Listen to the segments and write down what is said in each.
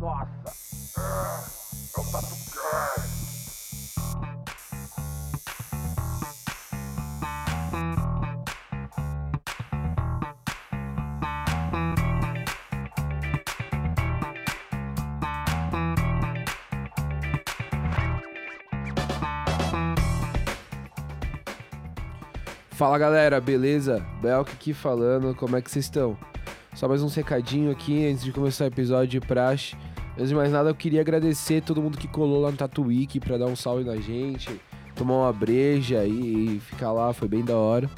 Nossa! Ah, é o TatuCast! Fala galera, beleza? Belk aqui falando, como é que vocês estão? Só mais um recadinho aqui antes de começar o episódio de praxe. Antes de mais nada, eu queria agradecer todo mundo que colou lá no Tatuíque pra dar um salve na gente, tomar uma breja e ficar lá, foi bem da hora.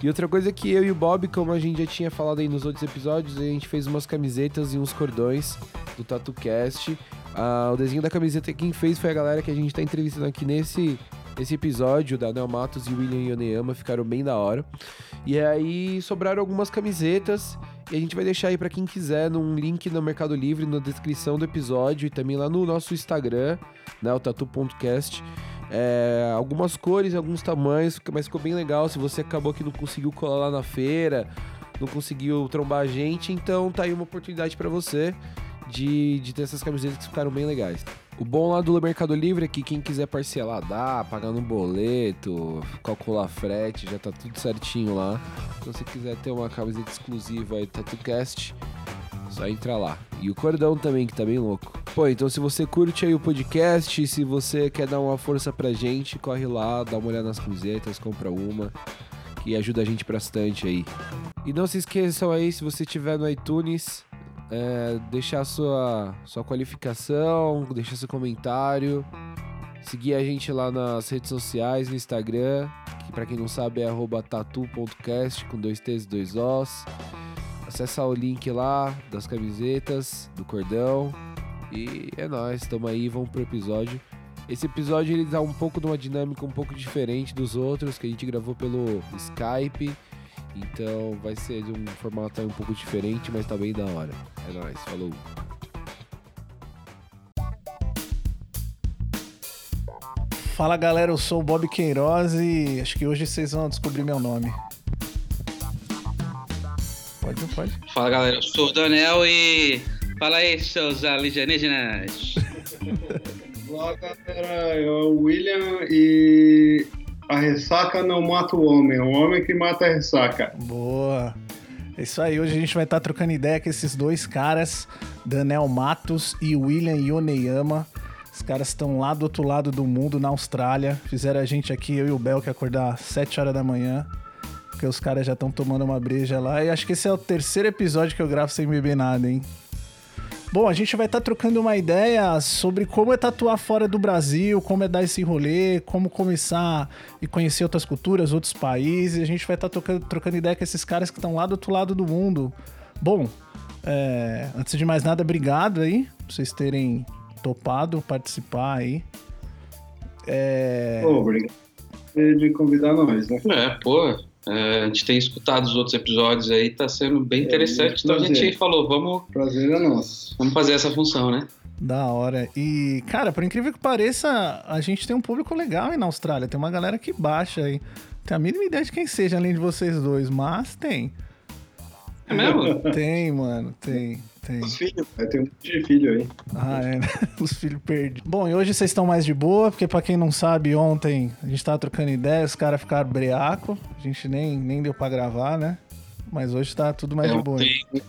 E outra coisa é que eu e o Bob, como a gente já tinha falado aí nos outros episódios, a gente fez umas camisetas e uns cordões do TatuCast. Ah, o desenho da camiseta quem fez foi a galera que a gente tá entrevistando aqui nesse esse episódio da Nel Matos e William Yoneyama ficaram bem da hora. E aí sobraram algumas camisetas e a gente vai deixar aí para quem quiser num link no Mercado Livre na descrição do episódio e também lá no nosso Instagram, né, o tatu.cast. É, algumas cores, alguns tamanhos, mas ficou bem legal. Se você acabou que não conseguiu colar lá na feira, não conseguiu trombar a gente, então tá aí uma oportunidade para você de, de ter essas camisetas que ficaram bem legais. O bom lá do Mercado Livre é que quem quiser parcelar dá, pagar no boleto, calcular frete, já tá tudo certinho lá. Então se quiser ter uma camiseta exclusiva aí do TatuCast, só entra lá. E o cordão também, que tá bem louco. Pô, então se você curte aí o podcast, se você quer dar uma força pra gente, corre lá, dá uma olhada nas camisetas, compra uma, que ajuda a gente bastante aí. E não se esqueçam aí, se você tiver no iTunes, é, deixar sua, sua qualificação, deixar seu comentário, seguir a gente lá nas redes sociais, no Instagram, que para quem não sabe é tatu.cast com dois T's e dois Os. Acessa o link lá das camisetas, do cordão. E é nóis, tamo aí, vamos pro episódio. Esse episódio ele dá um pouco de uma dinâmica um pouco diferente dos outros que a gente gravou pelo Skype. Então vai ser de um formato um pouco diferente, mas tá bem da hora. É nóis, falou. Fala galera, eu sou o Bob Queiroz e acho que hoje vocês vão descobrir meu nome. Pode, pode. Fala galera, eu sou o Daniel e. Fala aí, seus alienígenas. Olá galera, eu sou o William e a ressaca não mata o homem, é o homem que mata a ressaca. Boa. É isso aí, hoje a gente vai estar trocando ideia com esses dois caras, Daniel Matos e William Yoneyama. Os caras estão lá do outro lado do mundo, na Austrália. Fizeram a gente aqui, eu e o Bel, que acordar às 7 horas da manhã. Porque os caras já estão tomando uma breja lá. E acho que esse é o terceiro episódio que eu gravo sem beber nada, hein? Bom, a gente vai estar trocando uma ideia sobre como é tatuar fora do Brasil, como é dar esse rolê, como começar e conhecer outras culturas, outros países. A gente vai estar trocando, trocando ideia com esses caras que estão lá do outro lado do mundo. Bom, é, antes de mais nada, obrigado aí por vocês terem topado participar aí. É... Pô, obrigado de convidar nós, né? É, pô, é, a gente tem escutado os outros episódios aí, tá sendo bem interessante. então a gente falou, vamos. Prazer é nosso. Vamos fazer essa função, né? Da hora. E, cara, por incrível que pareça, a gente tem um público legal aí na Austrália. Tem uma galera que baixa aí. Tem a mínima ideia de quem seja, além de vocês dois, mas tem. É mesmo? Tem, mano, tem. Tem. Os filhos, tem um monte de filho aí. Ah, é, né? Os filhos perdidos. Bom, e hoje vocês estão mais de boa, porque pra quem não sabe, ontem a gente tava trocando ideia, os caras ficaram breaco. A gente nem, nem deu pra gravar, né? Mas hoje tá tudo mais É, de boa. ontem,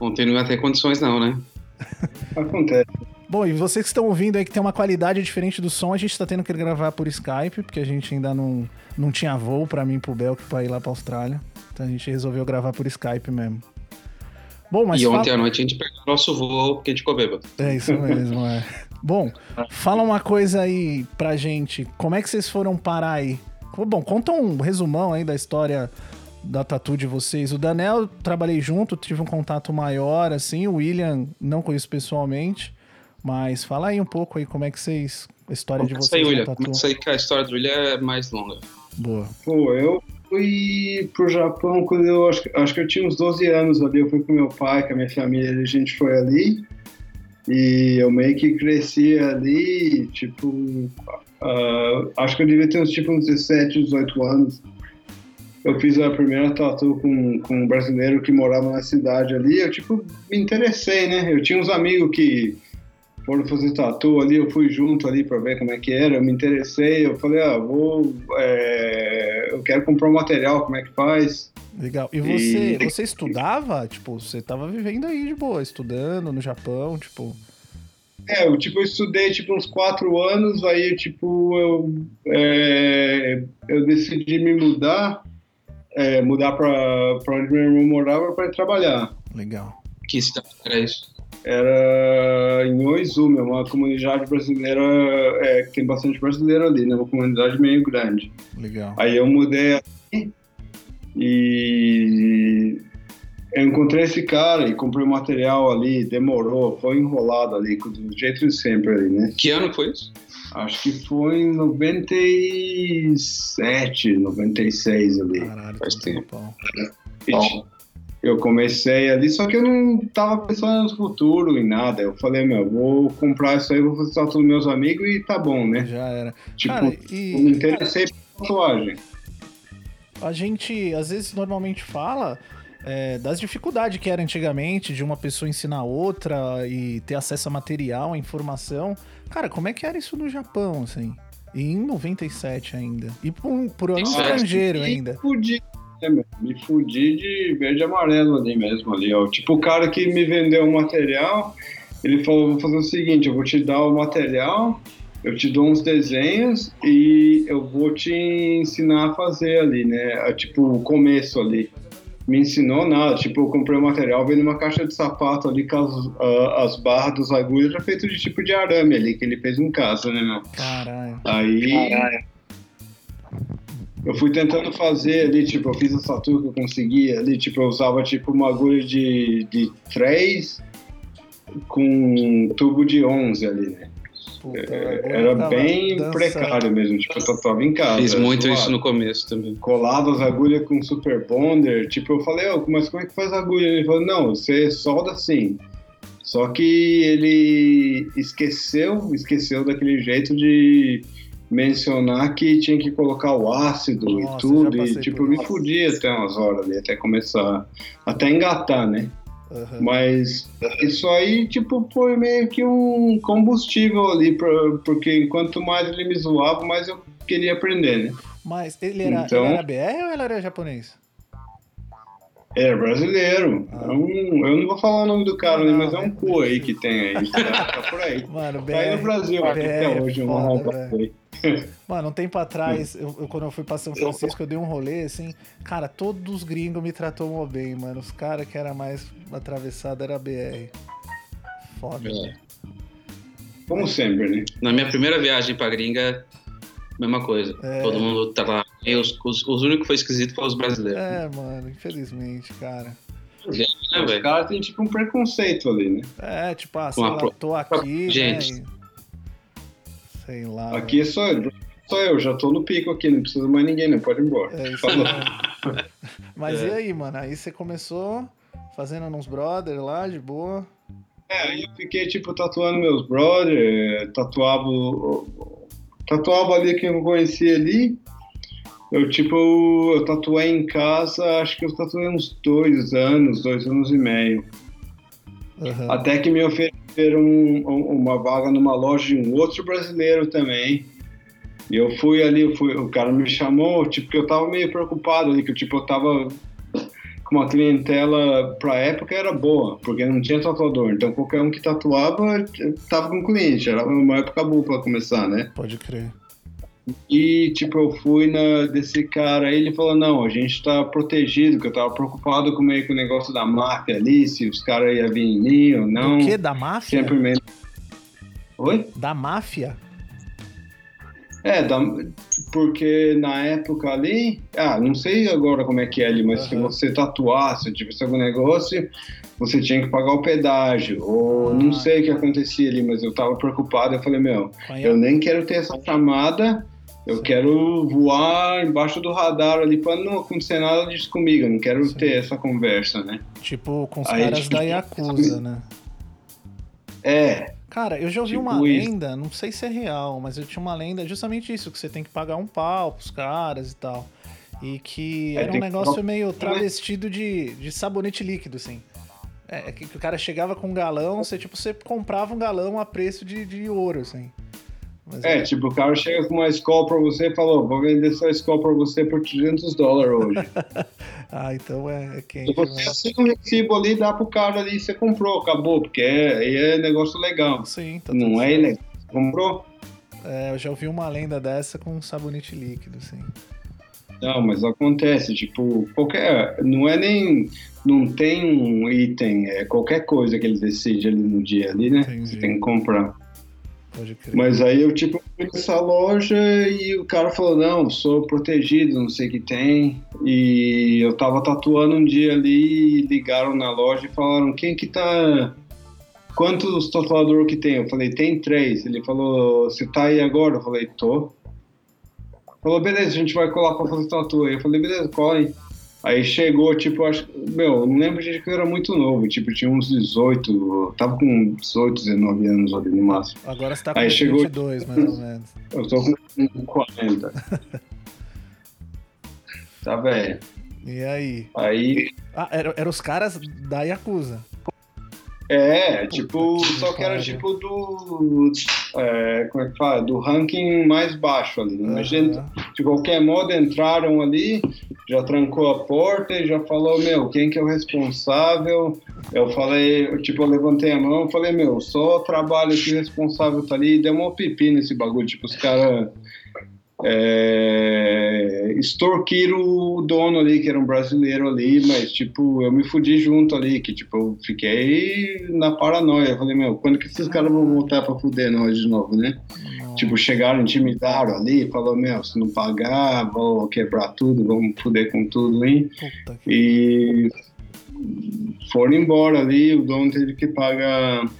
ontem não ia ter condições, não, né? Acontece. Bom, e vocês que estão ouvindo aí que tem uma qualidade diferente do som, a gente tá tendo que gravar por Skype, porque a gente ainda não, não tinha voo pra mim pro Belk pra ir lá pra Austrália. Então a gente resolveu gravar por Skype mesmo. Bom, mas e fala- ontem à noite a gente pegou o nosso voo porque a gente ficou bêbado. É isso mesmo, é. Bom, fala uma coisa aí pra gente. Como é que vocês foram parar aí? Bom, conta um resumão aí da história da tatu de vocês. O Daniel, trabalhei junto, tive um contato maior, assim. O William, não conheço pessoalmente. Mas fala aí um pouco aí como é que vocês... A história de Isso aí, vocês William. Isso aí que a história do William é mais longa. Boa. Pô, eu fui pro Japão quando eu acho, acho que eu tinha uns 12 anos ali. Eu fui com meu pai, com a minha família, a gente foi ali. E eu meio que cresci ali, tipo. ah, acho que eu devia ter uns tipo uns 17, 18 anos. eu fiz a primeira tatu com, com um brasileiro que morava na cidade ali, eu tipo me interessei, né? Eu tinha uns amigos que foram fazer tatu ali, eu fui junto ali para ver como é que era, eu me interessei, eu falei, ah, vou, é, eu quero comprar um material, como é que faz? Legal. E você, e... você estudava? Tipo, você tava vivendo aí de boa, estudando no Japão, tipo... É, eu, tipo, eu estudei, tipo, uns quatro anos, aí, tipo, eu, é, eu decidi me mudar, é, mudar para onde meu irmão morava para trabalhar. Legal. Que cidade era isso? Era em Oizumi, uma comunidade brasileira, é, que tem bastante brasileiro ali, né? Uma comunidade meio grande. Legal. Aí eu mudei aqui e eu encontrei esse cara e comprei o material ali, demorou, foi enrolado ali, do jeito de sempre ali, né? Que ano foi isso? Acho que foi em 97, 96 ali. Caralho, faz tempo. Bom. Eu comecei ali, só que eu não tava pensando no futuro em nada. Eu falei, meu, vou comprar isso aí, vou fazer tatuagem dos meus amigos e tá bom, né? Já era. Tipo, cara, e... eu me interessei por tatuagem. A gente, às vezes, normalmente fala é, das dificuldades que era antigamente de uma pessoa ensinar outra e ter acesso a material, a informação. Cara, como é que era isso no Japão, assim? E em 97 ainda. E por, por um estrangeiro ainda. Podia me fudi de verde e amarelo ali mesmo, ali, ó. Tipo, o cara que me vendeu o material, ele falou, vou fazer o seguinte, eu vou te dar o material, eu te dou uns desenhos e eu vou te ensinar a fazer ali, né? Tipo, o começo ali. Me ensinou nada, tipo, eu comprei o material, veio numa caixa de sapato ali com as, uh, as barras dos agulhas já feito de tipo de arame ali, que ele fez em casa, né, meu? Caralho. Aí... Caralho eu fui tentando fazer ali, tipo, eu fiz a tatu que eu conseguia ali, tipo, eu usava tipo uma agulha de, de 3 com um tubo de 11 ali, né? Puta, é, era bem dançando. precário mesmo, tipo, eu tatuava em casa. Fiz muito isso no começo também. Colado as agulhas com super bonder, tipo, eu falei, oh, mas como é que faz a agulha? Ele falou, não, você solda assim. Só que ele esqueceu, esqueceu daquele jeito de mencionar que tinha que colocar o ácido Nossa, e tudo, e tipo, me fudia até umas horas ali, até começar, até engatar, né? Uhum. Mas isso aí, tipo, foi meio que um combustível ali, pra, porque quanto mais ele me zoava, mais eu queria aprender, né? Mas ele era, então, ele era BR ou ele era japonês? É, brasileiro. Ah. É um, eu não vou falar o nome do cara, não, mas é um cu aí que tem aí. Tá, tá por aí. Mano, BR, tá aí no Brasil, BR, até hoje, um foda, Mano, um tempo atrás, eu, eu, quando eu fui pra São Francisco, eu dei um rolê, assim, cara, todos os gringos me tratou bem, mano. Os caras que era mais atravessado era BR. Foda, é. Como sempre, né? Na minha primeira viagem pra gringa, mesma coisa. É. Todo mundo tava. Os, os, os únicos que foi esquisito foram os brasileiros. É, mano, infelizmente, cara. É, os caras têm tipo um preconceito ali, né? É, tipo, ah, sei lá, tô aqui, Gente. né? Sei lá. Aqui é só, só eu, já tô no pico aqui, não precisa mais ninguém, não pode ir embora. É, isso é. Mas é. e aí, mano? Aí você começou fazendo uns brothers lá, de boa? É, aí eu fiquei, tipo, tatuando meus brothers, tatuava, tatuava ali quem eu conhecia ali. Eu, tipo, eu tatuei em casa, acho que eu tatuei uns dois anos, dois anos e meio. Uhum. Até que me ofereceram um, um, uma vaga numa loja de um outro brasileiro também. E eu fui ali, eu fui, o cara me chamou, tipo, que eu tava meio preocupado ali, que tipo, eu tava com uma clientela pra época era boa, porque não tinha tatuador. Então qualquer um que tatuava tava com cliente, era uma época boa pra começar, né? Pode crer. E, tipo, eu fui na, desse cara aí, ele falou, não, a gente tá protegido, que eu tava preocupado com meio que o negócio da máfia ali, se os caras iam vir em mim ou não. O quê? Da máfia? Sempre mesmo. Oi? Da máfia? É, da, porque na época ali, ah, não sei agora como é que é ali, mas uhum. se você tatuasse, tivesse algum negócio, você tinha que pagar o pedágio, ou ah. não sei o que acontecia ali, mas eu tava preocupado, eu falei, meu, eu nem quero ter essa chamada, eu quero voar embaixo do radar ali para não acontecer nada disso comigo. Eu não quero Sim. ter essa conversa, né? Tipo, com os Aí, caras tipo, da Yakuza, né? É. Cara, eu já ouvi tipo uma lenda, não sei se é real, mas eu tinha uma lenda justamente isso, que você tem que pagar um pau pros caras e tal. E que É, era um negócio meio travestido de, de sabonete líquido, assim. É, é que o cara chegava com um galão, você, tipo, você comprava um galão a preço de, de ouro, assim. Mas É, tipo, o cara chega com uma escola pra você e falou, vou vender essa escola pra você por 300 dólares hoje. Ah, então é, é E quente. você né? assina um recibo ali, dá pro cara ali, você comprou, acabou, porque é, aí é negócio legal. Sim, tá Não é ilegal. Comprou? É, eu já ouvi uma lenda dessa com sabonete líquido, assim. Não, mas acontece, tipo, qualquer. Não é nem. Não tem um item, é qualquer coisa que ele decide ali no dia ali, né? Entendi. Você tem que comprar. Mas aí eu, tipo, fui nessa loja e o cara falou, não, sou protegido, não sei o que tem. E eu tava tatuando um dia ali, ligaram na loja e falaram, quem que tá. Quantos tatuadores que tem? Eu falei, tem três. Ele falou, você tá aí agora? Eu falei, tô. Falou, beleza, a gente vai colar pra fazer tatu. Eu falei, beleza, cola aí. Aí chegou, tipo, acho, meu, eu não lembro de que eu era muito novo, tipo, tinha uns 18, eu tava com 18, 19 anos ali no máximo. Agora você tá com Aí chegou- 22, mais ou menos. Eu tô com 40. tá velho. E aí? Aí, Ah, eram era os caras da Yakuza. É, tipo, que só que era tipo do. é, como é que fala? Do ranking mais baixo ali. A gente, de qualquer modo, entraram ali, já trancou a porta e já falou, meu, quem que é o responsável? Eu falei, tipo, eu levantei a mão, falei, meu, só trabalho aqui, o responsável tá ali, e deu uma pipi nesse bagulho, tipo, os caras é, extorquiram o dono ali, que era um brasileiro ali, mas, tipo, eu me fudi junto ali, que, tipo, eu fiquei na paranoia, eu falei, meu, quando que esses caras vão voltar pra fuder nós de novo, né? Tipo, chegaram, intimidaram ali, falou, meu, se não pagar, vou quebrar tudo, vamos fuder com tudo, hein? E foram embora ali, o dono teve que pagar.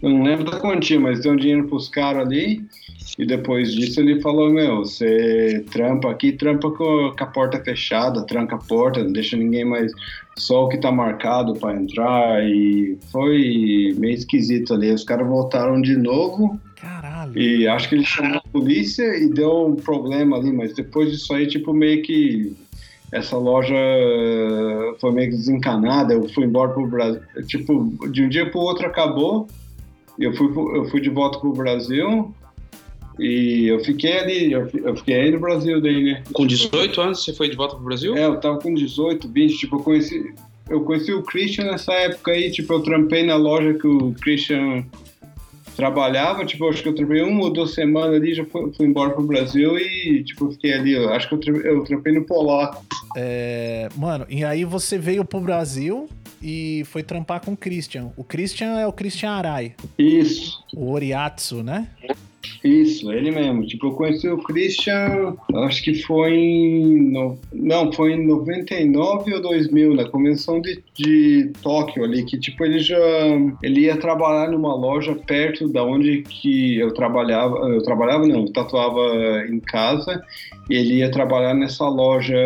Eu não lembro da quantia, mas deu um dinheiro pros caras ali. E depois disso ele falou, meu, você trampa aqui, trampa com a porta fechada, tranca a porta, não deixa ninguém mais. Só o que tá marcado para entrar. E foi meio esquisito ali. Os caras voltaram de novo. Caralho. E acho que ele chamou a polícia e deu um problema ali, mas depois disso aí, tipo, meio que essa loja foi meio que desencanada, eu fui embora pro Brasil, tipo, de um dia pro outro acabou, eu fui, eu fui de volta pro Brasil, e eu fiquei ali, eu, fi- eu fiquei aí no Brasil daí, né? Com 18 anos você foi de volta pro Brasil? É, eu tava com 18, 20, tipo, eu conheci, eu conheci o Christian nessa época aí, tipo, eu trampei na loja que o Christian trabalhava, tipo, eu acho que eu trampei uma ou duas semanas ali, já fui, fui embora pro Brasil e, tipo, eu fiquei ali, eu acho que eu trampei, eu trampei no Polaco. É, mano, e aí você veio pro Brasil e foi trampar com o Christian. O Christian é o Christian Arai, Isso, o Oriatsu, né? Isso, ele mesmo. Tipo, eu conheci o Christian, acho que foi em. no- não, foi em 99 ou 2000, na convenção de, de Tóquio ali, que, tipo, ele já. Ele ia trabalhar numa loja perto da onde que eu trabalhava. Eu trabalhava, não, eu tatuava em casa. E ele ia trabalhar nessa loja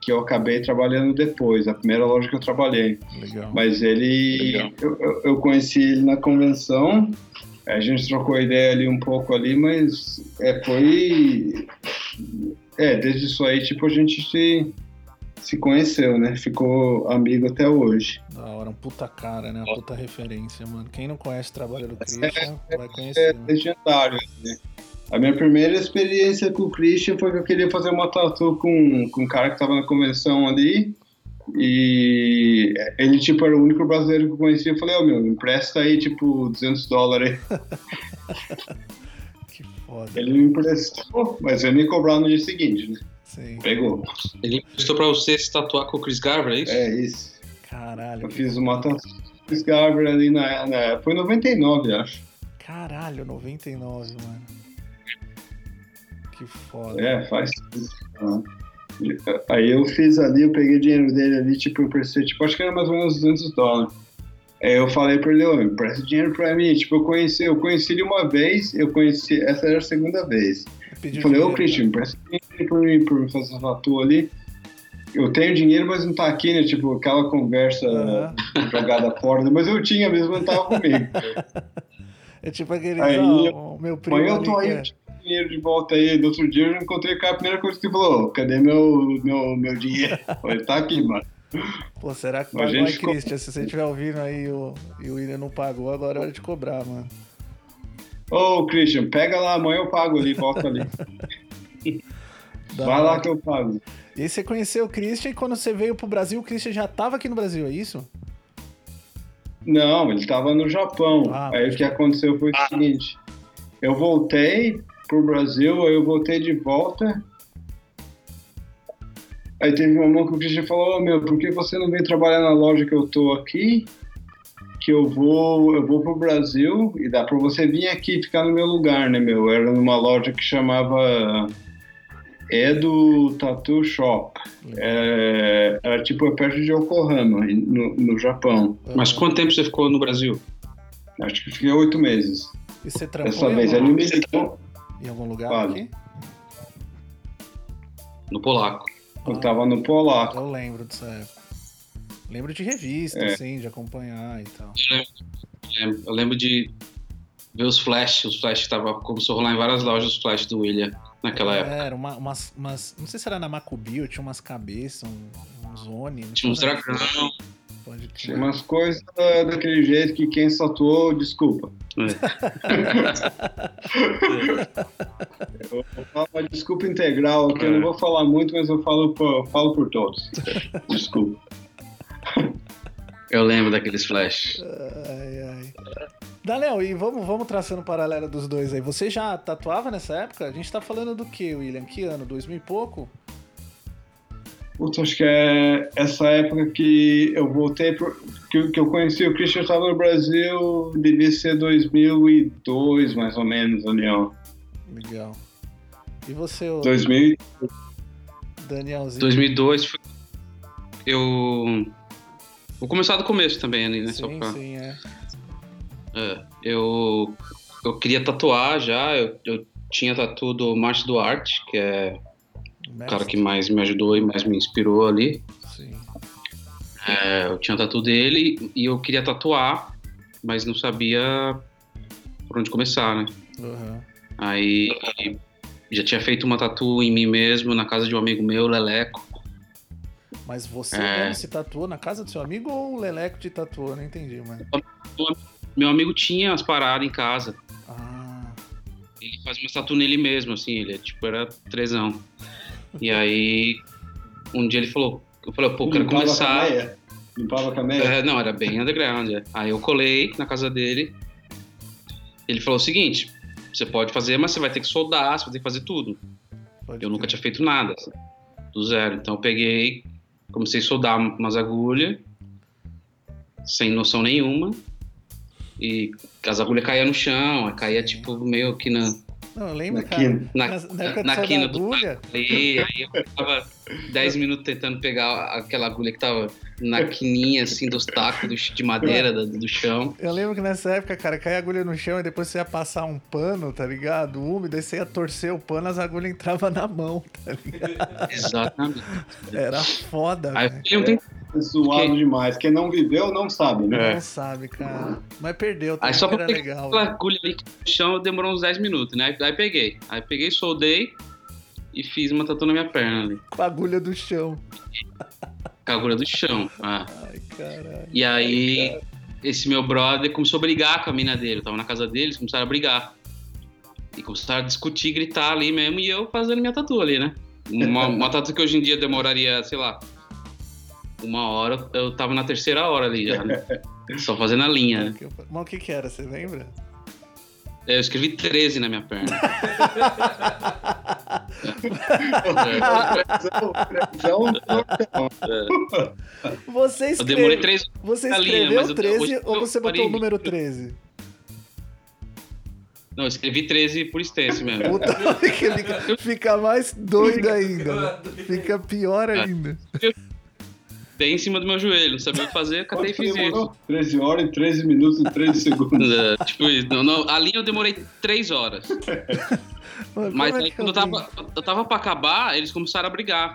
que eu acabei trabalhando depois, a primeira loja que eu trabalhei. Legal. Mas ele. Legal. Eu, eu- eu conheci ele na convenção, a gente trocou ideia ali um pouco ali, mas é, foi. É, desde isso aí, tipo, a gente se, se conheceu, né? Ficou amigo até hoje. Da hora, um puta cara, né? Uma puta referência, mano. Quem não conhece o trabalho do Christian vai conhecer. É né? legendário, né? A minha primeira experiência com o Christian foi que eu queria fazer uma tatu com, com um cara que tava na convenção ali. E ele, tipo, era o único brasileiro que eu conhecia. Eu falei, ó, meu, me empresta aí, tipo, 200 dólares aí. Que foda. Ele me emprestou, mas ele me cobrar no dia seguinte, né? Sim. Pegou. Ele emprestou pra você se tatuar com o Chris Garver, é isso? É isso. Caralho. Eu fiz uma tatu com o Garver ali na, na. Foi em 99, acho. Caralho, 99, mano. Que foda. É, faz isso. Aí eu fiz ali, eu peguei o dinheiro dele ali, tipo, eu emprestei, tipo, acho que era mais ou menos 200 dólares. Aí eu falei pra ele, ô, empresta dinheiro pra mim. Tipo, eu conheci, eu conheci ele uma vez, eu conheci, essa era a segunda vez. Pediu Eu falei, ô Christian, empresta dinheiro pra mim, pra mim fazer essa tatu ali. Eu tenho dinheiro, mas não tá aqui, né? Tipo, aquela conversa Aham. jogada fora. Mas eu tinha mesmo, não tava comigo. É tipo aquele, Aí, ó, o meu primo Mas eu tô aí, é- dinheiro de volta aí. No outro dia eu encontrei com a primeira coisa que ele falou: cadê meu, meu, meu dinheiro? Ele tá aqui, mano. Pô, será que pagou aí, ficou- Christian? Se você estiver ouvindo aí o- e o William não pagou, agora é hora de cobrar, mano. Ô, Christian, pega lá, amanhã eu pago ali, volta ali. Vai hora. lá que eu pago. E aí você conheceu o Christian e quando você veio pro Brasil, o Christian já tava aqui no Brasil, é isso? Não, ele tava no Japão. Ah, aí o que aconteceu foi o seguinte: eu voltei pro Brasil, aí eu voltei de volta. Aí teve uma mão que o Christian falou: Ô meu, por que você não vem trabalhar na loja que eu tô aqui? Que eu vou, eu vou pro Brasil e dá pra você vir aqui e ficar no meu lugar, né, meu? Era numa loja que chamava Edo Tattoo Shop. É, era tipo perto de Yokohama, no, no Japão. Mas quanto tempo você ficou no Brasil? Acho que fiquei oito meses. E você trampou Dessa vez ligou. Em algum lugar Fala. aqui? No Polaco. Eu tava no Polaco. Eu lembro dessa época. Lembro de revista, É. assim, de acompanhar e tal. Eu lembro- Eu lembro de ver os flash. Os flash tava, começou a rolar em várias lojas os flash do William naquela época. É, Era uma, umas, umas- Não sei se era na Macubio, tinha umas cabeças, um, um zone. não Tinha uns dragão. Pode Tinha umas coisas ah, daquele jeito que quem tatuou, desculpa. Eu vou falar uma desculpa integral aqui, eu não vou falar muito, mas eu falo por, eu falo por todos. Desculpa. Eu lembro daqueles flash. Ai, ai. Daniel, e vamos, vamos traçando um paralelo dos dois aí. Você já tatuava nessa época? A gente tá falando do que, William? Que ano? 2000 e pouco? Putz, acho que é essa época que eu voltei, pro, que, que eu conheci o Christian, eu estava no Brasil, devia ser 2002, mais ou menos, Daniel. Legal. E você, ô 2000, Danielzinho? 2002 foi... Eu... Vou começar do começo também ali, né? Só Sim, pra... sim, é. É, eu, eu queria tatuar já, eu, eu tinha tatu do Márcio Duarte, que é o cara que mais me ajudou e mais me inspirou ali. Sim. É, eu tinha tatu dele e eu queria tatuar, mas não sabia por onde começar, né? Uhum. Aí já tinha feito uma tatu em mim mesmo, na casa de um amigo meu, Leleco. Mas você É. se tatuou na casa do seu amigo ou o Leleco te tatuou? Não entendi, mano. Meu amigo tinha as paradas em casa. Ah, Ele fazia uma tatu nele mesmo, assim, ele tipo, era trezão. E aí, um dia ele falou, eu falei, pô, quero limpava a começar. cameia. Limpava a cameia. É, não, era bem underground. é. Aí eu colei na casa dele. Ele falou o seguinte: você pode fazer, mas você vai ter que soldar, você vai ter que fazer tudo. pode Eu nunca crer. tinha feito nada, assim, do zero. Então eu peguei, comecei a soldar umas agulhas, sem noção nenhuma. E as agulhas caíam no chão, aí caía tipo meio que na, Não, eu lembro, Na cara. quina. na, Na, na na quina do agulha, ali, aí eu ficava 10 minutos tentando pegar aquela agulha que tava na quininha, assim, dos tacos do- de madeira do, do chão. eu lembro que nessa época, cara, caía a agulha no chão e depois você ia passar um pano, tá ligado? Úmido, aí você ia torcer o pano, as agulhas entravam na mão, tá ligado? Exatamente. Era foda, Aí eu velho. um tempo- É Zoado demais. Quem não viveu não sabe, né? É. Não sabe, cara. Mas perdeu, Aí também, só pra pegar legal. aquela agulha ali que no chão demorou uns 10 minutos, né? Aí peguei. Aí peguei, soldei e fiz uma tatu na minha perna ali. Com a agulha do chão. Com a agulha do chão. ah. Ai, caralho. E aí, esse meu brother começou a brigar com a mina dele. Eu tava na casa deles, começaram a brigar. E começaram a discutir, gritar ali mesmo, e eu fazendo minha tatu ali, né? Uma, uma tatu que hoje em dia demoraria, sei lá, uma hora, eu tava na terceira hora ali já, né? Só fazendo a linha, né? Mas o que que era, você lembra? Eu escrevi 13 na minha perna. Você Eu demorei escreveu, três você linha, escreveu mas eu- 13 hoje ou eu você botou o número 13? Não, eu escrevi 13 por extenso mesmo. Puta, fica, fica mais doido ainda. Fica pior É. ainda. Bem em cima do meu joelho, não sabia o que fazer, eu catei e fiz isso. demorou? 13 horas e 13 minutos e 13 segundos. É, tipo isso. Não, não, a linha eu demorei 3 horas. Mano, Mas é aí que quando eu tava, eu tava pra acabar, eles começaram a brigar.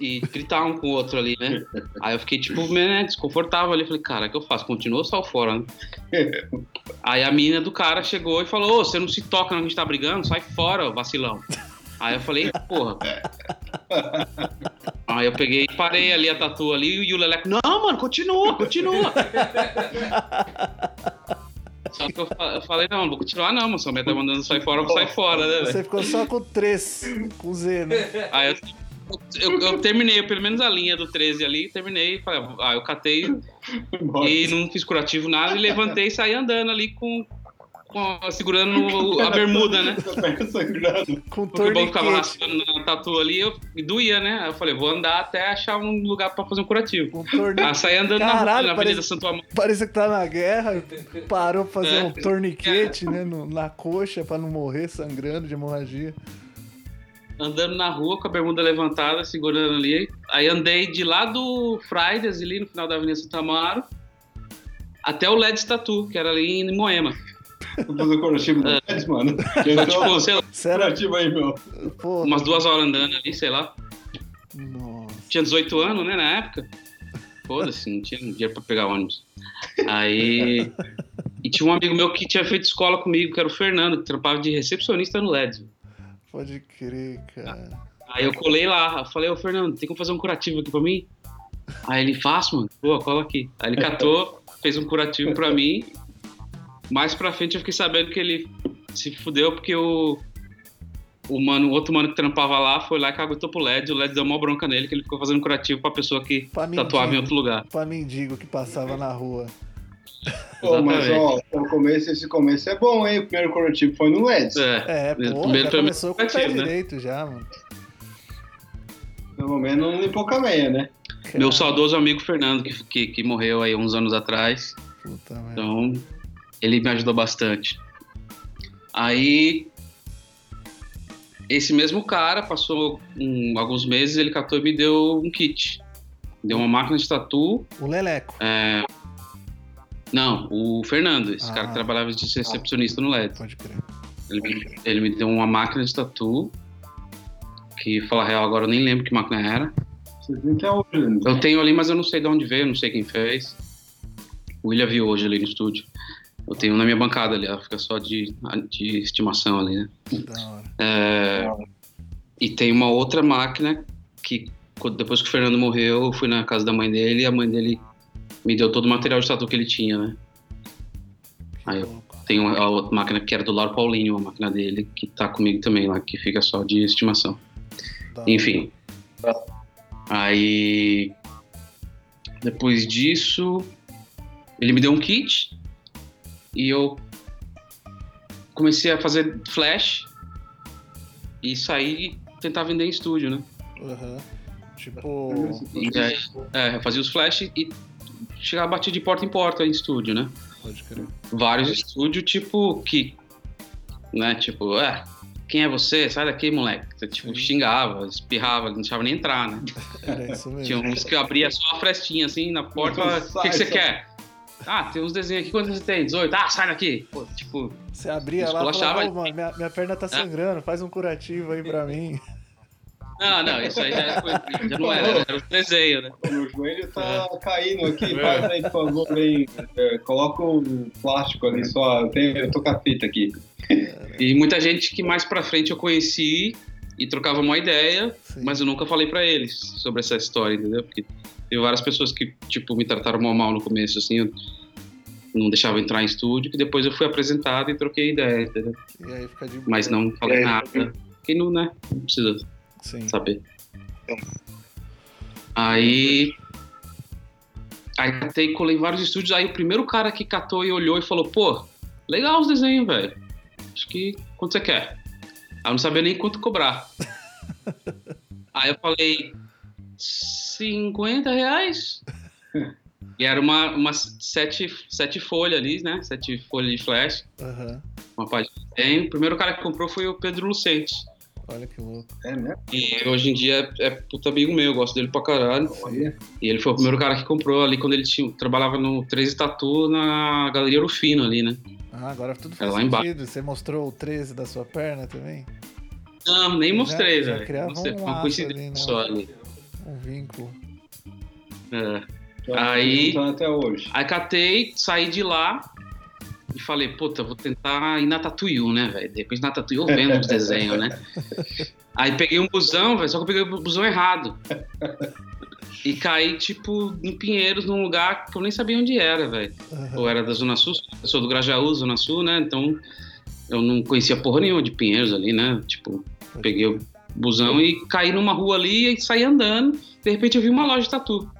e gritar um com o outro ali, né? Aí eu fiquei, tipo, né, desconfortável ali. Falei, cara, o que eu faço? Continua ou saio fora, né? Aí a mina do cara chegou e falou: Ô, você não se toca, não, a gente tá brigando? Sai fora, vacilão. Aí eu falei, porra. Aí eu peguei e parei ali a tatu ali e o Leleco, não, mano, continua, continua. Só que eu, eu falei, não, não vou continuar não, moção. Minha tá mandando sair fora, eu vou sair fora, né, velho? Você ficou só com três, com Z, né? Aí eu, eu, eu terminei, pelo menos a linha do 13 ali, terminei. Falei, ah, eu catei e não fiz curativo nada e levantei e saí andando ali com, com- segurando a bermuda, né? Com Porque o bom ficava torniquete. raspando na tatu ali, eu e doía, né? Aí eu falei, vou andar até achar um lugar pra fazer um curativo. Com Ah, saí andando na, Caralho, na parece- Avenida Santo Amaro. Parecia que tá na guerra, parou pra fazer É. um torniquete, né, no- na coxa pra não morrer sangrando de hemorragia. andando na rua com a bermuda levantada, segurando ali. Aí andei de lá do Fridays, ali no final da Avenida Santa Amaro, até o LED Tatu, que era ali em Moema. Fazer curativo do Pérez, mano. Eu Tipo, sei lá, Sério? curativo aí, meu. Pô, umas duas horas andando ali, sei lá. nossa. Tinha 18 anos, né, na época. Foda-se, não tinha dinheiro pra pegar ônibus. Aí. E tinha um amigo meu que tinha feito escola comigo, que era o Fernando, que trampava de recepcionista no LED. Pode crer, cara. Aí eu colei lá, eu falei, ô Fernando, tem como fazer um curativo aqui pra mim? Aí ele, faço, mano. Pô, cola aqui. Aí ele catou, fez um curativo pra mim. Mais pra frente eu fiquei sabendo que ele se fudeu porque o, o mano, o outro mano que trampava lá foi lá e caguetou pro LED. O LED deu uma bronca nele que ele ficou fazendo curativo pra pessoa que Pra tatuava em outro lugar. Pra mendigo que passava na rua. Pô, mas ó, o começo, esse começo é bom, hein? O primeiro curativo foi no LEDs. É, É, pô, Primeiro já foi começou com o pé né? direito já, mano. Pelo menos não limpou com a meia, né? meu Cara, saudoso amigo Fernando, que, que, que morreu aí uns anos atrás. Puta merda. Ele me ajudou bastante. Aí, esse mesmo cara passou um- alguns meses, ele catou e me deu um kit. Me Deu uma máquina de tatu. O Leleco. é, Não, o Fernando, esse Ah. cara que trabalhava de recepcionista no LED. Pode crer. Ele, me- ele me deu uma máquina de tatu. Que, falar a real, agora eu nem lembro que máquina era. Até hoje, né? Eu tenho ali, mas eu não sei de onde veio, não sei quem fez. O William viu hoje ali no estúdio. Eu tenho na minha bancada ali, ela fica só de, de estimação ali, né? Da hora. É, e tem uma outra máquina que, depois que o Fernando morreu, eu fui na casa da mãe dele e a mãe dele me deu todo o material de tatu que ele tinha, né? Aí eu tenho a outra máquina que era do Lauro Paulinho, a máquina dele, que tá comigo também lá, que fica só de estimação. Enfim. Aí. Depois disso. Ele me deu um kit. E eu. Comecei a fazer flash. E sair e tentar vender em estúdio, né? Aham. Tipo. E aí, é, eu fazia os flash e chegava a bater de porta em porta em estúdio, né? Pode crer. Vários estúdios, tipo, que. Né, tipo, é. Quem é você? Sai daqui, moleque. Você, tipo, xingava, espirrava, não deixava nem entrar, né? Era isso mesmo. Tinha uns que abria só a frestinha assim na porta falava, o que, que você quer? Ah, tem uns desenhos aqui, quantos você tem? 18? Ah, sai daqui! Pô, tipo, Você abria lá e falava, "Ô, mano, minha, minha perna tá sangrando, faz um curativo aí pra mim. não, não, isso aí já, foi, já não era, era o desenho, né? Meu joelho tá caindo aqui. Faz aí, por favor. É, coloca o plástico ali só. Eu, tenho, eu tô com a fita aqui. E muita gente que mais pra frente eu conheci e trocava uma ideia, Sim. mas eu nunca falei pra eles sobre essa história, entendeu? Porque teve várias pessoas que, tipo, me trataram mal, mal no começo, assim, eu não deixava entrar em estúdio, que depois eu fui apresentado e troquei ideia, entendeu? E aí fica de boa. Mas não falei É. nada. Que não, né? Não precisa Sim. saber. Aí. Aí catei e colei vários estúdios. Aí o primeiro cara que catou e olhou e falou: pô, legal os desenhos, velho. Acho que. Quanto você quer? Aí eu não sabia nem quanto cobrar. Aí eu falei: 50 reais? E era uma, uma sete, sete folhas ali, né? Sete folhas de flash, Aham. uma página de desenho. O primeiro cara que comprou foi o Pedro Lucente. Olha que louco. É mesmo? E hoje em dia é, é puta amigo meu, eu gosto dele pra caralho. Olha. E ele foi o primeiro cara que comprou ali quando ele tinha, trabalhava no 13 Tatu na Galeria Rufino ali, né? Ah, agora tudo É faz lá embaixo. sentido. Você mostrou o 13 da sua perna também? Não, nem mostrei, já velho. criava Mostrei, um foi uma coincidência ali, né? só ali. Um vínculo. É. Então, Aí- até hoje. Aí catei, saí de lá e falei, puta, vou tentar ir na Tatuyu, né, velho? Depois na Tatuyu eu vendo os desenhos, né? Aí peguei um busão, velho, só que eu peguei o busão errado. E caí, tipo, em Pinheiros, num lugar que eu nem sabia onde era, velho. Eu era da Zona Sul, eu sou do Grajaú, Zona Sul, né? Então eu não conhecia porra nenhuma de Pinheiros ali, né? Tipo, peguei o busão e caí numa rua ali e saí andando. De repente eu vi uma loja de tatu.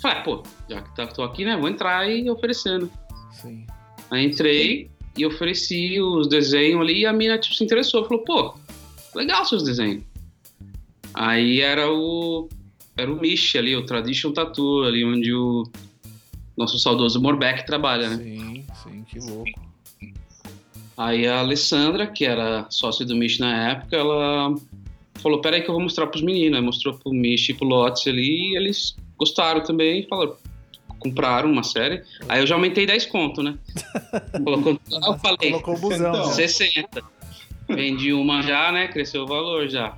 Falei, ah, pô, já que tá- tô aqui, né? Vou entrar e oferecendo. Sim. Aí entrei e ofereci os desenhos ali e a mina tipo, se interessou. Falou, pô, legal seus desenhos. Aí era o. Era o Mish ali, o Tradition Tattoo, ali onde o nosso saudoso Morbeck trabalha, né? Sim, sim, que louco. Aí a Alessandra, que era sócia do Mish na época, ela falou, peraí que eu vou mostrar pros meninos. Aí mostrou pro Mish e pro Lotes ali e eles gostaram também e falaram, compraram uma série. Aí eu já aumentei 10 conto, né? Colocou, eu falei, Colocou o busão. Então. já. 60. Vendi uma já, né? Cresceu o valor já.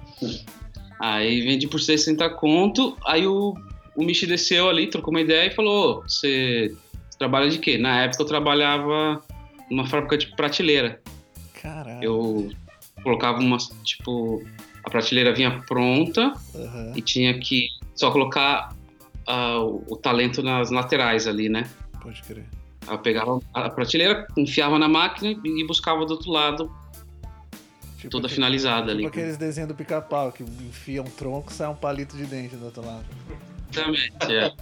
Aí vendi por 60 conto. Aí o, o Michi desceu ali, trocou uma ideia e falou: "Ô, Você trabalha de quê? Na época eu trabalhava numa fábrica de prateleira. Caralho. Eu colocava umas, tipo, a prateleira vinha pronta Aham, e tinha que só colocar ah, o, talento nas laterais ali, né? pode crer. Eu pegava a prateleira, enfiava na máquina e buscava do outro lado, Tipo toda aquele- finalizada ali. Tipo aqueles desenhos do pica-pau, que enfia um tronco e sai um palito de dente do outro lado. Exatamente, é.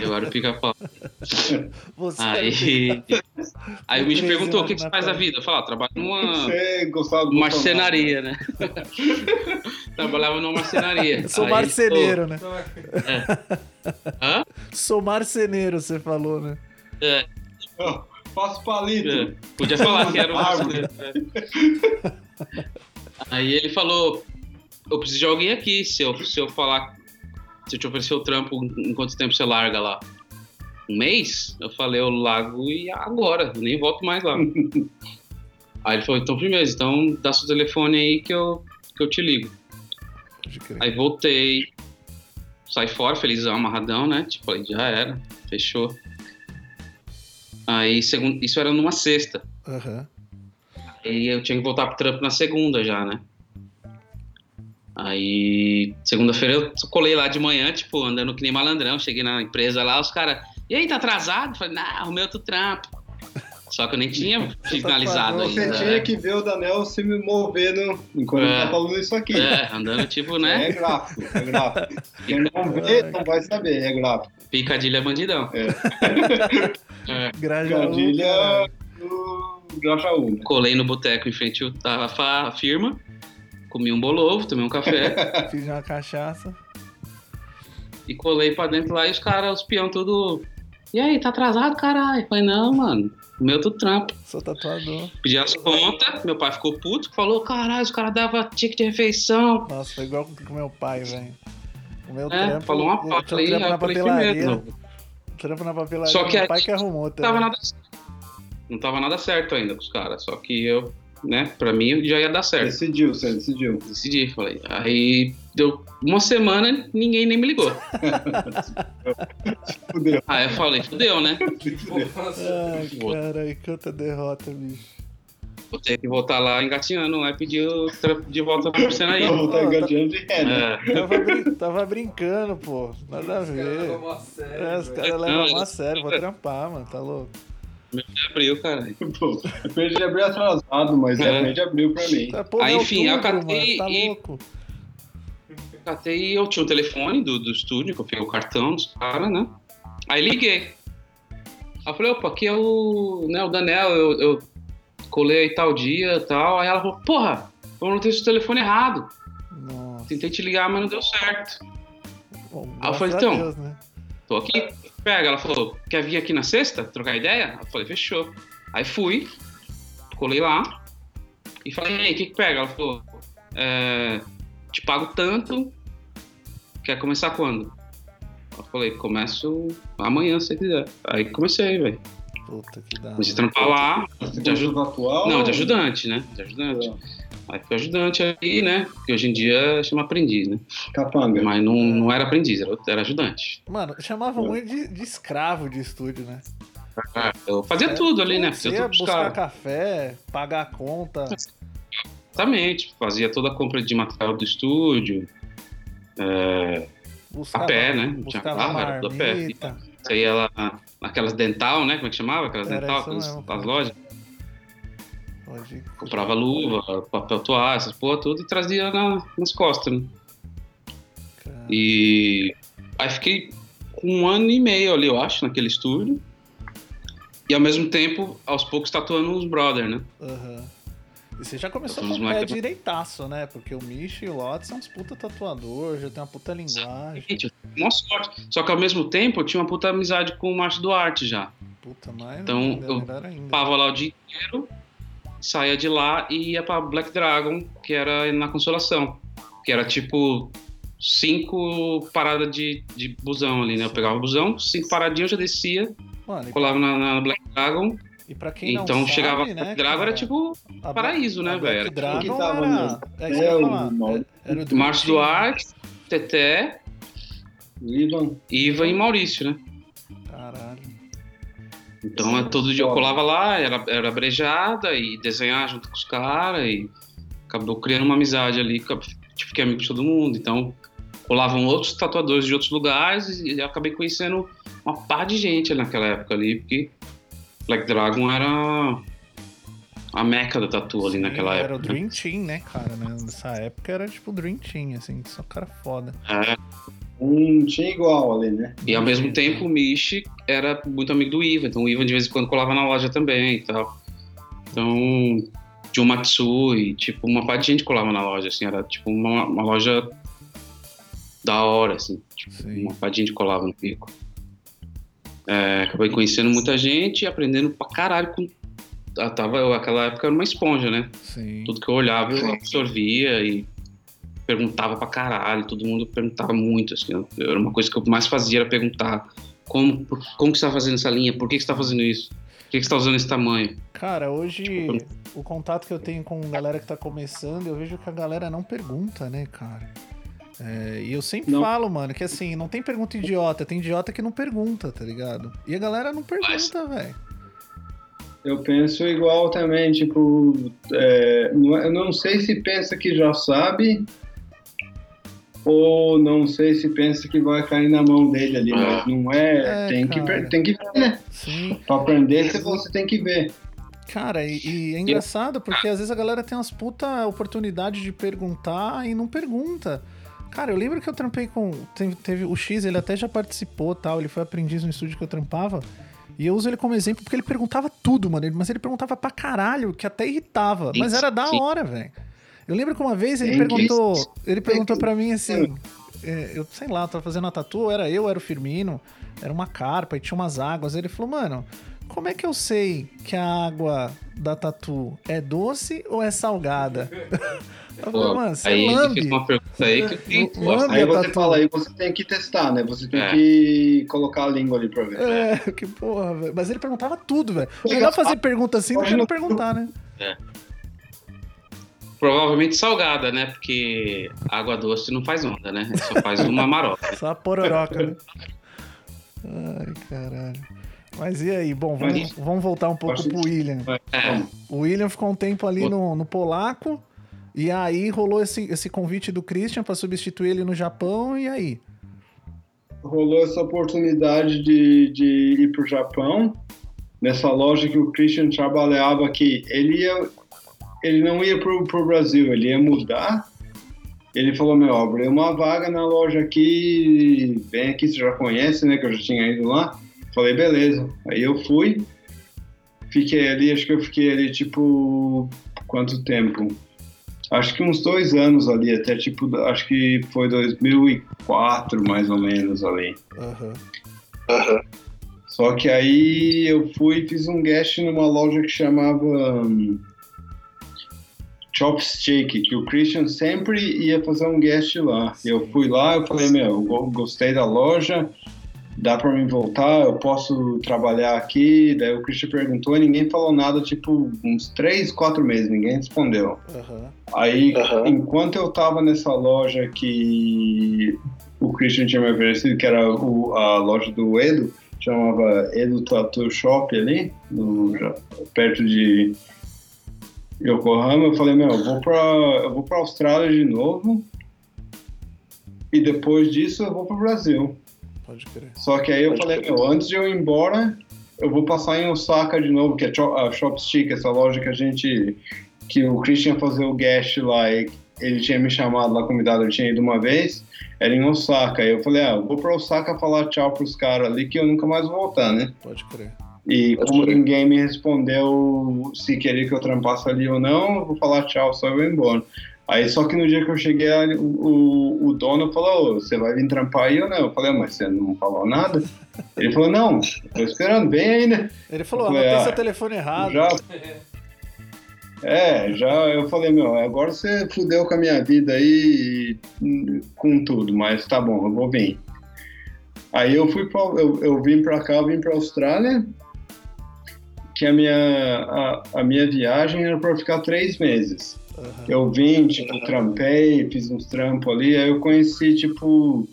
Eu era o pica-pau. Você Aí, aí o bicho perguntou: o que, que você faz da vida? Eu falei: ah, trabalho numa marcenaria, né? Trabalhava numa marcenaria. Sou Aí marceneiro, né? falou, Hã? Sou marceneiro, você falou, né? É, Faço palito. é. Podia falar que era um marceneiro. é. Aí ele falou: eu preciso de alguém aqui. Se eu, se eu falar, se eu te oferecer o trampo, em quanto tempo você larga lá? Um mês? Eu falei: eu largo e agora, eu nem volto mais lá. aí ele falou: então, primeiro, então dá seu telefone aí que eu, que eu te ligo. Aí voltei, saí fora, felizão, amarradão, né? Tipo, aí já era, fechou. Aí, segundo, isso era numa sexta. Aham. Aí eu tinha que voltar pro trampo na segunda já, né? Aí, segunda-feira eu colei lá de manhã, tipo, andando que nem malandrão. Cheguei na empresa lá, os caras, e aí, tá atrasado? Falei, não, arrumei outro trampo. Só que eu nem tinha finalizado Você ainda. tinha que ver o Daniel se me movendo enquanto É. ele tá falando isso aqui. É, andando tipo, É né? gráfico, é gráfico. Quem não vê não vai saber, é gráfico. Picadilha bandidão. Grajaú, Gadilha caralho. do Grajaú. né? Colei no boteco em frente à firma, comi um bolovo, tomei um café Fiz uma cachaça. e colei pra dentro lá e os caras, os peão tudo. E aí, tá atrasado, caralho? Falei, não, mano, o meu do trampo. Sou tatuador. Pedi as contas, meu pai ficou puto, falou, caralho, os caras davam ticket de refeição. Nossa, foi igual com o meu pai, velho. O meu É, trampo. falou uma tinha falei, trampo aí na papelaria. Trampo na papelaria. Só que meu pai aí que arrumou Não tava também. nada certo. Não tava nada certo ainda com os caras, só que eu, né, pra mim já ia dar certo. Decidiu, você decidiu. Decidi, falei. Aí deu uma semana, ninguém nem me ligou. Fudeu. Aí eu falei, fudeu, né? Ai, Vou- caralho, quanta derrota, bicho. Vou ter que voltar lá engatinhando, aí pedir o trampo de volta pra marcenaria. Eu vou tá- engateando de ré, né? É, Tava, brin- tava brincando, pô. Nada a ver. É, os caras levam a sério, vou trampar, mano, tá louco? de abril, cara. Pô, mês de abril atrasado, mas é É. mês de abril pra mim. Tá, pô, Aí, enfim, eu outubro, catei mano, tá e- louco. Catei eu tinha o telefone do, do estúdio, que eu peguei o cartão dos caras, né? Aí liguei. Aí eu falei, opa, aqui é o, né, o Daniel, eu, eu colei aí tal dia e tal. Aí ela falou, porra, eu não tenho seu telefone errado. Nossa. Tentei te ligar, mas não deu certo. Bom, Aí eu falei, então, Deus, né? Tô aqui, pega. Ela falou, quer vir aqui na sexta, trocar ideia? Eu falei, fechou. Aí fui, colei lá e falei, e aí, o que que pega? Ela falou, é, te pago tanto, quer começar quando? Eu falei, começo amanhã, se você quiser. Aí comecei, velho. Puta que da Comecei a trampar lá, Você de ajudante. começou a atuar? Não, de ajudante, né? De ajudante. É. Aí fui ajudante aí, né? Que hoje em dia chama aprendiz, né? Capanga. Mas não, não era aprendiz, era, era ajudante. Mano, chamavam muito de, de escravo de estúdio, né? Eu fazia É, tudo ali, né? Você Fazia ia tudo buscar café, pagar a conta. Exatamente. Fazia toda a compra de material do estúdio. É, Buscava, a pé, né? Não tinha carro, era tudo a pé. Você ia lá naquelas dental, né? Como é que chamava? Aquelas Era dental, isso aquelas, mesmo, as lojas. Comprava luva, papel toalha, essas porra tudo e trazia na- nas costas, né? E aí fiquei com um ano e meio ali, eu acho, naquele estúdio. E ao mesmo tempo, aos poucos, tatuando uns brother, né? aham. E você já começou com o pé direitaço, né? Porque o Mish e o Lotus são uns puta tatuador, já tem uma puta linguagem. Gente, uma sorte. Só que ao mesmo tempo, eu tinha uma puta amizade com o Márcio Duarte já. Puta, mais Então, eu. Tava lá o dia inteiro, saía de lá e ia pra Black Dragon, que era na Consolação. Que era tipo cinco paradas de, de busão ali, né? Eu pegava o busão, cinco paradinhas, eu já descia, Mano, colava na, na Black Dragon. E pra quem não então sabe, chegava né, Black Dragon, cara, era tipo a paraíso, né, velho? Dragon Quem que tava era... É É, o Era o Márcio. Duarte, Teté, Ivan. Ivan e Maurício, né? Caralho. Então é, todo dia eu colava lá, era, era brejada e desenhar junto com os caras e acabou criando uma amizade ali, que eu tipo, fiquei amigo de todo mundo. Então colavam outros tatuadores de outros lugares e eu acabei conhecendo uma par de gente naquela época ali, porque Black Dragon era a meca da tatu ali Sim, naquela Era o época. né? Dream Team, né, cara? né? Nessa época era tipo o Dream Team, assim, só cara foda. É, Um tinha igual ali, né? e ao mesmo tempo o Michi era muito amigo do Ivan, então o Ivan de vez em quando colava na loja também e tal. Então, John Matsui, tipo, uma parte de gente colava na loja, assim, era tipo uma, uma loja da hora, assim, tipo, uma parte de gente colava no pico. É, acabei conhecendo muita gente e aprendendo pra caralho com. Ah, tava, eu, aquela época era uma esponja, né? Sim. Tudo que eu olhava eu absorvia e perguntava pra caralho, todo mundo perguntava muito, assim, eu- era uma coisa que eu mais fazia era perguntar como, por- como que você tá fazendo essa linha, por que, que você tá fazendo isso, por que, que você tá usando esse tamanho? Cara, hoje o contato que eu tenho com galera que tá começando, eu vejo que a galera não pergunta, né, cara? É, e eu sempre Não. falo, mano, que assim, não tem pergunta idiota, tem idiota que não pergunta, tá ligado? E a galera não pergunta, velho. Eu penso igual também, tipo, é, não é- eu não sei se pensa que já sabe ou não sei se pensa que vai cair na mão dele ali, mas não é, É, tem, que, cara. tem que ver, né? Sim. Pra aprender, você- você tem que ver. Cara, e, e é engraçado porque às vezes a galera tem umas puta oportunidade de perguntar e não pergunta. Cara, eu lembro que eu trampei com. Teve, teve o X, ele até já participou tal, ele foi aprendiz no estúdio que eu trampava. E eu uso ele como exemplo porque ele perguntava tudo, mano. Mas ele perguntava pra caralho, que até irritava. Mas era da hora, velho. Eu lembro que uma vez ele perguntou. Ele perguntou pra mim assim. é, eu sei lá, tava fazendo a tatu, era eu, era o Firmino, era uma carpa e tinha umas águas. Ele falou, mano, como é que eu sei que a água da tatu é doce ou é salgada? Eu falei, mano, você aí lambe. fez uma pergunta aí que nossa, Aí você tatu. fala, aí você tem que testar, né? Você tem É. que colocar a língua ali pra ver. É, que porra, velho. Mas ele perguntava tudo, velho. Melhor fazer pergunta assim do que não perguntar, né? provavelmente salgada, né? Porque água doce não faz onda, né? Só faz uma marota. Só a pororoca, né? Ai, caralho. Mas e aí? Bom, vamos, vamos voltar um pouco pro William. É, O William ficou um tempo ali no, no polaco. E aí rolou esse, esse convite do Christian pra substituir ele no Japão. E aí? rolou essa oportunidade de, de ir para o Japão, nessa loja que o Christian trabalhava aqui. Ele, ia, ele não ia para o Brasil, ele ia mudar. Ele falou, meu, abri uma vaga na loja aqui, vem aqui, você já conhece, né, que eu já tinha ido lá. Falei, beleza. Aí eu fui, fiquei ali, acho que eu fiquei ali, tipo, quanto tempo? Acho que uns dois anos ali, até tipo, acho que foi 2004, mais ou menos ali. Aham. Só que aí eu fui e fiz um guest numa loja que chamava hum, Chopstick, que o Christian sempre ia fazer um guest lá. Eu fui lá, eu falei, meu, eu go- gostei da loja, dá pra mim voltar? Eu posso trabalhar aqui? Daí o Christian perguntou e ninguém falou nada, tipo, uns três, quatro meses, ninguém respondeu. Aham. Aí, enquanto eu tava nessa loja que o Christian tinha me oferecido, que era o- a loja do Edo, chamava Edo Tattoo Shop ali, no- perto de Yokohama, eu falei, meu, eu vou pra, eu vou pra Austrália de novo e depois disso eu vou pro Brasil. Pode crer. Só que aí eu falei, meu, antes de eu ir embora, eu vou passar em Osaka de novo, que é a Shopstick, essa loja que a gente. que o Christian ia fazer o guest lá e ele tinha me chamado lá convidado, eu tinha ido uma vez, era em Osaka. Aí eu falei, ah, eu vou pra Osaka falar tchau pros caras ali que eu nunca mais vou voltar, né? Pode crer. E como ninguém me respondeu se queria que eu trampasse ali ou não, eu vou falar tchau, só eu vou embora. Aí só que no dia que eu cheguei, ali, o, o, dono falou, "Ô, você vai vir trampar aí ou não? Eu falei, "Ah, mas você não falou nada? Ele falou, não, tô esperando, vem aí, né? Ele falou, falei, anotei ah, seu telefone errado. Já. É, já eu falei, meu, agora você fudeu com a minha vida aí hum, com tudo, mas tá bom, eu vou vir. Aí eu fui pra, eu, eu vim pra cá, eu vim pra Austrália, que a minha, a, a minha viagem era pra ficar três meses. Aham. Eu vim, tipo, trampei, fiz uns trampos ali, aí eu conheci, tipo,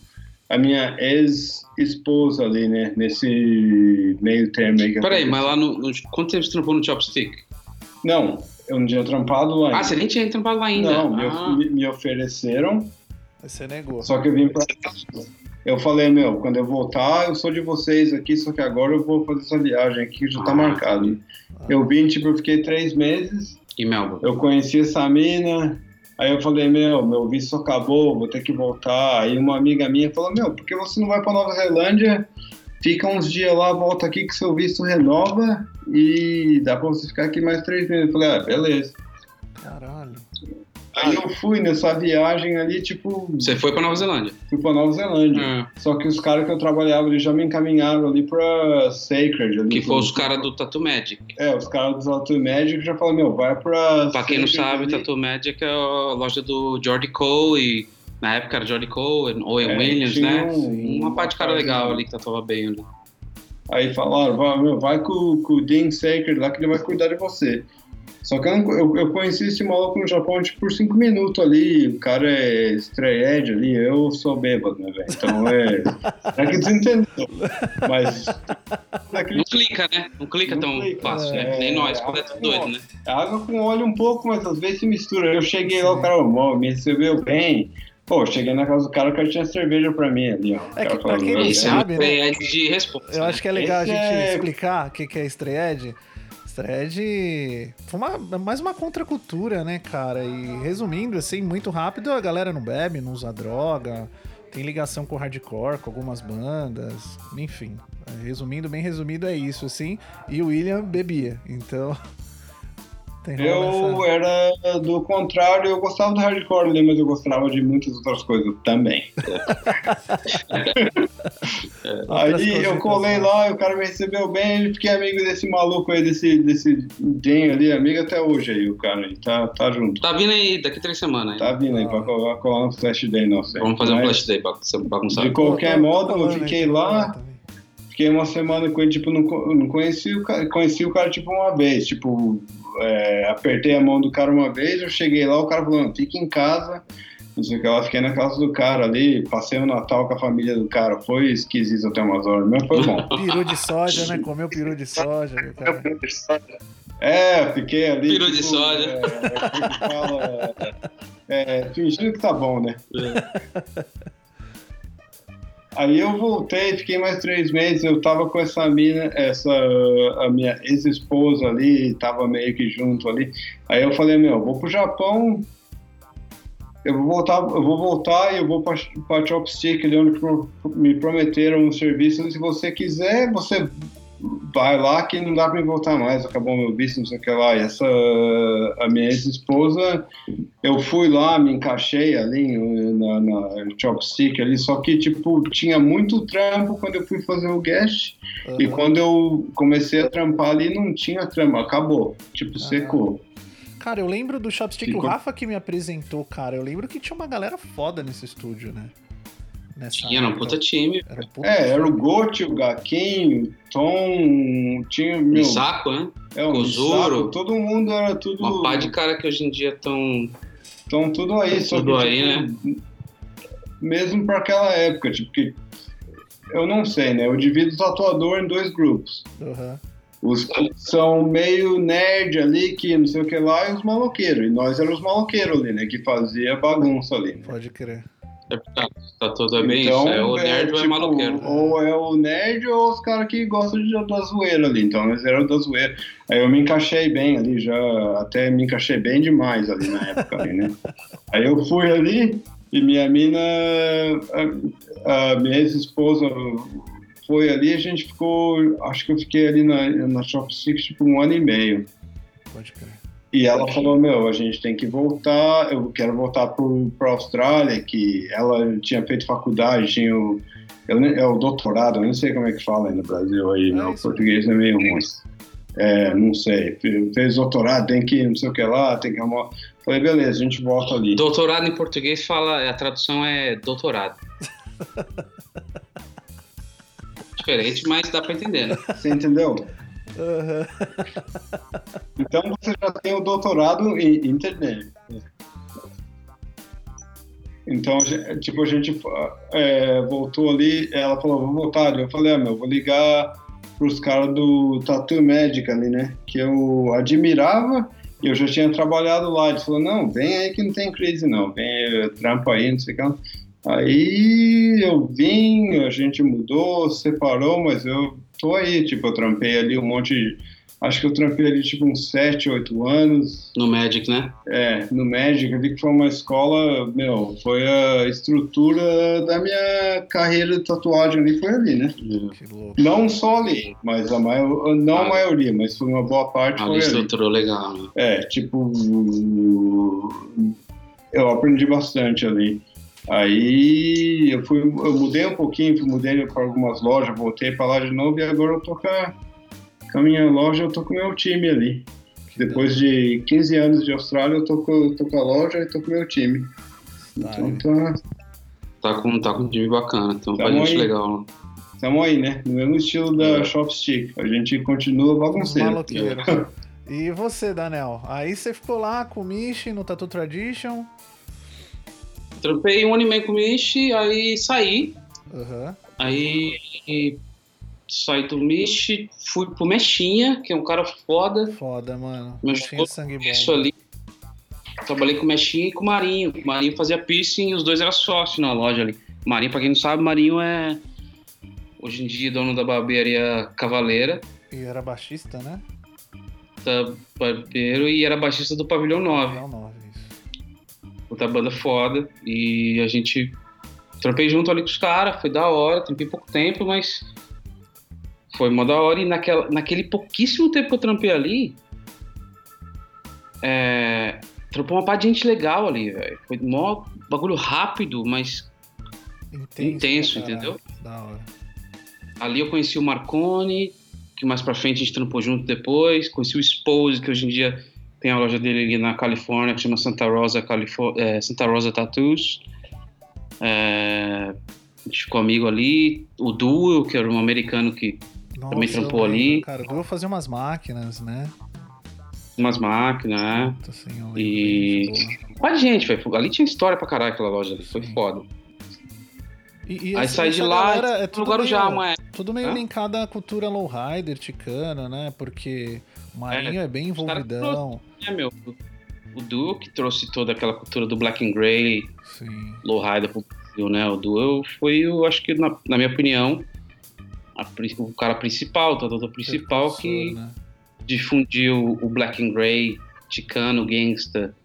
a minha ex-esposa ali, né, nesse meio termo aí. que eu Peraí, mas lá no, no- Quanto tempo você trampou no Chopstick? Não, eu não tinha trampado lá. Ah, você nem tinha trampado lá ainda. Não, me, Ah. me- me ofereceram, você negou. só que eu vim pra Eu falei, meu, quando eu voltar, eu sou de vocês aqui, só que agora eu vou fazer essa viagem aqui, já tá Ah. marcado. Eu vim, tipo, eu fiquei três meses, Em Melbourne. eu conheci essa mina, aí eu falei, meu, meu visto acabou, vou ter que voltar. Aí uma amiga minha falou, meu, por que você não vai pra Nova Zelândia? Fica uns dias lá, volta aqui que seu visto renova e dá pra você ficar aqui mais três meses. Eu falei, ah, beleza. Caralho. Aí eu fui nessa viagem ali, tipo, Você foi pra Nova Zelândia. fui pra Nova Zelândia. Ah, Só que os caras que eu trabalhava, eles já me encaminharam ali pra Sacred. Ali que foi os caras do Tattoo Magic. É, os caras do Tattoo Magic já falaram, meu, vai pra... Pra quem não Sacred sabe, ali. Tattoo Magic é a loja do Jordi Cole e na época era Jordi Cole, Owen É, Williams, né? um- Uma parte de cara legal ali que tatuava bem ali. Aí falaram, vai, meu, vai com, com o Dean Sacred lá que ele vai cuidar de você. Só que eu, eu, conheci esse maluco no Japão tipo, por cinco minutos ali. O cara é straight ali, eu sou bêbado, né, velho? Então é. É que desentendeu. Mas. Naquele Não clica, né? Não clica Não tão clica, fácil, é, né? Nem nós, é, quando é tudo doido, né? Água com óleo um pouco, mas às vezes se mistura. Eu cheguei lá, o cara ó, me recebeu bem. Pô, cheguei na casa do cara, o cara tinha cerveja pra mim ali, ó. É que pra falou, quem não "Ei, Isso é sabe, né? é de resposta. Eu acho que é legal a Esse gente é- explicar o que, que é Stred. Stred foi uma, mais uma contracultura, né, cara? E resumindo, assim, muito rápido, a galera não bebe, não usa droga, tem ligação com hardcore, com algumas bandas, enfim. Resumindo, bem resumido, é isso, assim. E o William bebia, então. Eu era do contrário, eu gostava do hardcore ali, mas eu gostava de muitas outras coisas também. Outras aí eu colei lá, e o cara me recebeu bem, fiquei amigo desse maluco aí, desse, desse Den ali, amigo até hoje aí, o cara aí, tá, tá junto. Tá vindo aí daqui três semanas. Tá Hein? vindo aí Ah. pra colar, colar no Flash Day, não sei. Vamos fazer um flash day pra bagunçar. De qualquer modo, eu aí, fiquei tô lá. Fiquei uma semana com ele, tipo, não, não conheci o cara, conheci o cara, tipo, uma vez, tipo, é, apertei a mão do cara uma vez, eu cheguei lá, o cara falou, "Não, fica em casa, não sei o que lá, fiquei na casa do cara ali, passei o Natal com a família do cara, foi esquisito até umas horas, mas foi bom. Peru de soja, né? Comeu peru de soja. né, cara? É, fiquei ali. Peru de soja. É, é, fala, é, fingindo que tá bom, né? Aí eu voltei, fiquei mais três meses. Eu tava com essa mina, essa a minha ex-esposa ali, tava meio que junto ali. Aí eu falei, meu, vou pro Japão. Eu vou voltar, eu vou voltar e eu vou pra Chopstick, onde me prometeram um serviço. Se você quiser, você vai lá que não dá pra me voltar mais, acabou meu visto, não sei o que lá. E essa, a minha ex-esposa, eu fui lá, me encaixei ali na, na Chopstick ali, só que, tipo, tinha muito trampo quando eu fui fazer o guest. E Aham. quando eu comecei a trampar ali, não tinha trampo, acabou. Tipo, secou. Cara, eu lembro do Chopstick, o Ficou- Rafa que me apresentou, cara. Eu lembro que tinha uma galera foda nesse estúdio, né? Nessa Tinha, era um puta time. Era um puta É, era o Gotti, o Gaquinho, Tom, tinha meu, Misako, né? é, o Kozuro. Misako, todo mundo era tudo. Uma pá de cara que hoje em dia estão. Então tudo aí, só Tudo aí, tipo, Mesmo para aquela época, tipo, que eu não sei, né? Eu divido o tatuador em dois grupos. Aham. Os que são meio nerd ali, que não sei o que lá, e os maloqueiros. E nós éramos os maloqueiros ali, né? Que fazia bagunça ali. Né? Pode crer. Tá, tá tudo bem isso. É o nerd ou é tipo, maloqueiro. Ou é o nerd ou os caras que gostam de, da zoeira ali. Então nós éramos da zoeira. Aí eu me encaixei bem ali, já até me encaixei bem demais ali na época, ali, né? Aí eu fui ali e minha mina, a, a minha ex-esposa foi ali, a gente ficou, acho que eu fiquei ali na, na Shop Six tipo um ano e meio. Pode crer. E ela falou, meu, a gente tem que voltar, eu quero voltar para a Austrália, que ela tinha feito faculdade, tinha o, eu, é o doutorado, eu não sei como é que fala aí no Brasil, aí, É meu português é meio ruim. É, não sei, fe- fez doutorado, tem que ir não sei o que lá, tem que arrumar. Falei, beleza, a gente volta ali. Doutorado em português fala. A tradução é doutorado. Diferente, mas dá pra entender, né? Você entendeu? Aham. Então você já tem o doutorado em internet. Então, tipo, a gente é, voltou ali, ela falou, vou voltar. Eu falei, ah, meu, vou ligar pros caras do Tattoo Magic ali, né? Que eu admirava e eu já tinha trabalhado lá. Ele falou, não, vem aí que não tem crise não, vem aí, trampa aí, não sei o que. Aí eu vim, a gente mudou, separou, mas eu tô aí, tipo, eu trampei ali um monte de... Acho que eu trampei ali tipo uns 7, 8 anos. No Magic, né? É, no Magic, eu vi que foi uma escola, meu, foi a estrutura da minha carreira de tatuagem ali, foi ali, né? Que louco. Não só ali, mas a maior, não a Ah. maioria, mas foi uma boa parte A ali. estruturou legal, né? É, tipo, eu aprendi bastante ali. Aí eu fui, eu mudei um pouquinho, fui, mudei para algumas lojas, voltei para lá de novo e agora eu tô com a, com a minha loja, eu tô com o meu time ali. Depois de 15 anos de Austrália, eu tô com, tô com a loja e tô com o meu time. Então tá, Tá com, tá com um time bacana, então faz gente aí. legal. né? tamo aí, né? No mesmo estilo da É. Shopstick. A gente continua bagunceiro. E você, Daniel? Aí você ficou lá com o Michi no Tattoo Tradition. Trampei um ano e meio com o Michi, aí saí. Aham. Aí saí do Michi, fui pro Mexinha, que é um cara foda. Foda, mano. Meu Tinha sangue bom. Isso ali. Trabalhei com o Mexinha e com o Marinho. O Marinho fazia piercing e os dois eram sócios na loja ali. Marinho, pra quem não sabe, Marinho é hoje em dia dono da barbearia Cavaleira, E era baixista, né? da barbeiro e era baixista do Pavilhão 9. Não, nove, isso. Outra banda foda. E a gente trampei junto ali com os caras, foi da hora, trampei pouco tempo, mas foi mó da hora. E naquela, naquele pouquíssimo tempo que eu trampei ali, é, trampou uma parte de gente legal ali, velho. Foi mó bagulho rápido, mas Intenso, Intenso, entendeu? Da hora. ali eu conheci o Marconi, que mais pra frente a gente trampou junto depois. Conheci o Expose, que hoje em dia tem a loja dele ali na Califórnia, que chama Santa Rosa, Califo- é, Santa Rosa Tattoos. É, a gente ficou amigo ali. O Duo, que era um americano que Nossa, Também trampou lembro, ali. Cara, eu fazia umas máquinas, né? umas máquinas, né? Lembro E- bem, gente velho. Ali tinha história pra caralho aquela loja ali. Foi Sim. foda. E, e Aí saí de lá galera é tudo meio, época. tudo meio Hã? linkado à cultura lowrider ticana, né? Porque o Marinho é, bem os caras envolvidão. É, meu. O Duo que trouxe toda aquela cultura do Black and Grey, Sim. Lowrider pro Brasil, né? O Duo foi, eu acho que, na, na minha opinião, a o cara principal, o tatuador principal que né? difundiu o Black and Grey, Chicano, Gangsta,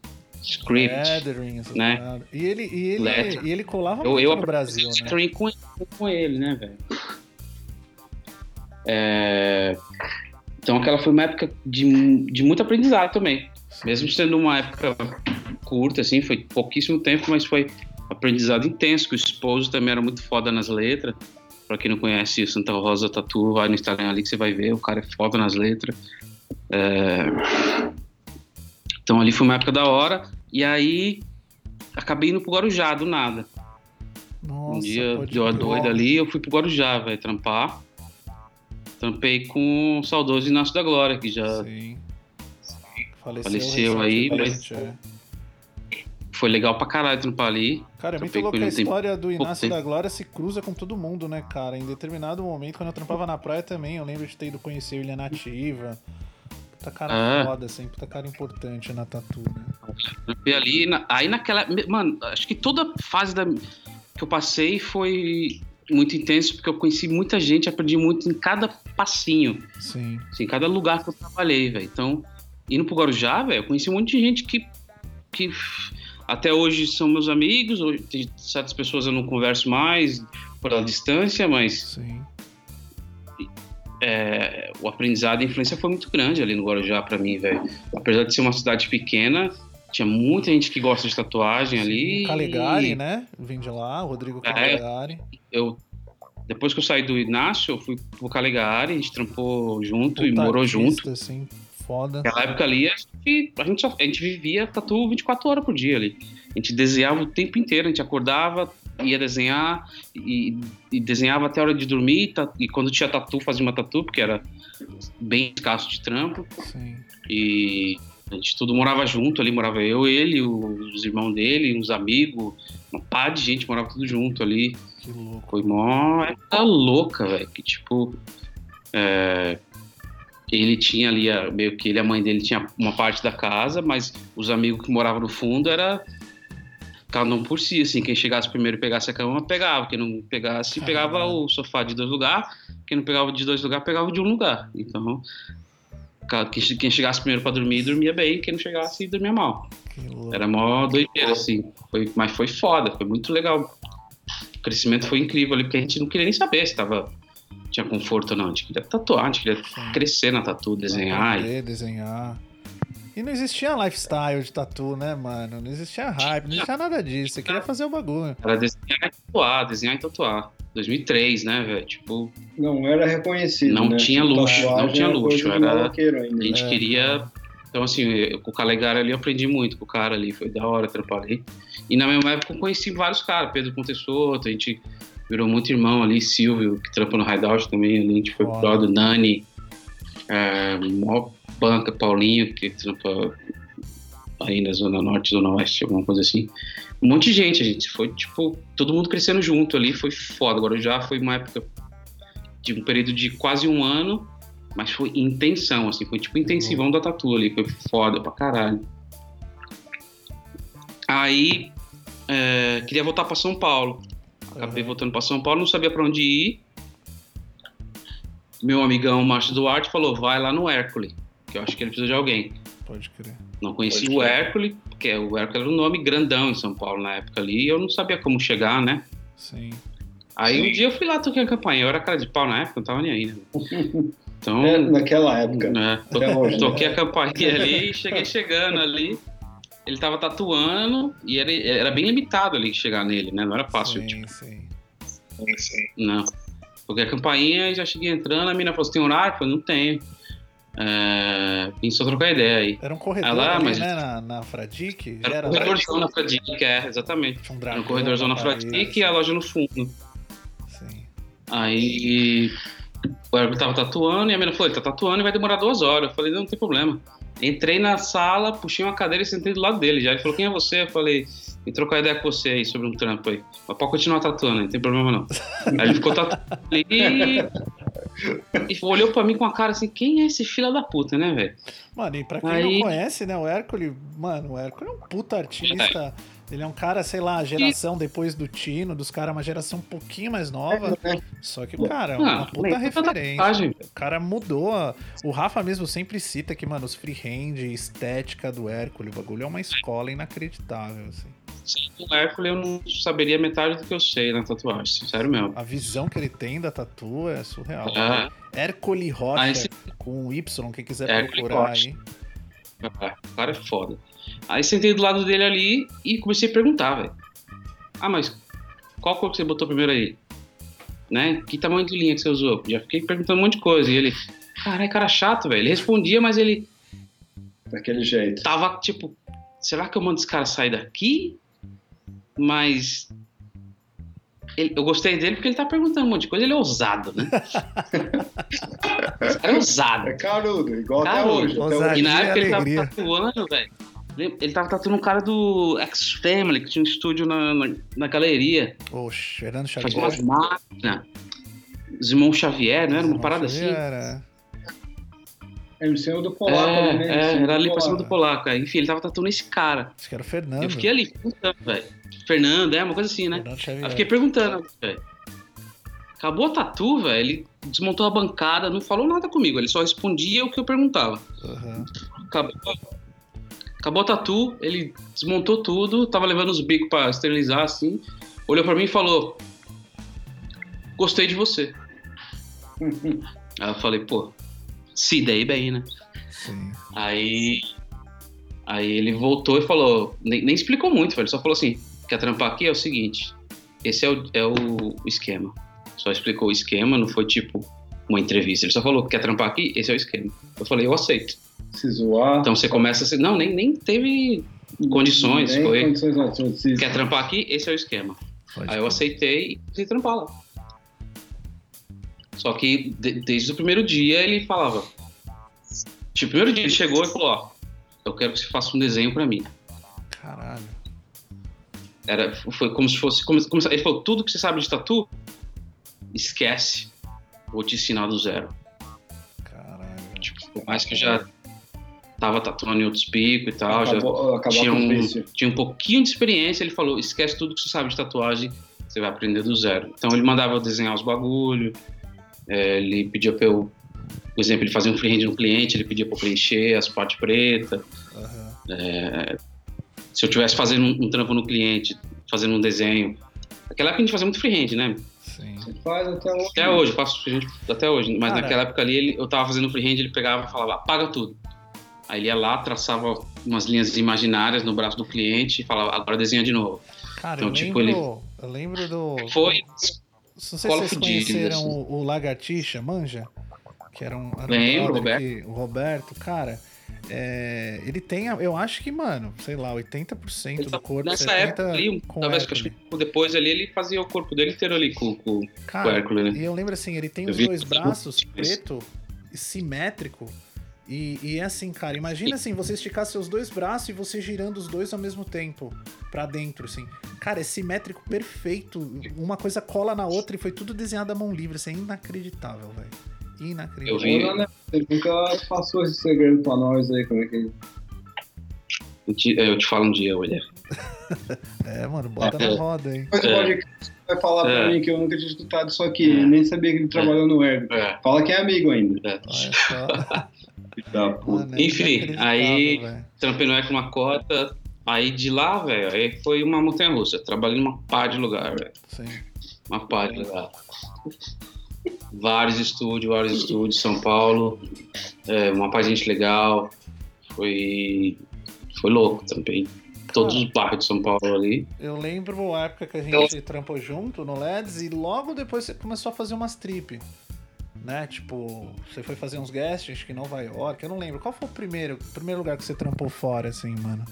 Script. Essas né? E ele, e ele, e ele colava Eu, muito eu no Brasil, né? com, com ele, né, velho? É, Então aquela foi uma época de, de muito aprendizado também. Mesmo sendo uma época curta, assim, foi pouquíssimo tempo, mas foi aprendizado intenso, que o esposo também era muito foda nas letras. Pra quem não conhece o Santa Rosa Tatu, vai no Instagram ali que você vai ver, o cara é foda nas letras. É, Então ali foi uma época da hora, e aí acabei indo pro Guarujá, do nada. Nossa, um dia deu a doida ali, eu fui pro Guarujá, velho, trampar. Trampei com o saudoso Inácio da Glória, que já Sim. Faleceu, Faleceu aí, recentemente, é. foi legal pra caralho trampar ali. Cara, é muito louco que ele a história do Inácio da Glória se cruza com todo mundo, né, cara? Em determinado momento, quando eu trampava na praia também, eu lembro de ter ido conhecer o Ilha Nativa. Puta cara Ah. foda, assim, puta cara importante na tatu, né? Trampei ali, na- aí naquela. Mano, acho que toda fase da, que eu passei foi muito intenso, porque eu conheci muita gente, aprendi muito em cada passinho. Sim. Assim, cada lugar que eu trabalhei, velho. Então, indo pro Guarujá, velho, eu conheci um monte de gente que, que até hoje são meus amigos. Hoje, tem certas pessoas eu não converso mais pela distância, mas Sim. é, o aprendizado e a influência foi muito grande ali no Guarujá pra mim, velho. Apesar de ser uma cidade pequena, tinha muita gente que gosta de tatuagem ali. O Calegari, né? Vem de lá, o Rodrigo É. Calegari. Eu, depois que eu saí do Inácio, eu fui pro Calegari, a gente trampou junto e Puta morou artista, junto. assim, foda. Naquela época ali, a gente, a, gente, a gente vivia tatu 24 horas por dia ali. A gente desenhava o tempo inteiro, a gente acordava, ia desenhar e, e desenhava até a hora de dormir. E quando tinha tatu, fazia uma tatu, porque era bem escasso de trampo. Sim. E a gente tudo morava junto ali, morava eu, ele, os irmãos dele, uns amigos, uma pá de gente morava tudo junto ali. Que louco. Foi mó época louca, velho. Que tipo. é, ele tinha ali, a- meio que ele e a mãe dele tinha uma parte da casa, mas os amigos que moravam no fundo era cada um por si, assim. Quem chegasse primeiro e pegasse a cama, pegava. Quem não pegasse, pegava o sofá de dois lugares. Quem não pegava de dois lugares, pegava de um lugar. Então, quem che- quem chegasse primeiro pra dormir, dormia bem. Quem não chegasse, dormia mal. Era mó doideira, assim. Foi, mas foi foda, foi muito legal. O crescimento foi incrível ali, porque a gente não queria nem saber se tava, tinha conforto ou não. A gente queria tatuar, a gente queria Sim. crescer na tatu, desenhar. e- Aprender, desenhar. E não existia lifestyle de tatu, né, mano? Não existia hype, não existia nada disso. Você queria fazer o bagulho. Era desenhar e tatuar, desenhar e tatuar. 2003, né, velho? Tipo, Não era reconhecido. Não né? tinha luxo, Tatuagem não tinha luxo, era- ainda. a gente É. queria. Então, assim, eu, com o Calegari ali eu aprendi muito com o cara ali, foi da hora trampar ali. E na mesma época eu conheci vários caras, Pedro Contessoto, a gente virou muito irmão ali, Silvio, que trampa no Hideout também, ali, a gente foi pro do Nani, é, mó banca, Paulinho, que trampa aí na Zona Norte, Zona Oeste, alguma coisa assim. Um monte de gente, a gente foi, tipo, todo mundo crescendo junto ali, foi foda. Agora já foi uma época de um período de quase um ano, mas foi intensão, assim, foi tipo intensivão da tatu ali, foi foda pra caralho. Aí, é, queria voltar pra São Paulo. Acabei Uhum. voltando pra São Paulo, não sabia pra onde ir. Meu amigão Márcio Duarte falou: vai lá no Hércules, que eu acho que ele precisa de alguém. Pode crer. Não conhecia Pode o. Hércules, porque o Hércules era um nome grandão em São Paulo na época ali, e eu não sabia como chegar, né? Sim. Aí um dia eu fui lá toquei a campainha, eu era cara de pau na época, não tava nem aí, né? Então, É, naquela época. né, to- Até hoje, né? toquei a campainha ali e cheguei chegando ali. Ele tava tatuando e era, era bem limitado ali chegar nele, né? Não era fácil, tipo, Sim, sim. não. Toquei a campainha e já cheguei entrando, a mina falou, você tem horário? Eu falei, não tenho. É, vim só trocar ideia aí. Era um corredor Ah lá, ali, mas- né, na, na Fradique? Já Era um corredorzão na Fradique, é, exatamente. Tinha um Era um corredorzão na Fradique e a loja no fundo. Sim. Aí o Herbert tava tatuando e a menina falou, ele tá tatuando e vai demorar duas horas. Eu falei, não, não tem problema. Entrei na sala, puxei uma cadeira e sentei do lado dele já. Ele falou, quem é você? Eu falei, vim trocar ideia com você aí sobre um trampo aí. Mas pode continuar tatuando, não tem problema não. aí ele ficou tatuando ali e olhou pra mim com a cara assim, quem é esse filho da puta, né, velho? Mano, e pra quem Aí- não conhece, né, o Hércules, mano, o Hércules é um puta artista. Ele é um cara, sei lá, a geração depois do Tino, dos caras, uma geração um pouquinho mais nova. Só que o cara é uma Ah, puta referência. O cara mudou. a- O Rafa mesmo sempre cita que, mano, os freehand, estética do Hércules, o bagulho é uma escola inacreditável, assim. Sem o Hércules eu não saberia metade do que eu sei na tatuagem, sério mesmo. A visão que ele tem da tatu é surreal. Ah, Hércules Rocha, Ah, esse- com Y, quem quiser Hércules procurar Rocha. aí. Ah, O cara é foda. Aí sentei do lado dele ali e comecei a perguntar, velho. Ah, mas qual cor que você botou primeiro aí? Né? Que tamanho de linha que você usou? Já fiquei perguntando um monte de coisa. E ele, caralho, cara chato, velho. Ele respondia, mas ele Daquele jeito. tava tipo, será que eu mando esse cara sair daqui? Mas ele- eu gostei dele porque ele tá perguntando um monte de coisa, ele é ousado, né? Esse cara é ousado. É carudo, igual até Carudo. hoje. Até hoje. E na e época ele tava tatuando, velho. Ele tava tatuando um cara do X-Family, que tinha um estúdio na, na, na galeria. Oxe, Fernando Fazia Xavier. umas máquinas. Irmãos Xavier, não era uma parada assim? Era. É em cima do polaco É, né? É, era ali pra cima do polaco. aí. Enfim, ele tava tatuando esse cara. Acho que era o Fernando. Eu fiquei ali, perguntando, velho. Fernando, é uma coisa assim, né? Fernando Xavier. Aí fiquei perguntando, velho. Acabou a tatu, velho. Ele desmontou a bancada, não falou nada comigo. Ele só respondia o que eu perguntava. Aham. Acabou, acabou a tatu, ele desmontou tudo, tava levando os bicos pra esterilizar, assim. Olhou pra mim e falou: Gostei de você. Aí eu falei, pô, se dei bem, né? Sim. Aí. Aí ele voltou e falou, nem, nem explicou muito, velho. Ele só falou assim: quer trampar aqui? É o seguinte, esse é o, é o esquema. Só explicou o esquema, não foi tipo uma entrevista. Ele só falou: quer trampar aqui? Esse é o esquema. Eu falei: eu aceito. Se zoar. Então você começa assim. Não, nem, nem teve condições. nem foi. condições não. Se- se- Quer trampar aqui? Esse é o esquema. Pode Aí eu aceitei e fui trampar lá. Só que de- desde o primeiro dia ele falava. Tipo, o primeiro dia ele chegou e falou: Ó, eu quero que você faça um desenho pra mim. Caralho. Era, foi como se fosse. Como, como ele falou: tudo que você sabe de tatu, esquece. Vou te ensinar do zero. Caralho. Tipo, por mais que eu já tava tatuando em outros picos e tal, já acabou, acabou tinha um, tinha um pouquinho de experiência, ele falou, esquece tudo que você sabe de tatuagem, você vai aprender do zero. Então ele mandava eu desenhar os bagulho, é, ele pedia pra eu, por exemplo, ele fazia um freehand no cliente, ele pedia pra eu preencher as partes pretas. Aham. Se eu tivesse fazendo um, um trampo no cliente, fazendo um desenho, naquela época a gente fazia muito freehand, né? Sim. Faz até hoje. Até hoje, faço freehand até hoje, mas Cara. naquela época ali ele, eu tava fazendo freehand, ele pegava e falava, apaga tudo. Aí ele ia lá, traçava umas linhas imaginárias no braço do cliente e falava, agora desenha de novo. Cara, Então, eu, tipo, lembro, eu lembro do. Foi Não sei se vocês conheceram assim. o, o Lagartixa, manja? Que era um. Era um Lembro, brother Roberto. que- o Roberto, cara. é, ele tem, eu acho que, mano, sei lá, 80% Ele do tá- corpo. Nessa 70% época ali, talvez acho que depois ali, ele fazia o corpo dele inteiro ali com, com, com o Cara, Hércules, né? e eu lembro assim, ele tem Eu os dois braços preto, simétrico. E, e é assim, cara, imagina assim, você esticar seus dois braços e você girando os dois ao mesmo tempo pra dentro, assim. Cara, é simétrico perfeito. Uma coisa cola na outra e foi tudo desenhado à mão livre. Isso é inacreditável, velho. Inacreditável. Eu vi- né? Você nunca passou esse segredo pra nós aí, como é que. Eu te, eu te falo um dia, William. É, mano, bota É. na roda, hein? Mas É. pode vai falar pra É. mim que eu nunca tinha escutado isso aqui, É. nem sabia que ele trabalhou no Ergo. É, Fala que é amigo ainda. é. Olha só. Filho da puta. Mano, é Enfim, aí- velho. Trampei no Eco uma cota, aí de lá, velho, aí foi uma montanha russa. Trabalhei numa pá de lugar, velho. Sim. Uma pá de lugar. Vários estúdios, vários estúdios, São Paulo, é, uma pá de gente legal. Foi. Foi louco também. Todos os bairros de São Paulo ali. Eu lembro a época que a gente trampou junto no LEDs e logo depois você começou a fazer umas trip. Né? Tipo, você foi fazer uns guests, acho que em Nova York, eu não lembro. Qual foi o primeiro, primeiro lugar que você trampou fora, assim, mano?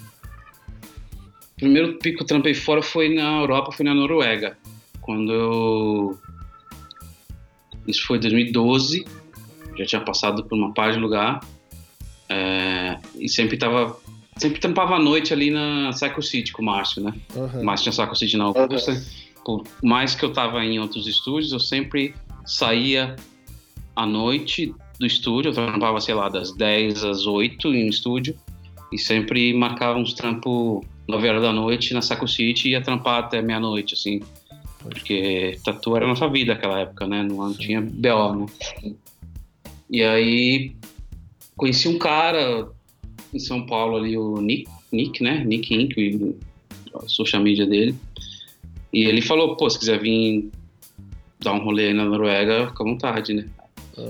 O primeiro pico que eu trampei fora foi na Europa, foi na Noruega. Quando eu. Isso foi em 2012. Já tinha passado por uma par de lugar. É, e sempre tava. Sempre trampava à noite ali na Cycle City com o Márcio, né? Aham. O Márcio tinha Cycle City na Augusta. Por mais que eu tava em outros estúdios, eu sempre saía à noite do estúdio. Eu trampava, sei lá, das 10 às 8 em um estúdio. E sempre marcava uns trampos 9 horas da noite na Saco City e ia trampar até meia-noite, assim. Porque tatu era a nossa vida naquela época, né? Não tinha BO, né? E aí conheci um cara em São Paulo ali, o Nick, Nick né? Nick Inc, a social media dele. E ele falou, pô, se quiser vir dar um rolê aí na Noruega, fica à vontade, né?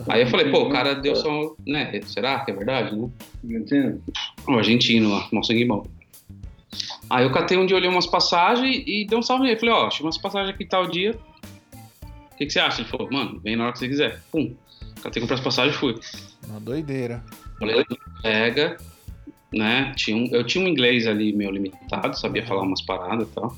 Aí eu falei, pô, o cara deu só, né? Será que é verdade, né? Entende? Um argentino lá, mal sangue bom. Aí eu catei um dia, olhei umas passagens e dei um salve nele. Falei, ó, achei umas passagens aqui tal dia. O que, que você acha? Ele falou, mano, vem na hora que você quiser. Pum. Catei, comprei as passagens e fui. Uma doideira. Falei, pega, né? Tinha um, eu tinha um inglês ali meio limitado, sabia falar umas paradas e tal.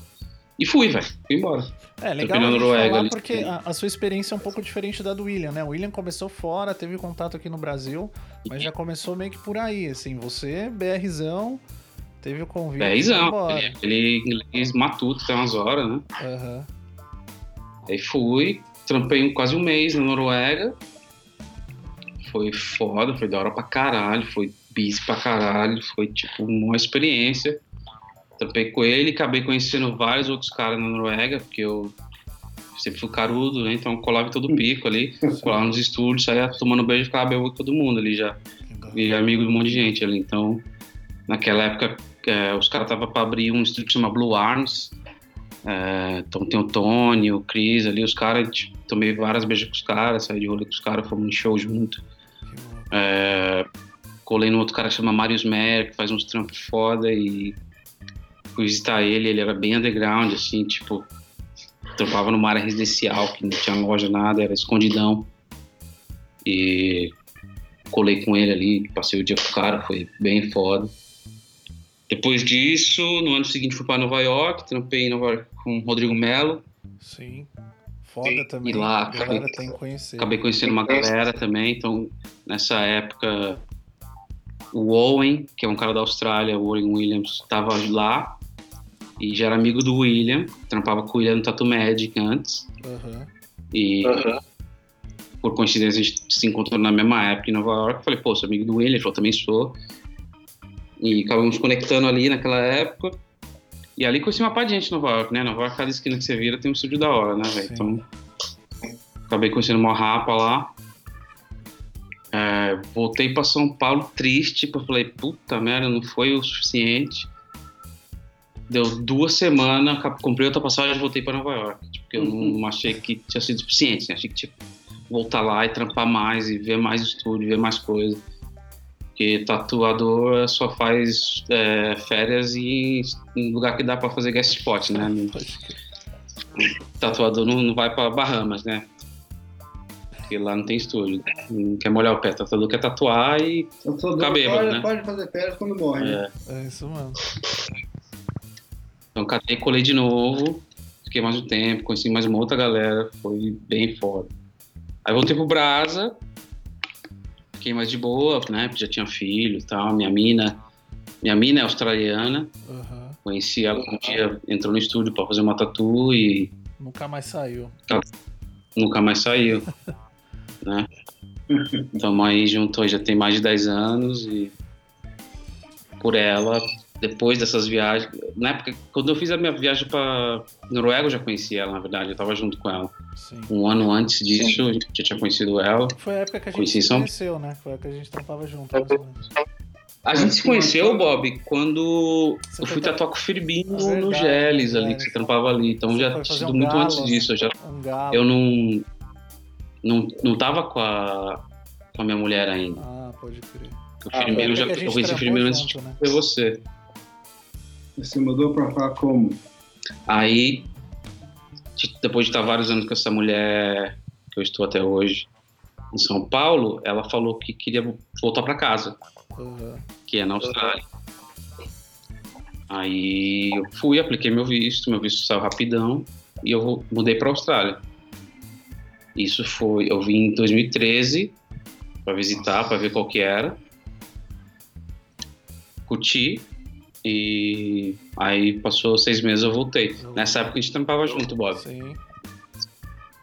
E fui, velho. Fui embora. É, legal Noruega falar ali. porque a, a sua experiência é um pouco diferente da do William, né? O William começou fora, teve contato aqui no Brasil, mas já começou meio que por aí, assim. Você, BRzão, teve o convite. embora. Ele, ele inglês matuto, tem umas horas, né? Aham. Aí fui, trampei quase um mês na Noruega. Foi foda, foi da hora pra caralho, foi busy pra caralho, foi tipo uma experiência. Trampei com ele, acabei conhecendo vários outros caras na Noruega, porque eu sempre fui carudo, né? Então colava em todo pico ali, colava nos estúdios, saía tomando beijo e ficava bebendo com todo mundo ali já. E amigo de um monte de gente ali. Então, naquela época, é, os caras estavam para abrir um estúdio que chama Blue Arms. É, então tem o Tony, o Chris ali, os caras, tipo, tomei várias beijas com os caras, saí de rolê com os caras, fomos em show junto. É, colei no outro cara que chama Marius Mer, que faz uns trampos foda e fui visitar ele, ele era bem underground, assim, tipo, trampava numa área residencial, que não tinha loja, nada, era escondidão. E colei com ele ali, passei o dia com o cara, foi bem foda. Depois disso, no ano seguinte fui para Nova York, trampei em Nova York com o Rodrigo Melo, Sim. Foda também. E lá, acabei- acabei conhecendo uma galera também, então nessa época o Owen, que é um cara da Austrália, o Owen Williams, estava lá e já era amigo do William, trampava com o William no Tattoo Magic antes. Aham. e por coincidência a gente se encontrou na mesma época em Nova York, falei, pô, sou amigo do William, ele falou, também sou. E acabamos conectando ali naquela época. E ali conheci uma par de gente em Nova York, né, Nova York, cada esquina que você vira tem um estúdio da hora, né, velho, então acabei conhecendo uma rapa lá. É, voltei para São Paulo triste, porque eu falei, puta merda, não foi o suficiente. Deu duas semanas, comprei outra passagem e voltei para Nova York. Tipo, porque eu não achei que tinha sido suficiente, né? Achei que tinha que voltar lá e trampar mais e ver mais estúdio, ver mais coisa. Porque tatuador só faz é, férias em, em lugar que dá para fazer guest spot, né? Tatuador não, não vai para Bahamas, né? Porque lá não tem estúdio. Não quer molhar o pé. Tatuador quer tatuar e. Tatuador bêbado, pode, né? pode fazer férias quando morre. né? É, É isso mesmo. Então catei, colei de novo. Fiquei mais um tempo, conheci mais uma outra galera. Foi bem foda. Aí voltei pro Brasa. Fiquei mais de boa, né? Porque já tinha filho e tal. Minha mina. Minha mina é australiana. Aham. Conheci ela um dia, entrou no estúdio pra fazer uma tatu e Nunca mais saiu. nunca mais saiu. né? Estamos aí juntos já tem mais de 10 anos e por ela, depois dessas viagens, na época, quando eu fiz a minha viagem para Noruega, eu já conhecia ela, na verdade, eu estava junto com ela. Sim. Um ano antes disso, eu já tinha conhecido ela. Foi a época que a gente Conheci se São- conheceu, né? Foi a época que a gente trampava junto. A gente se conheceu, Bob, quando Você eu fui tatuar com o Firmino É verdade, no Geles ali, verdade. que você trampava ali. Então Você já tinha um muito galo, antes disso. Eu, já, Um eu não, não. Não tava com a, com a minha mulher ainda. Ah, pode crer. O Ah, Firmino Foi a já. Eu gente conheci o Firmino antes de né? você. Você mudou pra cá como? Aí, de- depois de estar vários anos com essa mulher que eu estou até hoje em São Paulo, ela falou que queria voltar para casa, Aham. que é na Austrália. Aí eu fui, apliquei meu visto, meu visto saiu rapidão e eu mudei para Austrália. Isso foi, eu vim em 2013 para visitar, para ver qual que era. Curti e aí passou seis meses eu voltei. Nessa época a gente trampava junto, Bob. Sim.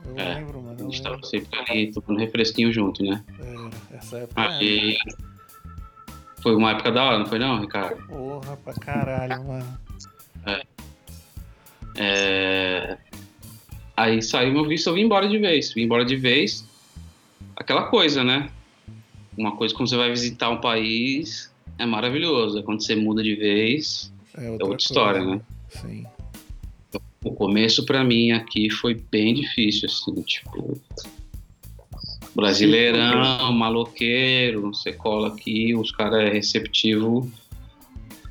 Eu É, lembro, mano. A Eu gente tava sempre ali, tomando refresquinho junto, né? É, essa época Aí foi uma época da hora, não foi não, Ricardo? é. Porra, pra caralho, mano. É... Aí saiu meu visto, eu vim embora de vez. Vim embora de vez. Aquela coisa, né? Uma coisa quando você vai visitar um país é maravilhoso. Quando você muda de vez, É é outra, outra história, né? Sim. O começo pra mim aqui foi bem difícil, assim, tipo. Brasileirão, maloqueiro, você cola aqui, os caras é receptivo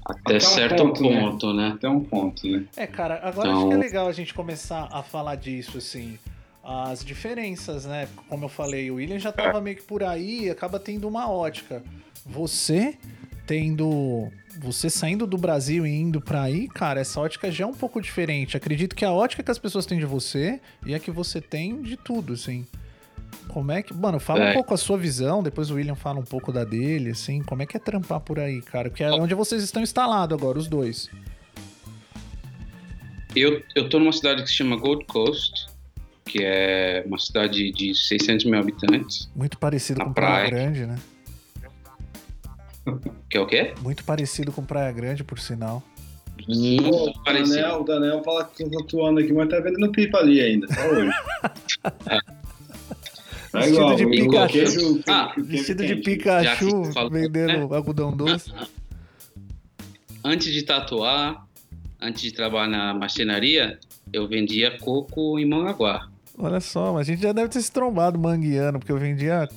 até, Até um certo ponto, né? ponto, né? Até um ponto, né? É, cara, agora Então- acho que é legal a gente começar a falar disso, assim. As diferenças, né? Como eu falei, o William já tava meio que por aí e acaba tendo uma ótica. Você tendo. Você saindo do Brasil e indo pra aí, cara, essa ótica já é um pouco diferente. Acredito que a ótica que as pessoas têm de você e a que você tem de tudo, assim. Como é que. Mano, fala um É. pouco a sua visão, depois o William fala um pouco da dele, assim. Como é que é trampar por aí, cara? Porque é onde vocês estão instalados agora, os dois. Eu, eu tô numa cidade que se chama Gold Coast, que é uma cidade de 600 mil habitantes, Muito parecido Na com Praia praia. Grande, né? Que é o quê? Muito parecido com Praia Grande, por sinal. Muito Pô, o parecido. Daniel, o Daniel fala que tô tatuando aqui, mas tá vendendo pipa ali ainda, só hoje. Tá Vestido igual, de Pikachu. queijo- Ah, queijo Vestido de Pikachu, vendendo algodão doce. Antes de tatuar, antes de trabalhar na marcenaria, eu vendia coco em Mangaguá. Olha só, mas a gente já deve ter se trombado mangueando, porque eu vendia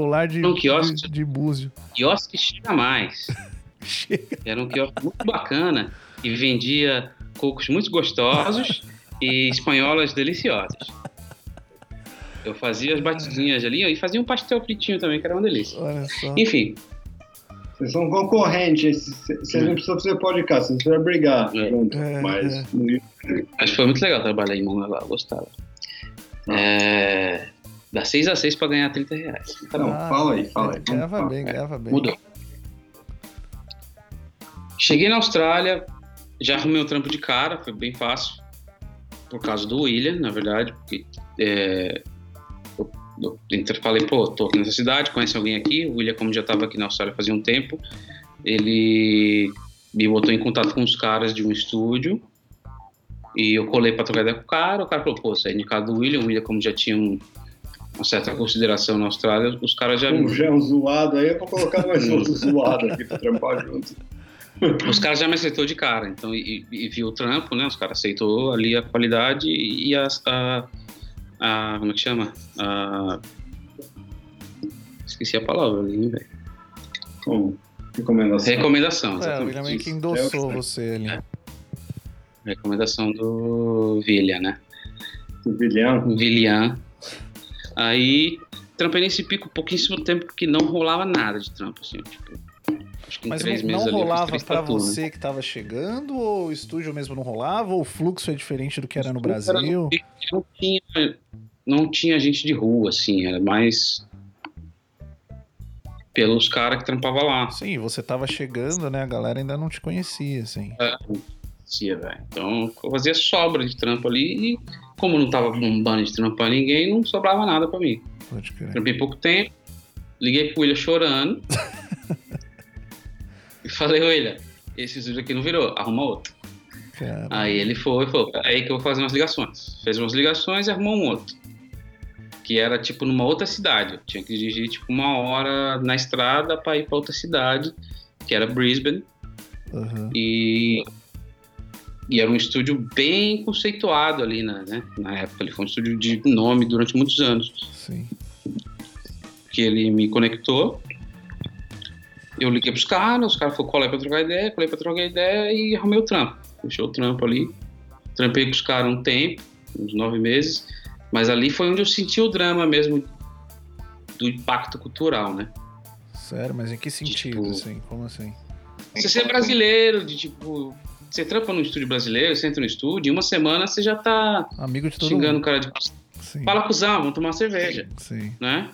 colar de, Um quiosque. de, de búzio. Quiosque chega mais. Chega. Era um quiosque muito bacana e vendia cocos muito gostosos e espanholas deliciosas. Eu fazia as batidinhas ali e fazia um pastel fritinho também, que era uma delícia. Olha só. Enfim, Vocês são concorrentes, vocês não precisam fazer podcast, vocês precisam brigar É. junto, É, mas é. mas foi muito legal trabalhar em Mangaguá, eu gostava. É, dá 6 a 6 para ganhar 30 reais. Tá bom. Não, fala aí, fala aí. Ah, Ganhava Fala. bem, ganhava bem. Mudou. Cheguei na Austrália, já arrumei o trampo de cara, foi bem fácil. Por causa do William, na verdade, porque é, eu, falei, pô, tô aqui nessa cidade, conhece alguém aqui? O William, como já estava aqui na Austrália fazia um tempo, ele me botou em contato com os caras de um estúdio e eu colei para trocar ideia com o cara. O cara falou, pô, você é indicado do William. O William, como já tinha um- uma certa consideração na Austrália, os caras já Um já um zoado aí, eu vou colocar mais outro zoado aqui pra trampar junto. Os caras já me aceitou de cara, então, e, e viu o trampo, né? Os caras aceitou ali a qualidade e a, a, a- como é que chama? A, esqueci a palavra ali, velho. Como? Recomendação. Recomendação, É, o. William meio que endossou É o que- você ali. Recomendação do Vilha, né? Vilhão. Villian. Aí, trampei nesse pico pouquíssimo tempo, porque não rolava nada de trampo, assim, tipo... Acho que em Mas três não, meses não rolava pra tatu, né? você que tava chegando, ou o estúdio mesmo não rolava, ou o fluxo é diferente do que era no Era Brasil? Não tinha, não tinha gente de rua, assim, era mais pelos caras que trampavam lá. Sim, você tava chegando, né? A galera ainda não te conhecia, assim. Cia, velho. Então eu fazia sobra de trampo ali e como não tava bombando de trampo pra ninguém, não sobrava nada pra mim. Pode crer. Trampei pouco tempo, liguei pro William chorando e falei, William, esse estúdio aqui não virou, arruma outro. Cara, Aí ele foi, falou, aí que eu vou fazer umas ligações. Fez umas ligações e arrumou um outro. Que era tipo numa outra cidade. Eu tinha que dirigir tipo uma hora na estrada pra ir pra outra cidade, que era Brisbane. aham. E, e era um estúdio bem conceituado ali na, né, na época. Ele foi um estúdio de nome durante muitos anos. Sim. Que ele me conectou. Eu liguei pros caras, os caras falaram, colei pra trocar ideia, colei pra trocar ideia e arrumei o trampo. Fechou o trampo ali. Trampei com os caras um tempo, uns nove meses. Mas ali foi onde eu senti o drama mesmo do impacto cultural, né? Sério, mas em que sentido, Tipo- assim? Como assim? Você ser brasileiro, de tipo. Você trampa no estúdio brasileiro, você entra no estúdio, em uma semana você já tá Amigo de todo xingando o mundo. cara de. Sim. Fala, cuzão, vamos tomar cerveja, Sim. né?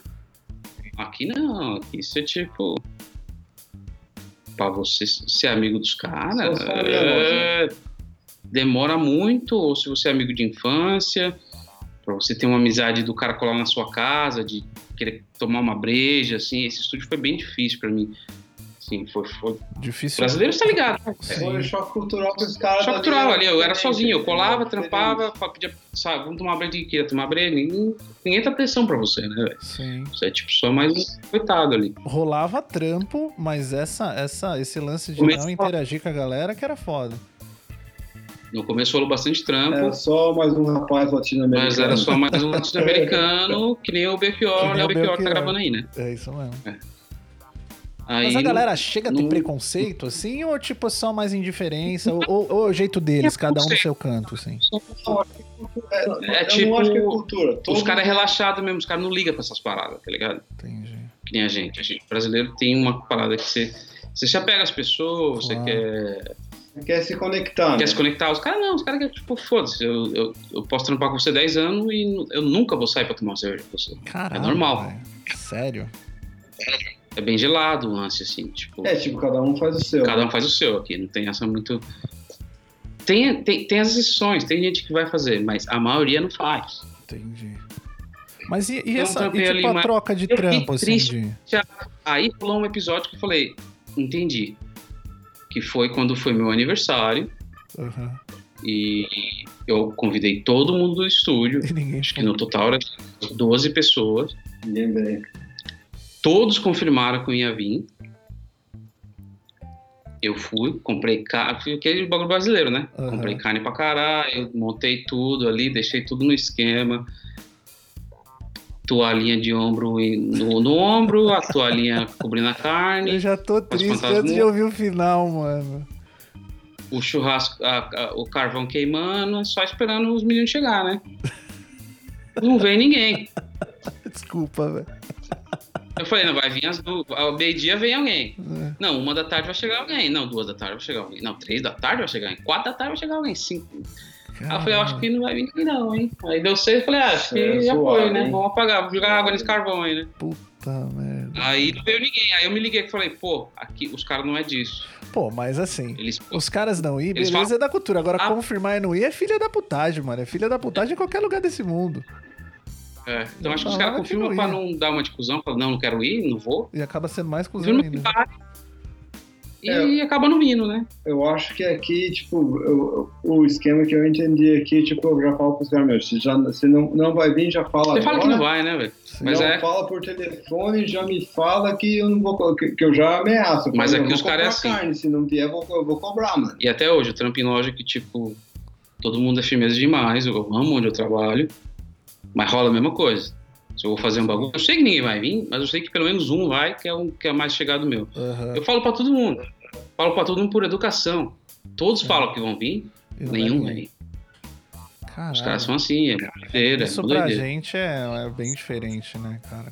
Aqui não, aqui isso é tipo. Pra você ser amigo dos caras, é, demora muito, ou se você é amigo de infância, pra você ter uma amizade do cara colar na sua casa, de querer tomar uma breja, assim, esse estúdio foi bem difícil pra mim. Assim, foi, foi... Difícil. Brasileiro tá ligado, né? Sim. Foi choque cultural que os caras. Choque dali cultural ali, eu era sozinho, eu colava, trampava, pedia, sabe, vamos tomar breja de queira tomar breja, ninguém, ninguém tá pressão pra você, né, velho? Sim. Você é tipo só mais um coitado ali. Rolava trampo, mas essa, essa, esse lance de Começou- não interagir com a galera que era foda. No começo rolou bastante trampo, Era só mais um rapaz latino-americano. mas era só mais um latino-americano, que nem o Que Belchior, nem né? o O Belchior tá gravando aí, né? É isso mesmo. Aí, Mas a galera chega a ter não- preconceito, assim, ou tipo só mais indiferença? ou, ou, ou é o jeito deles, cada um no seu canto, assim? É, É eu tipo, não acho que é cultura. Todo Os caras é relaxado mesmo, os caras não ligam pra essas paradas, tá ligado? Entendi. Que nem a gente. A gente brasileiro tem uma parada que você Você se apega às pessoas, você Claro. quer, Quer se conectar, quer né? se conectar. Os caras não, os caras querem, tipo, foda-se, eu, eu, eu posso trampar com você 10 anos e eu nunca vou sair pra tomar uma cerveja com você. Caralho. É normal. velho. Sério? É bem gelado o lance, assim, tipo. É, tipo, cada um faz o seu. Cada um faz o seu aqui, não tem essa muito. Tem, tem, tem as exceções, tem gente que vai fazer, mas a maioria não faz. Entendi. Mas e, e Eu essa, e, tipo, a mas troca de eu trampo, assim, triste. de... Aí rolou um episódio que eu falei, entendi. Que foi quando foi meu aniversário Aham. e eu convidei todo mundo do estúdio. E Acho que no total era 12 pessoas. Vem. Todos confirmaram que eu ia vir. Eu fui, comprei carne, aquele bagulho brasileiro, né? Aham. Comprei carne pra caralho, montei tudo ali, deixei tudo no esquema. Toalhinha de ombro no, no ombro, a toalhinha cobrindo a carne, Eu já tô triste antes de ouvir o final, mano. o churrasco, a- a- o carvão queimando, só esperando os meninos chegar, né? Não vem ninguém. Desculpa, velho. Eu falei, não, vai vir às duas. Ao meio-dia vem alguém. É. Não, uma da tarde vai chegar alguém. Não, duas da tarde vai chegar alguém. Não, três da tarde vai chegar alguém. Quatro da tarde vai chegar alguém. Cinco. Aí eu falei, eu acho que não vai vir não, hein? Aí deu seis, eu falei, ah, acho que É, já zoado, foi, né? hein? Vamos apagar, vou jogar água nesse carvão aí, né? Puta merda. Aí não veio ninguém. Aí eu me liguei e falei, pô, aqui os caras não é disso. Pô, mas assim, Eles. os caras não ir, beleza, falam- é da cultura. Agora, Ah. confirmar e não ir é filha da putagem, mano. É filha da putagem em qualquer lugar desse mundo. É, então acho que os Falaram caras confirmam não pra não dar uma discussão, falam, não, não quero ir, não vou. E acaba sendo mais cuzão ainda. vai. E É. acaba não vindo, né? Eu acho que aqui, tipo, eu- o esquema que eu entendi aqui, tipo, eu já falo pros caras, meu, se, já, se não, não vai vir, já fala Você fala que agora. não vai, né, velho? Mas não é- fala por telefone, já me fala que eu não vou, que, que eu já ameaço. Mas aqui os caras é assim. Carne, se não vier, eu vou, eu vou cobrar, mano. E até hoje, eu trampo em loja que, tipo, todo mundo é firmeza demais, eu amo onde eu trabalho, mas rola a mesma coisa. Se eu vou fazer um bagulho, eu sei que ninguém vai vir, mas eu sei que pelo menos um vai, que é um que é mais chegado meu. Aham. Eu falo pra todo mundo, falo pra todo mundo por educação. Todos É. falam que vão vir, E não nenhum vai vir. vir. Os Caralho. caras são assim, é doideira, Isso é pra doideira. gente é, é bem diferente, né, cara?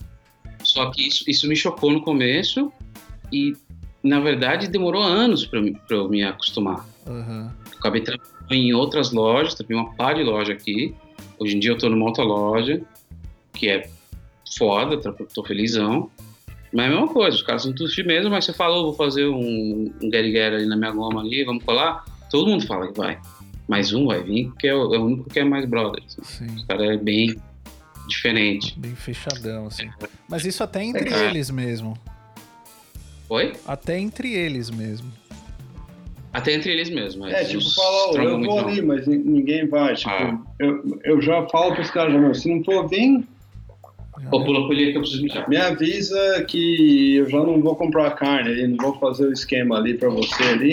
Só que isso, isso me chocou no começo e, na verdade, demorou anos pra, eu- pra eu me acostumar. Eu acabei trabalhando em outras lojas, também uma par de loja aqui. Hoje em dia eu tô numa outra loja, que é foda, tô, felizão. Mas é a mesma coisa, os caras são tudo firmeza, mas você falou, vou fazer um, um get ali na minha goma ali, vamos colar? Todo mundo fala que vai. Mais um vai vir, que é o, é o único que é mais brother. assim. Sim. O cara é bem diferente. Bem fechadão, assim. Mas isso até entre É. eles mesmo. Oi? Até entre eles mesmo. Até entre eles mesmo. É, tipo, fala, eu vou não. ali, mas ni- ninguém vai. Tipo, Ah. eu, eu já falo pros caras, meu, se não for vir, Ô, pula colher que eu preciso mijar. me avisa que eu já não vou comprar carne ali, não vou fazer o esquema ali pra você ali.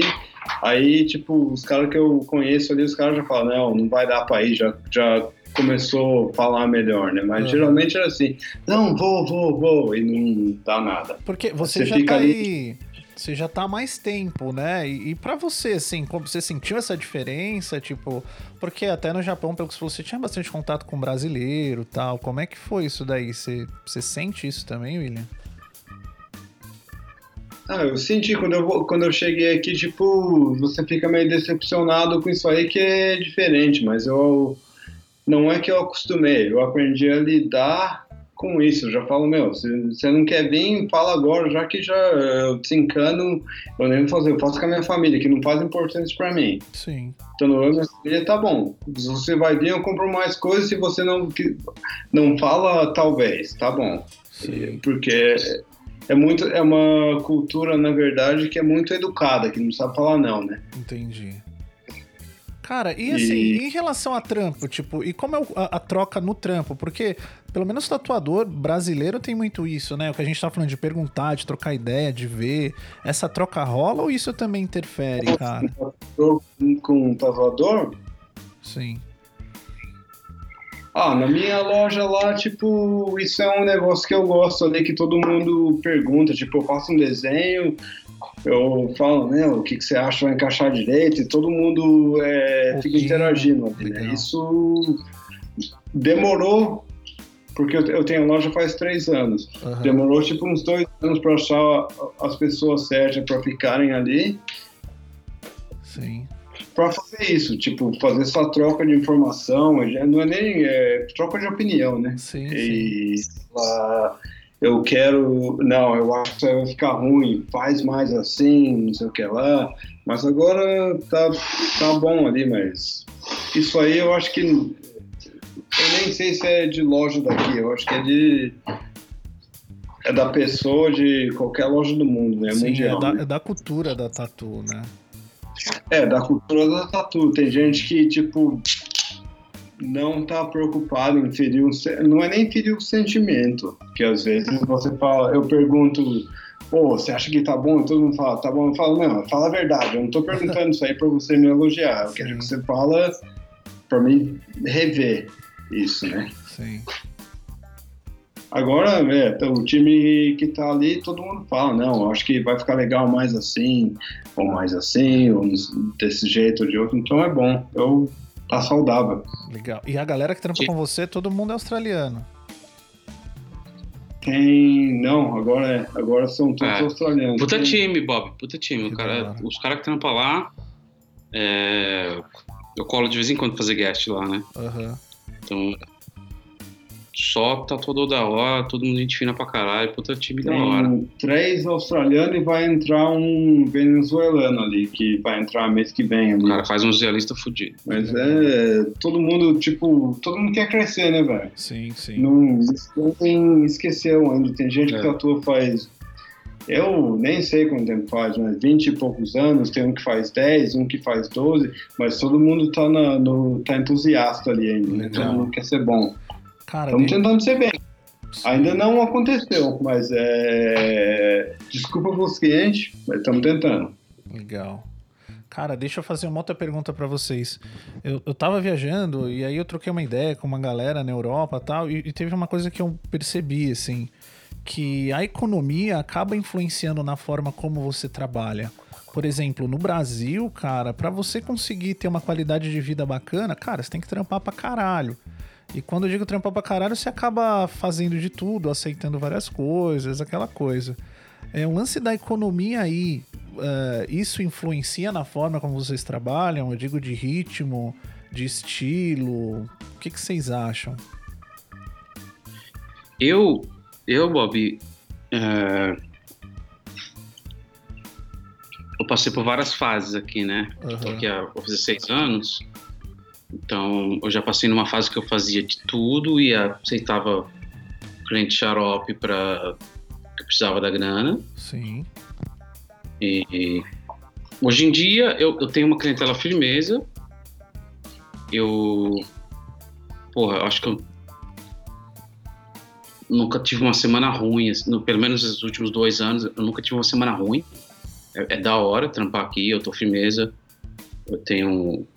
Aí, tipo, os caras que eu conheço ali, os caras já falam, não, não vai dar pra ir, já, já começou a falar melhor, né? Mas Aham. geralmente era assim, não, vou, vou, vou, e não dá nada. Porque você, Você já fica tá ali- aí. Você já tá há mais tempo, né? E, e para você, assim, como você sentiu essa diferença, tipo, porque até no Japão, pelo que você falou, você tinha bastante contato com brasileiro tal. Como é que foi isso daí? Você, você sente isso também, William? Ah, eu senti quando eu, quando eu cheguei aqui, tipo, você fica meio decepcionado com isso aí que é diferente, mas eu não é que eu acostumei, eu aprendi a lidar com isso. Eu já falo, meu, se você não quer vir, fala agora, já que já eu desencano, eu nem vou fazer, eu faço com a minha família, que não faz importante pra mim. Sim. Então, eu minha família, tá bom. Se você vai vir, eu compro mais coisas. Se você não, não fala, talvez, tá bom. Sim. Porque é muito é uma cultura, na verdade, que é muito educada, que não sabe falar não, né? Entendi. Cara, e assim, E- em relação a trampo, tipo, e como é a, a troca no trampo? Porque, pelo menos o tatuador brasileiro tem muito isso, né? O que a gente tá falando de perguntar, de trocar ideia, de ver. Essa troca rola ou isso também interfere, cara? Com um tatuador, Sim. ah, na minha loja lá, tipo, isso é um negócio que eu gosto ali, que todo mundo pergunta, tipo, eu faço um desenho, eu falo, né, o que, que você acha vai encaixar direito, e todo mundo é, fica interagindo ali, né? Isso demorou porque eu, tenho loja faz três anos. Aham. Demorou tipo uns dois anos para achar as pessoas certas para ficarem ali, Sim. para fazer isso, tipo, fazer essa troca de informação, já não é nem é, troca de opinião, né? Sim, sim. E falar, eu quero, não, eu acho que isso aí vai ficar ruim, faz mais assim, não sei o que lá. Mas agora tá, tá bom ali, mas isso aí eu acho que. Eu nem sei se é de loja daqui, eu acho que é de. É da pessoa de qualquer loja do mundo, né? Sim, Mundial. é da, né? é da cultura da tatu, né? É, da cultura da tatu. Tem gente que, tipo, não tá preocupado em ferir o... se- Não é nem ferir o sentimento. Que às vezes você fala... Eu pergunto... Pô, você acha que tá bom? E todo mundo fala, tá bom. Eu falo, não, fala a verdade. Eu não tô perguntando isso aí pra você me elogiar. Eu quero que você fala pra mim rever isso, né? Sim. Agora, é, tá, o time que tá ali, todo mundo fala, não, acho que vai ficar legal mais assim, ou mais assim, ou desse jeito ou de outro, então é bom. Eu tá saudável. Legal. E a galera que trampa Sim. com você, todo mundo é australiano. Tem. Não, agora é. Agora são todos É. australianos. Puta Tem- time, Bob. Puta time. Cara, os caras que trampam lá. é, eu colo de vez em quando pra fazer guest lá, né? Aham. Então. Só tatuador da hora, todo mundo gente fina pra caralho. Puta time da hora. Tem três australianos e vai entrar um venezuelano ali, que vai entrar mês que vem ali. Cara faz um realista fudido. Mas é. Todo mundo, tipo, todo mundo quer crescer, né, velho? Sim, sim. Não, ninguém esqueceu ainda. Tem gente que É. tatua faz. Eu nem sei quanto tempo faz, mas 20 e poucos anos. Tem um que faz 10, um que faz 12, mas todo mundo tá, na, no, tá entusiasta ali ainda. né? Todo mundo quer ser bom. Cara, Estamos de- tentando ser bem. Ainda não aconteceu, mas é. Desculpa pros clientes, mas estamos tentando. Legal. Cara, deixa eu fazer uma outra pergunta pra vocês. Eu, eu tava viajando e aí eu troquei uma ideia com uma galera na Europa e tal, e, e teve uma coisa que eu percebi, assim, que a economia acaba influenciando na forma como você trabalha. Por exemplo, no Brasil, cara, pra você conseguir ter uma qualidade de vida bacana, cara, você tem que trampar pra caralho. E quando eu digo trampar pra caralho, você acaba fazendo de tudo, aceitando várias coisas, aquela coisa. É, o lance da economia aí, é, isso influencia na forma como vocês trabalham? Eu digo de ritmo, de estilo. O que, que vocês acham? Eu, eu Bob, é, eu passei por várias fases aqui, né? Tô aqui há fazer seis anos. Então, eu já passei numa fase que eu fazia de tudo e aceitava cliente xarope para que precisava da grana. Sim. E, hoje em dia eu, eu tenho uma clientela firmeza. Eu. Porra, eu acho que eu nunca tive uma semana ruim, assim, no- pelo menos nos últimos dois anos, eu nunca tive uma semana ruim. É, é da hora trampar aqui, eu tô firmeza. Eu tenho,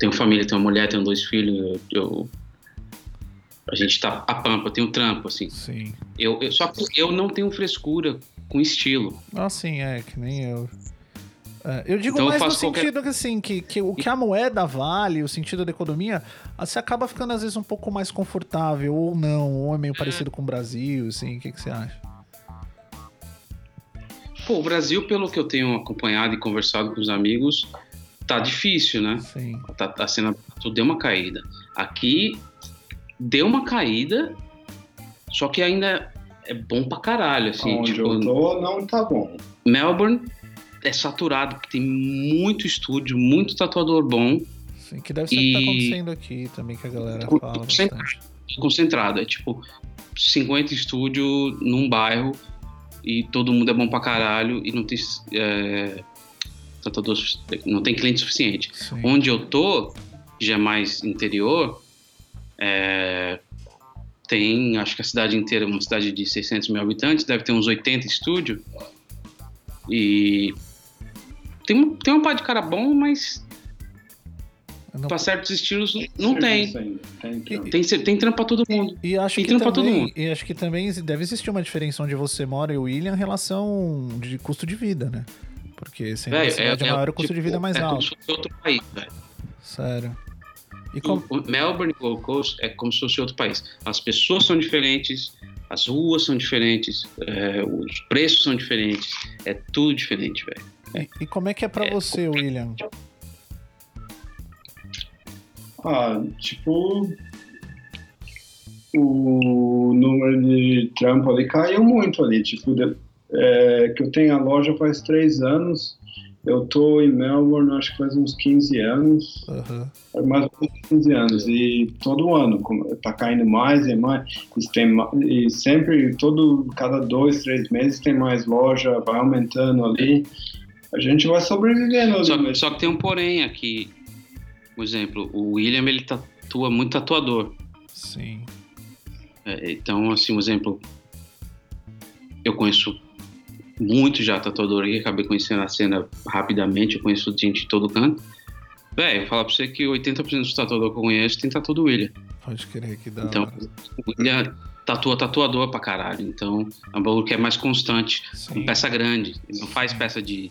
tenho família, tenho uma mulher, tenho dois filhos. Eu, eu- a gente tá a pampa, eu tenho trampo, assim. Sim. Eu, eu- só que eu não tenho frescura com estilo. Ah, sim, é, que nem eu. É, eu digo Então eu mais no faço qualquer- sentido que assim, que, que o que a moeda vale, o sentido da economia, ah, você acaba ficando às vezes um pouco mais confortável, ou não, ou é meio parecido com o Brasil, assim, o que, que você acha? Pô, o Brasil, pelo que eu tenho acompanhado e conversado com os amigos, tá difícil, né? Sim. Tá, tá sendo, tudo deu uma caída. Aqui deu uma caída, só que ainda é bom pra caralho, assim. Onde tipo, eu tô, não tá bom. Melbourne é saturado, porque tem muito estúdio, muito tatuador bom, Sim, que deve ser o que tá E- acontecendo aqui também, que a galera fala bastante. concentrado. É tipo 50 estúdios num bairro e todo mundo é bom pra caralho e não tem é, sufici- não tem cliente suficiente. Sim. Onde eu tô, já é mais interior, é, tem, acho que a cidade inteira, uma cidade de 600 mil habitantes, deve ter uns 80 estúdios. E tem, um- tem uma parte de cara bom, mas não- pra certos estilos não tem. Tem, tem. Tem, trampo pra todo mundo. E acho Tem que trampo pra todo também, mundo. e acho que também deve existir uma diferença onde você mora e o William em relação de custo de vida, né? Porque sendo uma Velho, cidade maior, o custo tipo, de vida é mais é como alto. se fosse outro país, velho. Sério. E como... O Melbourne e Gold Coast é como se fosse outro país. As pessoas são diferentes, as ruas são diferentes, é, os preços são diferentes, é tudo diferente, velho. E, e como é que é pra você, William? Ah, tipo. O número de trampo ali caiu muito ali. Tipo, de- é, que eu tenho a loja faz três anos. Eu tô em Melbourne, acho que faz uns 15 anos. Aham. mais ou menos 15 anos e todo ano tá caindo mais e mais e, tem, e sempre todo cada dois três meses tem mais loja vai aumentando ali a gente vai sobrevivendo Só, só que tem um porém aqui. Por exemplo, o William ele tatua muito tatuador. Sim. É, então, assim, um exemplo. Eu conheço muito já tatuador aqui, acabei conhecendo a cena rapidamente, eu conheço gente de todo canto. Vou falar pra você que 80% dos tatuadores que eu conheço tem tatu do William. Pode querer que dá. Então, o William tatua tatuador pra caralho. Então, é um bagulho que é mais constante, Sim. com peça grande. Ele não faz peça de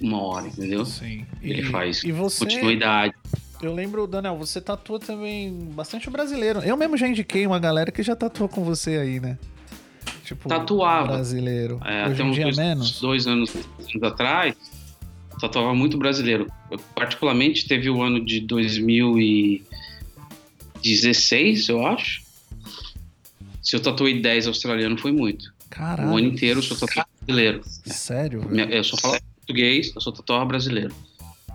uma hora, entendeu? Sim. Ele faz E você, continuidade. eu lembro, Daniel, você tatua também bastante brasileiro. Eu mesmo já indiquei uma galera que já tatuou com você aí, né? Tipo, Tatuava. brasileiro. É, Hoje até em uns dia dois, menos. dois anos, anos atrás, tatuava muito brasileiro. Eu, particularmente, teve o ano de 2016, eu acho. Se eu tatuei 10 australiano, foi muito. Caralho. O ano inteiro eu sou tatuado brasileiro. Sério, velho? Eu só falo português, eu sou tatuador brasileiro.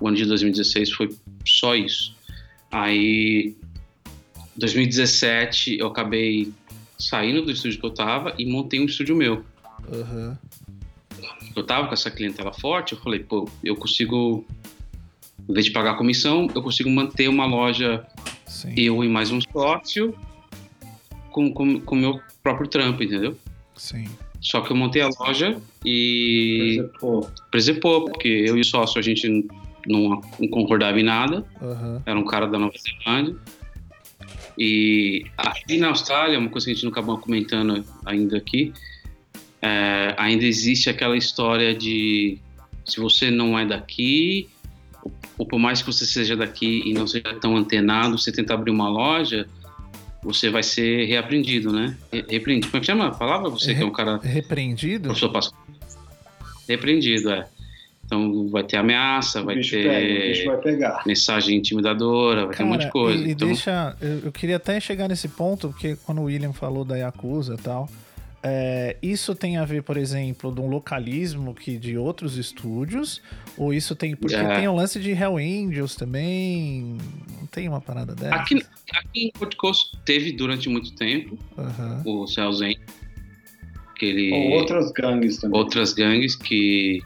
O ano de 2016 foi só isso. Aí, 2017, eu acabei saindo do estúdio que eu tava e montei um estúdio meu. Aham. eu tava com essa clientela forte, eu falei, pô, eu consigo, em vez de pagar comissão, eu consigo manter uma loja, Sim. eu e mais um sócio, com o com, com meu próprio trampo, entendeu? Sim. Só que eu montei a loja e pô, presepou, porque eu e o sócio a gente não, não concordava em nada, Aham. era um cara da Nova Zelândia. E aqui na Austrália, uma coisa que a gente não acabou comentando ainda aqui, é, ainda existe aquela história de se você não é daqui, ou, por mais que você seja daqui e não seja tão antenado, você tentar abrir uma loja, você vai ser reaprendido, né? Re- Repreendido. Como é que chama a palavra? Você que é um cara Repreendido? professor Pascoal. Repreendido, é. Então vai ter ameaça, vai ter pega, mensagem intimidadora, vai ter um monte de coisa. E, e então, deixa. Eu, eu queria até chegar nesse ponto, porque quando o William falou da Yakuza e tal. é, isso tem a ver, por exemplo, de um localismo que de outros estúdios? Ou isso tem. Porque É. tem o lance de Hell Angels também. Não tem uma parada dessa? aqui, aqui em Gold Coast teve durante muito tempo Aham. o Celzen, que ele Ou outras gangues também. outras gangues que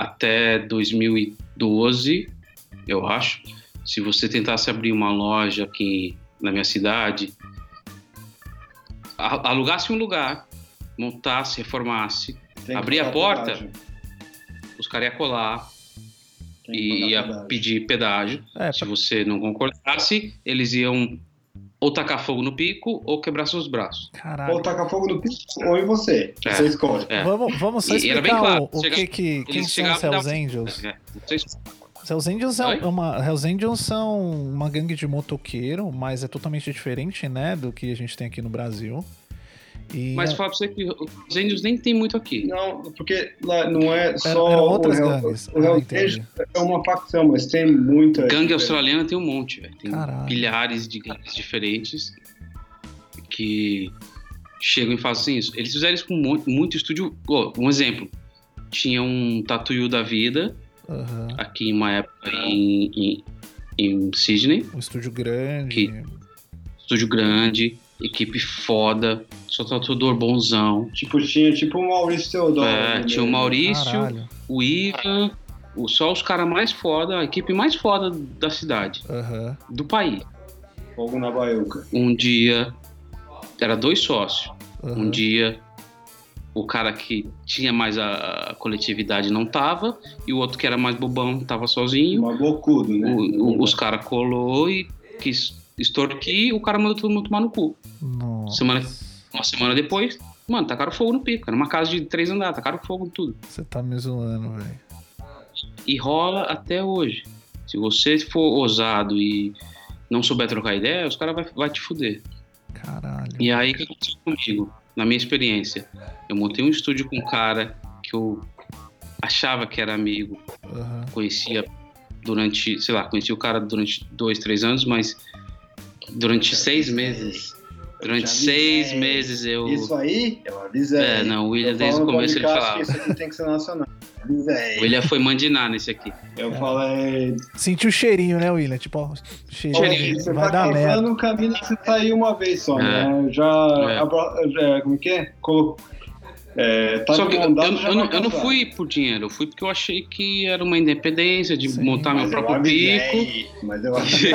até 2012, eu acho, se você tentasse abrir uma loja aqui na minha cidade, alugasse um lugar, montasse, reformasse, abrir a porta, pedágio. os caras iam colar e ia pedágio. pedir pedágio. É, Se você não concordasse, eles iam ou tacar fogo no pico ou quebrar seus braços. caralho. Ou tacar fogo no piso, ou em você. É. Você escolhe. É. Vamos, vamos só E- e era explicar bem claro, o, o chega- que que. Quem são os e Hells Angels? É, Hells Angels, é Oi? uma, Hells Angels são uma gangue de motoqueiro, mas é totalmente diferente, né, do que a gente tem aqui no Brasil. E Mas é- falar pra você que os índios nem tem muito aqui. Não, porque lá não é só. eram outras o Hell- gangues. O Ah, Hell entendi. Angels é uma facção, mas tem muita. Gangue australiana tem um monte, velho. Tem Caralho. milhares de gangues diferentes que chegam e fazem isso. Eles fizeram isso com muito, muito estúdio. Ó, um exemplo. Tinha um Tatuyu da vida Aham. aqui em uma época em, em, em Sydney. Um estúdio grande. Que- Estúdio grande, equipe foda, só tatuador bonzão. Tipo, tinha tipo o Maurício Teodoro. É, tinha o Maurício, Caralho. o Ivan, o, só os caras mais foda, a equipe mais foda da cidade, Aham. do país. Fogo na baiuca. Um dia, era dois sócios. aham. Um dia, o cara que tinha mais a, a coletividade não tava, e o outro que era mais bobão tava sozinho. Uma bocudo, né? O- o- os caras colou e quis extorquir, o cara mandou todo mundo tomar no cu. Nossa. Semana- Uma semana depois, mano, tacaram fogo no pico. Era uma casa de três andares, tacaram fogo em tudo. Você tá me zoando, velho. E rola até hoje. Se você for ousado e não souber trocar ideia, os caras vai, vai te fuder. Caralho. E aí, o que aconteceu comigo? Na minha experiência, eu montei um estúdio com um cara que eu achava que era amigo, Aham. conhecia durante, sei lá, conheci o cara durante dois, três anos, mas durante seis meses, durante seis meses eu. Isso aí, eu avisei. É, não, o William Eu desde o no começo ele falava. que Isso aqui tem que ser nacional. O William foi mandinar nesse aqui. Eu falei. Sentiu o cheirinho, né, William? Tipo, ó, cheirinho. Cheirinho. Você vai merda. quebrando o caminho que você tá aí uma vez só, É. né? Já. É. abra- já- como que é? Colo... É, tá Só que eu, eu- não, eu não fui por dinheiro, eu fui porque eu achei que era uma independência de Sim. montar meu próprio pico. Mas eu avisei.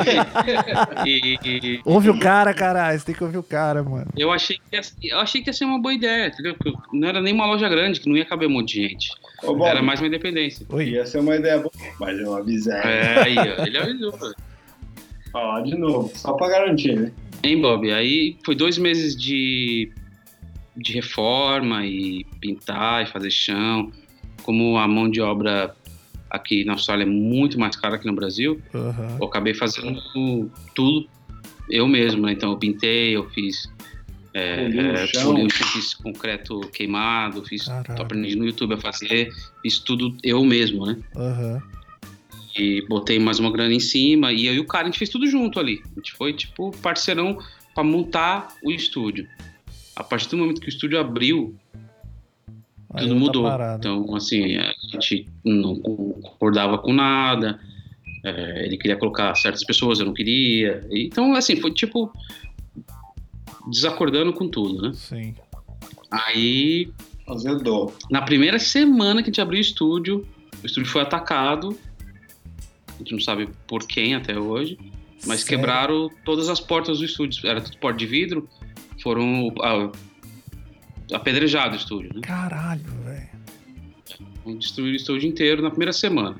e, e- Ouve o cara, caralho. Você tem que ouvir o cara, mano. eu achei que ia, eu achei que ia ser uma boa ideia, entendeu? Porque não era nem uma loja grande, que não ia caber um monte de gente. Ô, Bob, Era mais uma independência. Oi. Ia ser uma ideia boa, mas eu avisei. É, aí, ó, ele avisou. de novo, só pra garantir, né? Hein, Bob? Aí foi dois meses de, de reforma e pintar e fazer chão. Como a mão de obra aqui na Austrália é muito mais cara que no Brasil, Aham. eu acabei fazendo tudo eu mesmo, né? Então eu pintei, eu fiz. É, é, chão. fiz concreto queimado, fiz. Caralho. Tô aprendendo no YouTube a fazer, fiz tudo eu mesmo, né? Aham. E botei mais uma grana em cima. E eu e o cara, a gente fez tudo junto ali. A gente foi, tipo, parceirão pra montar o estúdio. A partir do momento que o estúdio abriu, Aí tudo outra mudou. parada. Então, assim, a gente não concordava com nada. É, ele queria colocar certas pessoas, eu não queria. Então, assim, foi tipo. Desacordando com tudo, né? Sim. Aí, Azedou. na primeira semana que a gente abriu o estúdio, o estúdio foi atacado. A gente não sabe por quem até hoje. Mas Sério? quebraram todas as portas do estúdio. Era tudo porta de vidro. Foram apedrejados o estúdio, né? Caralho, velho. Destruíram o estúdio inteiro na primeira semana.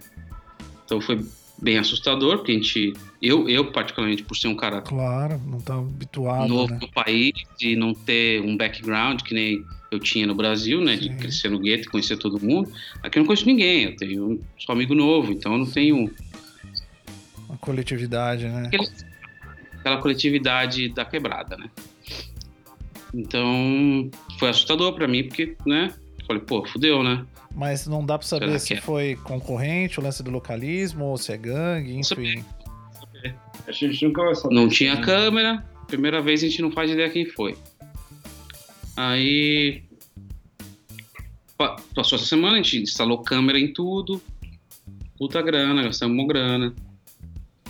Então foi bem assustador, porque a gente. Eu, eu particularmente, por ser um cara Claro, não tá habituado, novo né? no país e não ter um background que nem eu tinha no Brasil, né? De Sim. crescer no gueto e conhecer todo mundo. Aqui eu não conheço ninguém, eu tenho só amigo novo, então eu não tenho Uma coletividade, né? aquela coletividade da quebrada, né? Então foi assustador pra mim, porque, né? Falei, pô, fudeu, né? Mas não dá pra saber Será se é? foi concorrente, o lance do localismo, ou se é gangue, enfim. A gente nunca vai saber. Não tinha câmera. Primeira vez a gente não faz ideia quem foi. Aí. pa- Passou essa semana, a gente instalou câmera em tudo. Puta grana, gastamos uma grana.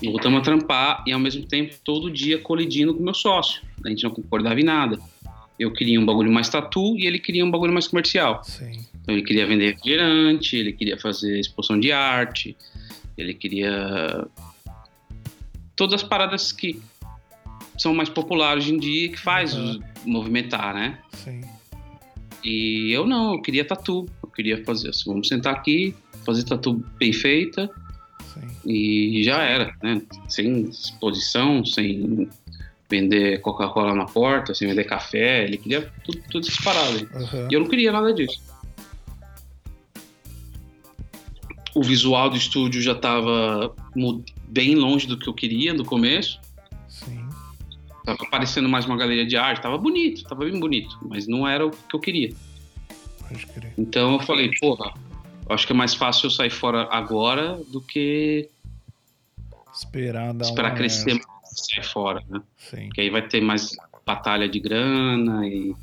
Voltamos a trampar e ao mesmo tempo todo dia colidindo com o meu sócio. A gente não concordava em nada. Eu queria um bagulho mais tatu e ele queria um bagulho mais comercial. Sim. Então ele queria vender refrigerante, ele queria fazer exposição de arte, ele queria todas as paradas que são mais populares hoje em dia que faz Uhum. movimentar, né? Sim. E eu não, eu queria tatu, eu queria fazer assim, vamos sentar aqui, fazer tatu bem feita Sim. e já era, né? Sem exposição, sem vender Coca-Cola na porta, sem vender café, ele queria tudo, tudo essas paradas. Aham. E eu não queria nada disso. O visual do estúdio já estava bem longe do que eu queria no começo. Sim. Tava parecendo mais uma galeria de arte, tava bonito, tava bem bonito, mas não era o que eu queria. Pode crer. Então eu falei, porra, acho que é mais fácil eu sair fora agora do que Esperar esperar crescer merda. Sair fora, né? Sim. Porque aí vai ter mais batalha de grana e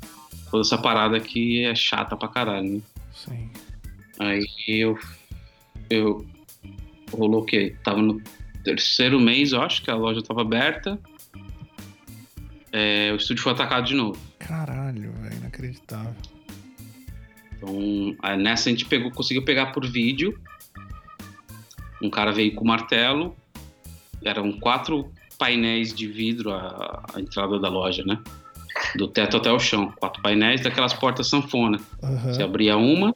toda essa parada que é chata pra caralho, né? Sim. Aí eu. Eu. Rolou o quê? Tava no terceiro mês, eu acho, que a loja tava aberta. É, o estúdio foi atacado de novo. Caralho, velho. Inacreditável. Então, aí nessa a gente pegou, conseguiu pegar por vídeo. Um cara veio com martelo. Eram quatro painéis de vidro a, a entrada da loja, né? Do teto até o chão. Quatro painéis daquelas portas sanfona. Você Aham. abria uma,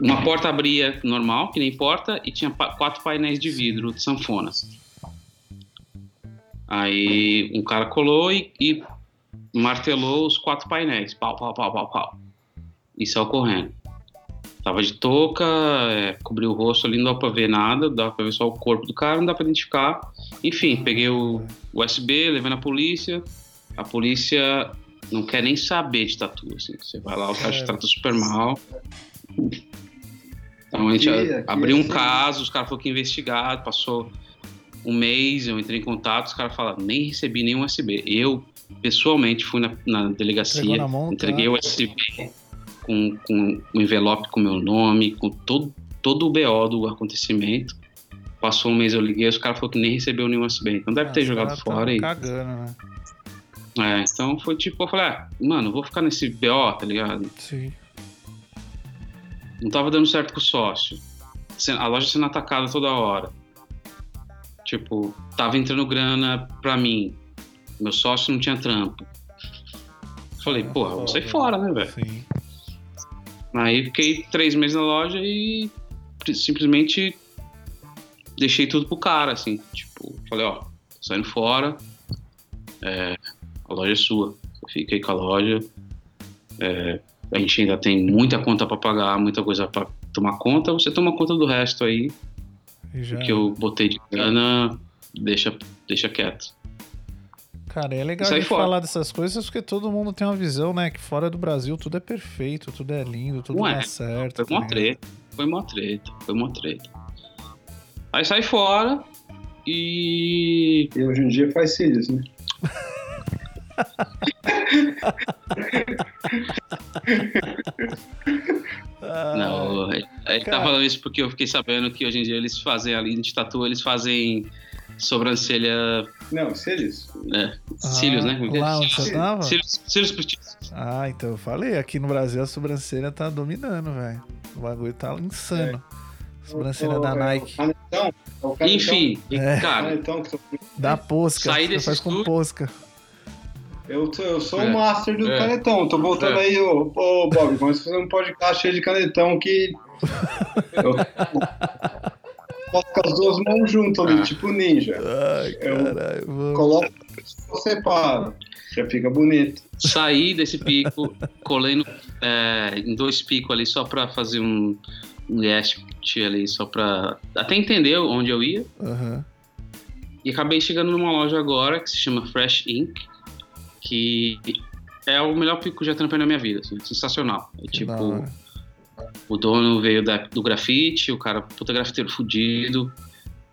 uma porta abria normal, que nem porta, e tinha quatro painéis de vidro de sanfona. Aí um cara colou e, e martelou os quatro painéis, pau, pau, pau, pau, pau, e saiu correndo. Tava de touca, é, cobriu o rosto ali, não dá pra ver nada, dá pra ver só o corpo do cara, não dá pra identificar. Enfim, peguei o USB, levei na polícia. A polícia não quer nem saber de tatu, assim. Você vai lá, o cara te trata super mal. Então a gente Aqui- aqui abriu um assim. caso, os caras falaram que ia investigar, passou um mês, eu entrei em contato, os caras falaram, nem recebi nenhum USB. Eu, pessoalmente, fui na, na delegacia, na mão, entreguei o USB com, com um envelope com meu nome, com todo, todo o BO do acontecimento. Passou um mês, eu liguei, os caras falaram que nem recebeu nenhum USB. Então deve Ah, ter jogado fora aí. cagando, né? É, então foi tipo, eu falei, ah, mano, vou ficar nesse BO, tá ligado? Sim. Não tava dando certo com o sócio. A loja sendo atacada toda hora. Tipo, tava entrando grana pra mim. Meu sócio não tinha trampo. Falei, É, porra, vou sair fora, né, velho? Sim. Aí fiquei três meses na loja e simplesmente deixei tudo pro cara, assim. Tipo, falei, ó, tô saindo fora, é, a loja é sua. Fiquei com a loja. é, a gente ainda tem muita conta pra pagar, muita coisa pra tomar conta. Você toma conta do resto aí, já. que eu botei de grana, deixa, deixa quieto. Cara, é legal a falar dessas coisas porque todo mundo tem uma visão, né? Que fora do Brasil tudo é perfeito, tudo é lindo, tudo Não é. dá certo. Foi tá uma ligado? treta, foi uma treta, foi uma treta. Aí sai fora e E hoje em dia faz cílios, né? Não, ele, ele tá falando isso porque eu fiquei sabendo que hoje em dia eles fazem ali de tatu, eles fazem sobrancelha, Não, cílios. né, cílios, né? É? Lá onde você Cílios, tava? cílios, cílios postiços. Ah, então eu falei, aqui no Brasil a sobrancelha tá dominando, velho. O bagulho tá insano. Sobrancelha O- da é Nike. Canetão. é o canetão. Enfim, É. cara, Canetão que tô- Da posca. Você desse faz com estúdio- posca. Eu, tô- eu sou É. o master do É. canetão. Tô voltando É. aí, ô, ô Bob, vamos fazer um podcast cheio de canetão que. Eu com as duas mãos juntas ali, Ah. tipo ninja. Ai, caralho. vamos. Coloco, separa. Já fica bonito. saí desse pico, colei no- é, em dois picos ali só pra fazer um, um guest ali, só pra até entender onde eu ia. Aham. E acabei chegando numa loja agora que se chama Fresh Ink, que é o melhor pico que eu já trampei na minha vida, assim, sensacional. É Que da tipo, hora. O dono veio da- do grafite, o cara puta grafiteiro fudido.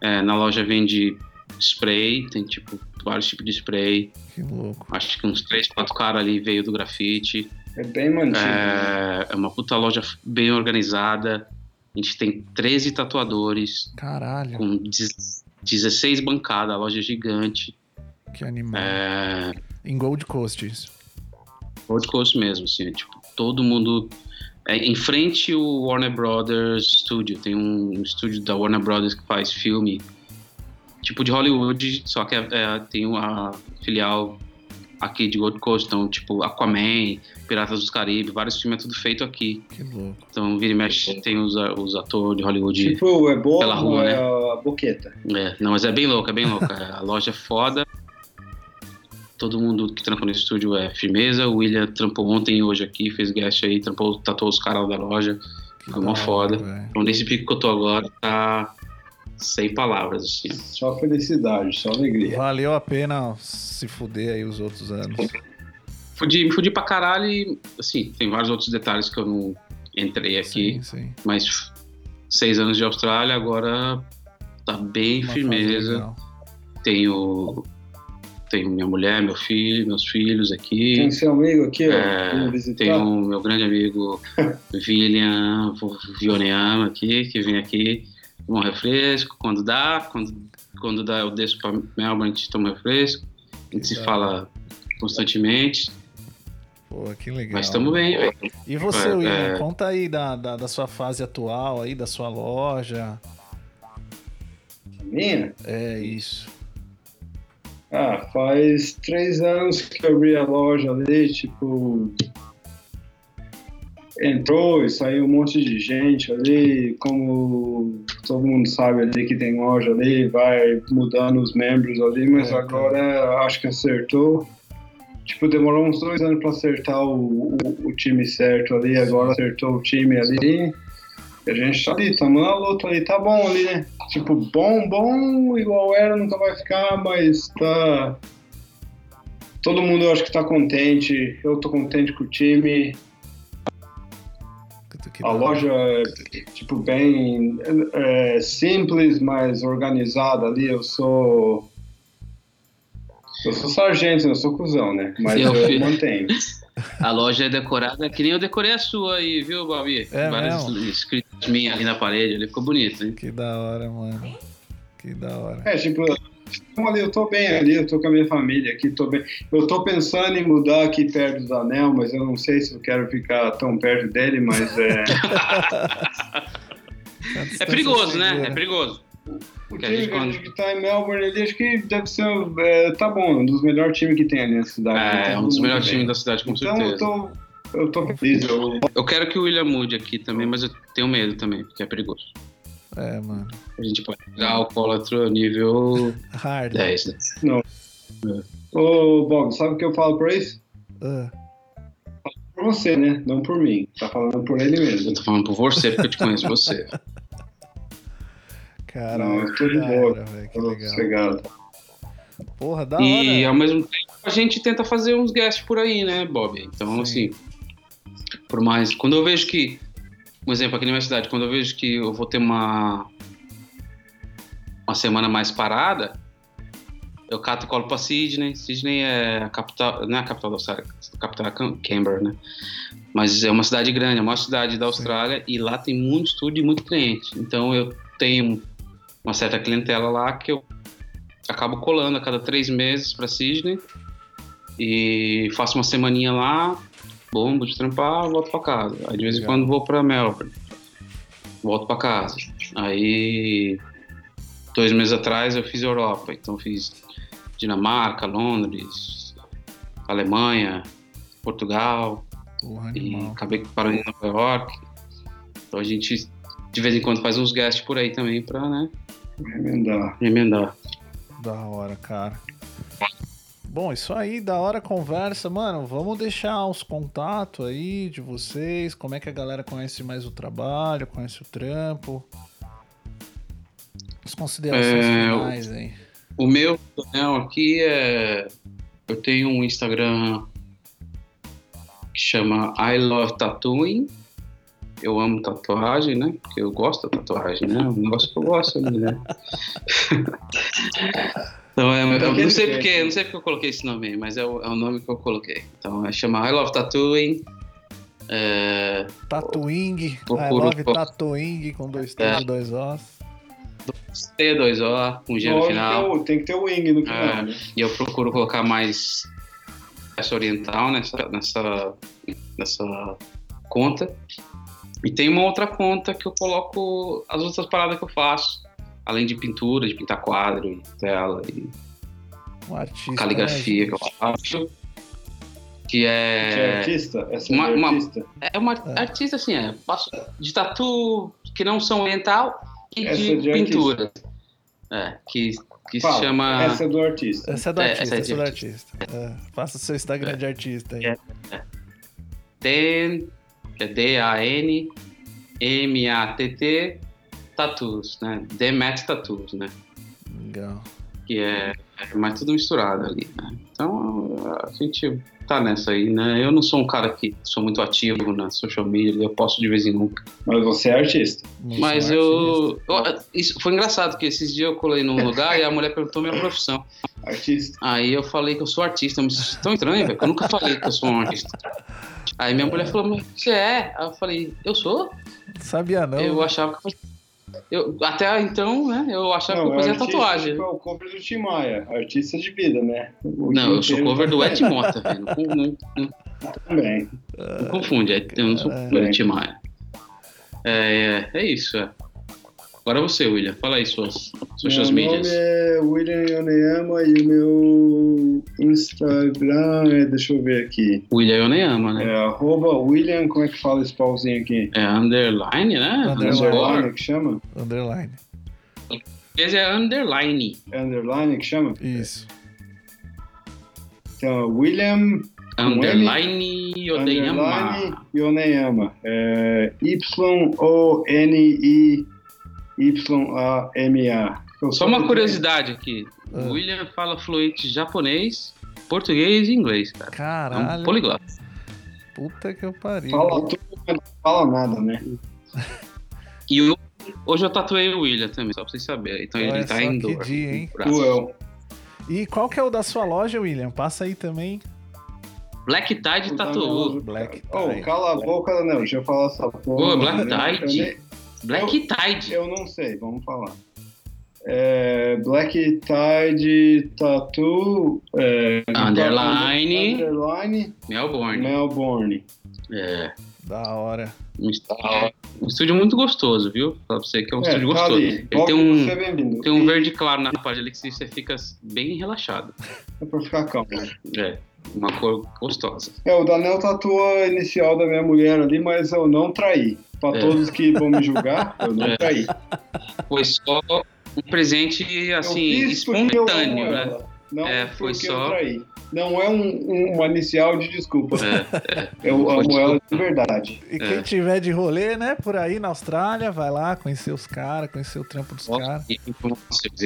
É, na loja vende spray, tem tipo vários tipos de spray. Que louco. Acho que uns três, quatro caras ali veio do grafite. É bem mantido. É, é uma puta loja bem organizada. A gente tem 13 tatuadores, Caralho. com 16 bancadas, a loja é gigante. Que animal. É, Em Gold Coast isso. Gold Coast mesmo, assim, tipo, todo mundo. É, em frente o Warner Brothers Studio, tem um estúdio da Warner Brothers que faz filme tipo de Hollywood, só que é- é, tem a filial aqui de Gold Coast, então tipo Aquaman, Piratas dos Caribe, vários filmes é tudo feito aqui. Que. Então vira e mexe tem os, os atores de Hollywood. Tipo, é boa Pela rua, é né? a boqueta. É, não, mas é bem louco, é bem louco. A loja é foda. Todo mundo que trampa no estúdio é firmeza. O William trampou ontem e hoje aqui, fez guest aí, trampou, tatuou os caras da loja. Foi mó hora, foda. velho. Então, nesse pico que eu tô agora, tá sem palavras, assim. Só felicidade, só alegria. Valeu a pena se fuder aí os outros anos. Fudi, me fudi pra caralho e, assim, tem vários outros detalhes que eu não entrei aqui. Sim, sim. Mas seis anos de Austrália, agora tá bem Uma firmeza. Tenho, tenho minha mulher, meu filho, meus filhos aqui. Tem seu amigo aqui, ó, É. Tem o meu grande amigo William Vioneyama aqui, que vem aqui tomar um refresco quando dá. Quando, quando dá, eu desço para Melbourne, a gente toma um refresco. A gente se Legal. fala constantemente. Pô, que legal. Mas estamos bem, velho. E você, É, William, é. conta aí da, da, da sua fase atual aí, da sua loja. Minha? É isso. Ah, faz três anos que eu abri a loja ali, tipo. Entrou e saiu um monte de gente ali, como todo mundo sabe ali que tem loja ali, vai mudando os membros ali, mas É, agora acho que acertou. Tipo, demorou uns dois anos para acertar o, o, o time certo ali, agora acertou o time ali. E a gente tá ali, tomando a luta ali, tá bom ali, né? Tipo, bom, bom, igual era, nunca vai ficar, mas tá. Todo mundo eu acho que tá contente. Eu tô contente com o time. A loja é, tipo, bem é, simples, mas organizada ali. Eu sou. Eu sou sargento, eu sou cuzão, né? Mas Eu eu, mantenho. A loja é decorada que nem eu decorei a sua aí, viu, Babi? É Várias mesmo? escritas minhas ali na parede, ali ficou bonito, hein? Que da hora, mano. Que da hora. É, tipo, eu tô bem ali, eu tô com a minha família aqui, tô bem. Eu tô pensando em mudar aqui perto do Anel, mas eu não sei se eu quero ficar tão perto dele, mas é. É perigoso, né? É perigoso. O Que a time quando- que tá em Melbourne ali, acho que deve ser. é, tá bom, um dos melhores times que tem ali na cidade. É, Tá é um dos melhores times da cidade, com então certeza. eu tô. Eu tô feliz. Eu, Eu quero que o William mude aqui também, mas eu tenho medo também, porque é perigoso. É, mano. A gente pode pegar alcoólatra nível Hard. 10, né? Ô, Bob, sabe o que eu falo por isso? Ah, Por você, né? Não por mim. Tá falando por ele Eu mesmo. tô falando por você, porque eu te conheço você. Caralho. Não, eu tô de boa. Que legal. sossegado. Porra, da E hora. ao mesmo tempo a gente tenta fazer uns guests por aí, né, Bob? Então, Sim. assim, por mais. Quando eu vejo que. Um exemplo aqui na minha cidade, quando eu vejo que eu vou ter uma. Uma semana mais parada, eu cato e colo pra Sydney. Sydney é a capital. Não é a capital da Austrália, a capital é Canberra, né? Mas é uma cidade grande, é a maior cidade da Austrália e lá tem muito estúdio e muito cliente. Então eu tenho uma certa clientela lá que eu acabo colando a cada três meses para Sydney e faço uma semaninha lá, bombo de trampar, volto para casa. Aí de vez em quando vou para Melbourne, volto para casa. Aí dois meses atrás eu fiz Europa, então fiz Dinamarca, Londres, Alemanha, Portugal Porra, e acabei parando em Nova York. Então a gente de vez em quando faz uns guests por aí também para né, Remendar. emendar. Da hora, cara. Bom, isso aí, da hora a conversa. Mano, vamos deixar os contatos aí de vocês. Como é que a galera conhece mais o trabalho, conhece o trampo. As considerações É, finais aí. O meu canal aqui é. Eu tenho um Instagram que chama I Love Tattooing. Eu amo tatuagem, né? Porque eu gosto da tatuagem, né? É um negócio que eu gosto, né? Então, é, eu não sei porque, não sei porque eu coloquei esse nome aí, mas é o, é o nome que eu coloquei. Então, é chama I Love Tattooing. É, Tatuing, I procuro- love Tatuing com dois T É. e dois Os. T2O, com G no final. que eu- tem que ter o wing no final, É. né? E eu procuro colocar mais essa oriental nessa, nessa, nessa conta. E tem uma outra conta que eu coloco as outras paradas que eu faço. Além de pintura, de pintar quadro, e tela, e Um artista. caligrafia né, que eu faço. Que Que é é. artista? Essa uma- é uma- artista. É uma artista assim, é. Faço de tatu que não são oriental e Essa de, é de pintura. É, que, que se Fala, chama. Essa é do artista. Essa é do É, artista, essa é essa é de do artista. É, Faça seu Instagram de artista aí. É. Dan, é D-A-N-M-A-T-T, Tattoos, né? Demet Tattoos, né? Legal. Que é, é mais tudo misturado ali, né? Então, a gente tá nessa aí, né? Eu não sou um cara que sou muito ativo na social media, eu posto de vez em nunca. Mas você é artista. Não Mas sou eu, artista. eu- Isso foi engraçado, que esses dias eu colei num lugar e a mulher perguntou minha profissão. Artista. Aí eu falei que eu sou artista, mas isso é tão estranho, velho, que eu nunca falei que eu sou um artista. Aí minha mulher falou, mas você é? Aí eu falei, eu sou? Não sabia não. Eu achava que eu Até então, né, eu achava que eu fazia artista, tatuagem. Tipo, é o cover do Tim Maia. Artista de vida, né? O Não, eu sou cover do Ed Mota, velho. Não, não- não- Também. não confunde, é- eu não sou É. cover do Tim Maia. É, é, é isso, é. Agora você, William. Fala aí suas social meu mídias. nome é William Yoneyama e o meu Instagram é, deixa eu ver aqui, William eu nem ama, né? é arroba William, como é que fala esse pauzinho aqui? É underline, né? Underline. Underline que chama? Underline. Esse é underline. É underline que chama? Isso. Então, William Underline Yoneyama. Underline Yoneyama. É, Y-O-N-I-Y-A-M-A. Eu Só uma curiosidade aqui. Ah. O William fala fluente japonês, português e inglês, cara. É um Caralho. poliglota. Puta que eu pariu. Fala tudo, mas não fala nada, né? E o- hoje eu tatuei o William também, só pra vocês saberem. Então Olha ele tá em dor. dia, hein? Cruel. E qual que é o da sua loja, William? Passa aí também. Black Tide Tattoo. Black Oh, Tie. cala a boca, Daniel. Deixa eu falar essa porra. Ô, Black Eu Tide. eu Black Tide. Eu não sei, vamos falar. É, Black Tide Tattoo. É, Underline. Underline Melbourne. Melbourne. É. Da hora. Um estúdio, um estúdio muito gostoso, viu? Pra você que é um É, estúdio tá gostoso. ali. Ele Logo tem um, você é bem-vindo. tem um E- verde claro na parede ali que você fica bem relaxado. É pra ficar calmo. É. Uma cor gostosa. É, o Danel tatuou a inicial da minha mulher ali, mas eu não traí. Pra É. todos que vão me julgar, eu não É. traí. Foi só um presente, assim, espontâneo, né? ela, Não É, foi porque só- eu. Não é um, um- uma inicial de desculpa. É, Eu Foi amo ela de verdade. E É. quem tiver de rolê, né, por aí na Austrália, vai lá conhecer os caras, conhecer o trampo dos caras. E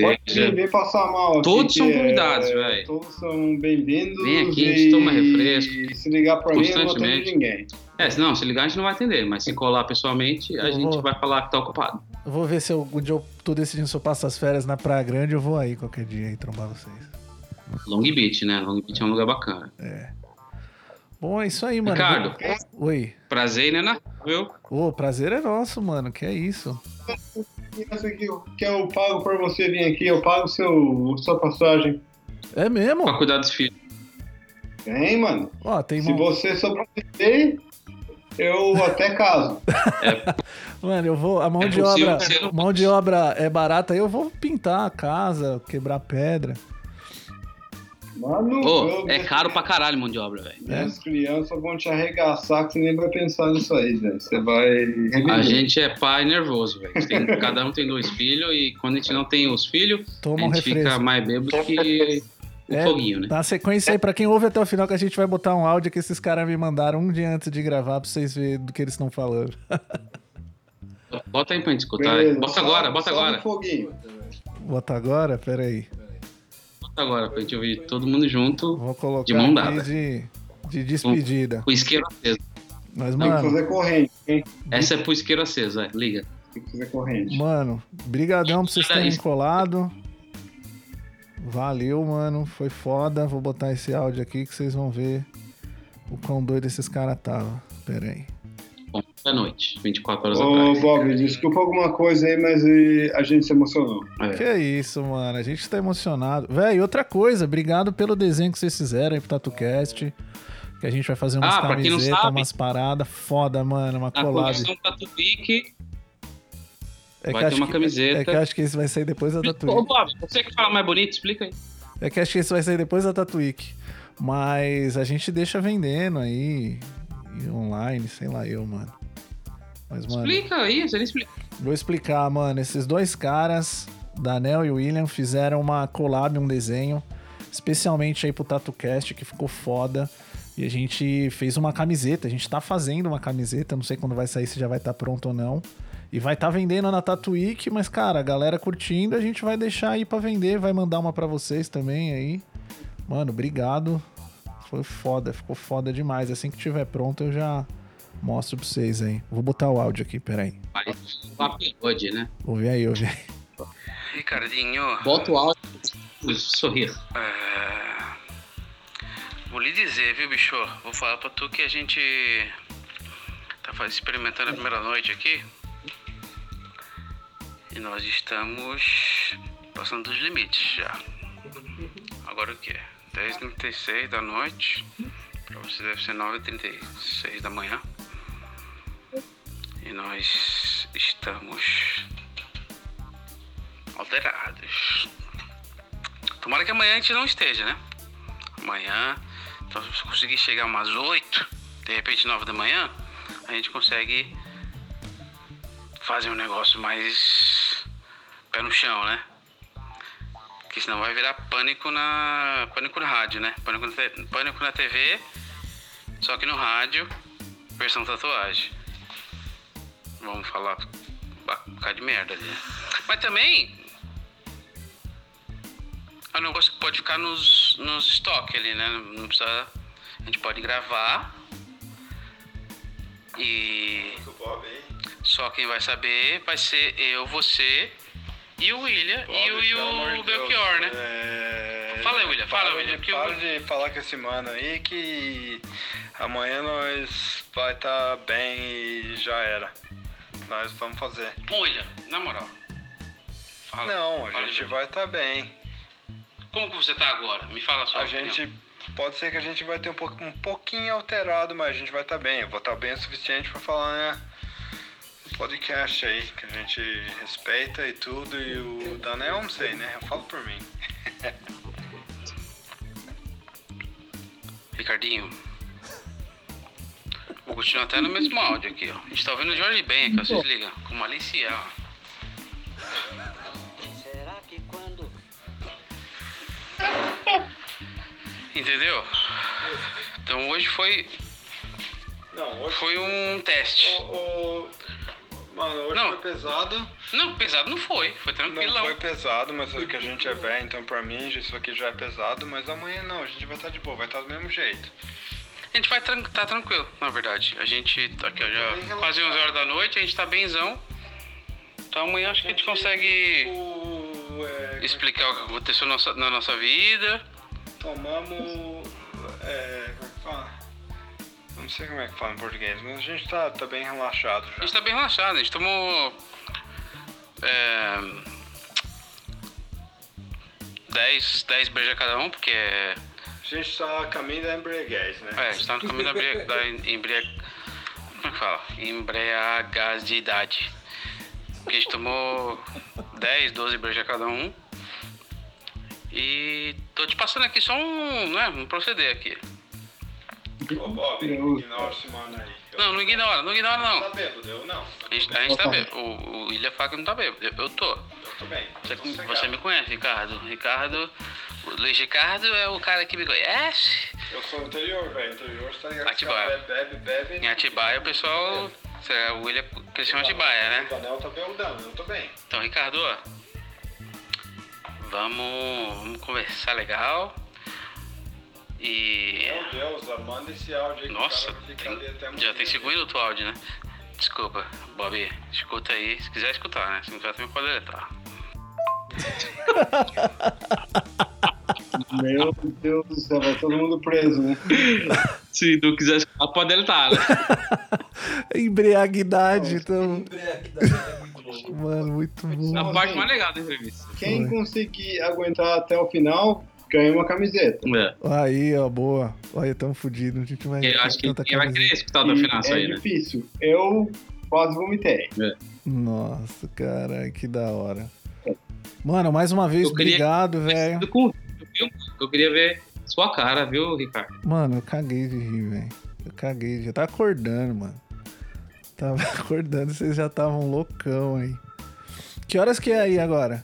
Pode vir passar mal. Todos são é- convidados, velho. Todos são bem-vindos. Vem aqui, a e gente toma refresco. Se ligar pra mim, eu não atendo Constantemente. ninguém. É, se não, se ligar a gente não vai atender, mas se colar pessoalmente, a Eu gente vou. vai falar que tá ocupado. Eu vou ver se eu, um dia eu tô decidindo se eu passo as férias na Praia Grande, eu vou aí qualquer dia aí trombar vocês. Long Beach, né? Long Beach é um lugar bacana. Bom, é isso aí, mano. Ricardo, Oi. prazer, né, né? Viu? Ô, prazer é nosso, mano. Que é isso? Que eu pago por você vir aqui, eu pago seu, sua passagem. É mesmo? Pra cuidar dos filhos. Tem, mano. Ó, tem Se mão... você sobreviver, eu até caso. Mano, eu vou. A mão É de obra. Mão de obra é barata, eu vou pintar a casa, quebrar pedra. Mano, Ô, é caro pra caralho mão de obra, velho. Minhas crianças vão te arregaçar que você nem vai pensar nisso aí, velho. Você vai. A reviver. gente é pai nervoso, velho. Cada um tem dois filhos e quando a gente não tem os filhos, a Toma um gente fica refresco. mais bêbado que o É, foguinho, né? Dá sequência aí pra quem ouve até o final que a gente vai botar um áudio que esses caras me mandaram um dia antes de gravar pra vocês verem do que eles estão falando. Bota aí pra gente escutar. Beleza, Bota só- agora, bota agora. foguinho. Bota agora? Pera aí. Agora pra gente ouvir todo mundo junto, Vou colocar De mão aqui dada. de, de despedida. com o isqueiro aceso. Mas, Tem que mano, fazer corrente, hein? Essa é pro isqueiro aceso, vai, liga. Tem que fazer corrente. mano, brigadão por vocês terem colado. Valeu, mano. Foi foda. Vou botar esse áudio aqui que vocês vão ver o quão doido esses caras estavam. Pera aí. Bom, da noite, 24 horas Ô, atrás. Bob, desculpa alguma coisa aí, mas eh, a gente se emocionou. É. Que isso, mano. A gente tá emocionado. Véi, outra coisa, obrigado pelo desenho que vocês fizeram aí pro TatuCast. Que a gente vai fazer umas Ah, camisetas, umas paradas foda, mano. Uma Na collab. coleção Tatu É vai que ter acho uma que- camiseta. É que eu acho que esse vai sair depois da Ô, Tatuíque. Bob, você que fala mais bonito, explica aí. É que acho que esse vai sair depois da Tatuíque. Mas a gente deixa vendendo aí. Online, sei lá eu, mano. Mas, mano, Explica aí, você nem explica. vou explicar, mano. Esses dois caras, Danel e William, fizeram uma collab, um desenho. Especialmente aí pro TatuCast, que ficou foda. E a gente fez uma camiseta. A gente tá fazendo uma camiseta. Não sei quando vai sair, se já vai estar pronto ou não. E vai estar vendendo na Tatuíque, mas, cara, a galera curtindo, a gente vai deixar aí pra vender. Vai mandar uma pra vocês também aí. Mano, obrigado. Foi foda, ficou foda demais. Assim que tiver pronto, eu já mostro pra vocês aí. Vou botar o áudio aqui, peraí. Mas uma pagode, né? Ouve aí, ouve aí. Ricardinho, Bota o áudio e sorrir. é, vou lhe dizer, viu, bicho? Vou falar pra tu que a gente tá experimentando a primeira noite aqui. E nós estamos passando dos limites já. Agora o quê? 10h36 da noite. Pra você deve ser 9h36 da manhã. E nós estamos alterados. Tomara que amanhã a gente não esteja, né? Amanhã, então se conseguir chegar umas 8, de repente 9 da manhã, a gente consegue fazer um negócio mais pé no chão, né? Porque senão vai virar pânico na pânico na rádio, né? Pânico na, te- pânico na TV Só que no rádio, versão tatuagem. Vamos falar um bocado de merda ali. né? Mas também. É um negócio que pode ficar nos, nos estoques ali, né? Não precisa. A gente pode gravar. E. Só quem vai saber vai ser eu, você e o William e o, e o Belchior, né? É... Fala aí, William, fala, para William, que para de falar com esse mano aí que amanhã nós vai estar bem e já era. Nós vamos fazer. Ô, William, na moral. Fala, Não, a fala, gente vai estar bem. Como que você tá agora? Me fala só. A gente pode ser que a gente vai ter um, pouco, um pouquinho alterado, mas a gente vai estar bem. Eu vou estar bem o suficiente para falar, né? Podcast aí, que a gente respeita e tudo. E o Daniel, não sei, né? Eu falo por mim. Ricardinho. Vou continuar até no mesmo áudio aqui, ó. A gente tá ouvindo o Jorge Ben aqui, ó. Vocês ligam. Com malícia, ó. Será que quando Entendeu? Então hoje foi, Não, hoje foi um teste. O- o- Mano, hoje Não. foi pesado. Não, pesado não foi. Foi Não tranquilão. foi pesado, mas é que a gente é velho, então pra mim isso aqui já é pesado, mas amanhã não, a gente vai estar de boa, vai estar do mesmo jeito. A gente vai tran tá tranquilo, na verdade. A gente tá aqui, ó, já quase 11 horas da noite, a gente tá benzão. Então amanhã acho que a gente consegue O, é, explicar o que aconteceu na nossa vida. tomamos. É, Não sei como é que fala em português, mas a gente tá, tá bem relaxado A já. gente tá bem relaxado, a gente tomou. É, 10, 10 brejas cada um, porque é. A gente tá a caminho da embriaguez, né? É, a gente tá no caminho da, embria- da embria... Como é que fala? Embriagasidade. Porque a gente tomou 10, 12 brejas cada um. E tô te passando aqui só um, né, um proceder aqui. Ô Bob, ignora esse mano aí. Eu- Não, não ignora, não ignora Tá não. bêbado, eu não. A gente, a gente tá bêbado. O, o William fala que não tá bêbado. Eu, eu tô. Eu tô bem. Você, tô você me conhece, Ricardo? Ricardo. O Luiz Ricardo é o cara que me conhece. Eu sou interior, velho. Interior, você tá ligado? Atibaia. Bebe, bebe, bebe. Em Atibaia o pessoal. é, O William cresceu em Atibaia, né? O Daniel tá bêbado, eu tô bem. Então, Ricardo, ó, vamos, vamos conversar legal. E. Meu Deus, manda esse áudio aí Nossa, tem- já tem. 5 minutos o áudio, né? Desculpa, Bob, escuta aí. Se quiser escutar, né? Se não quiser, também pode deletar. Meu Deus do céu, vai todo mundo preso, né? Se tu quiser escutar, pode deletar, né? Embriaguidade, então. Mano, muito bom. A parte mais legal da entrevista. Quem conseguir aguentar até o final, ganha uma camiseta. É. Aí, ó, boa. Olha, tamo fudido. A gente vai. Eu acho que tanta quem vai querer escutar final isso é aí, né? difícil. Eu quase vomitei. Nossa, cara, que da hora. Mano, mais uma vez, Eu obrigado, velho. Eu queria ver sua cara, viu, Ricardo? Mano, eu caguei de rir, velho. Eu caguei. Já tá acordando, mano. Tava acordando, vocês já estavam loucão aí. Que horas que é aí agora?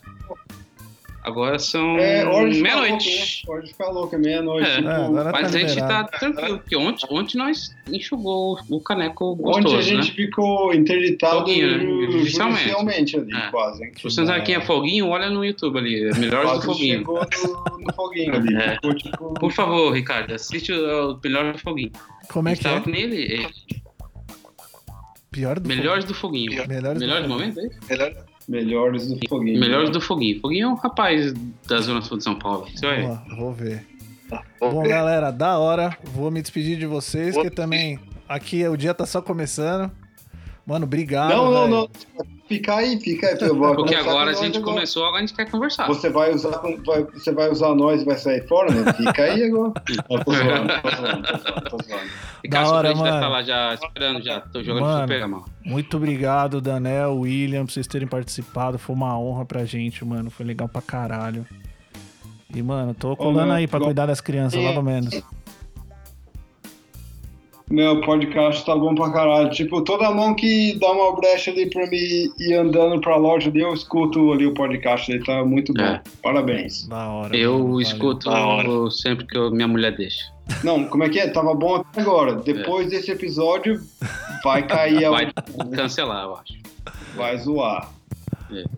Agora são É, meia-noite. né? Hora de ficar louco, é meia-noite. É. tipo, É, agora Mas tá a gente tá tranquilo, porque ontem, ontem nós enxugou o caneco gostoso, Onde a gente né? ficou interditado Foguinho, né? ju- Judicialmente. judicialmente ali, É. quase. Se você sabe quem é Foguinho, olha no YouTube ali. É Melhores do Foguinho. chegou no, no foguinho ali. É. Ficou, tipo, Por favor, Ricardo, assiste o, o Melhores do Foguinho. Como é que tava é? com ele. é, Pior do Melhores do Foguinho. Melhores do Melhores Foguinho. momentos, é isso? Melhores do foguinho. Melhores do Foguinho. Foguinho é um rapaz da Zona Sul de São Paulo. Vai ver. Boa, vou ver. Bom, galera, da hora. Vou me despedir de vocês, que também aqui o dia tá só começando. Mano, obrigado. Não, não, velho. não. Fica aí, fica aí. eu vou Porque agora a gente agora. começou, agora a gente quer conversar. Você vai usar, vai, você vai usar nós e vai sair fora, né? Fica aí agora. Tô zoando, tô zoando, tô zoando, tô zoando. Da hora, a gente deve mano. estar lá já esperando já. Tô jogando Mano. super mano. Muito obrigado, Danel, William, por vocês terem participado. Foi uma honra pra gente, mano. Foi legal pra caralho. E, mano, tô colando meu, aí pra cuidar das crianças, logo menos. Meu podcast tá bom pra caralho. Tipo, toda mão que dá uma brecha ali pra mim ir andando pra loja ali, eu escuto ali o podcast. Ele tá muito bom. É. Parabéns. Da hora. mano, Eu valeu. escuto hora. sempre que eu- minha mulher deixa. Não, como é que é? Tava bom até agora. Depois desse episódio, vai cair, a... Vai cancelar, eu acho. vai zoar.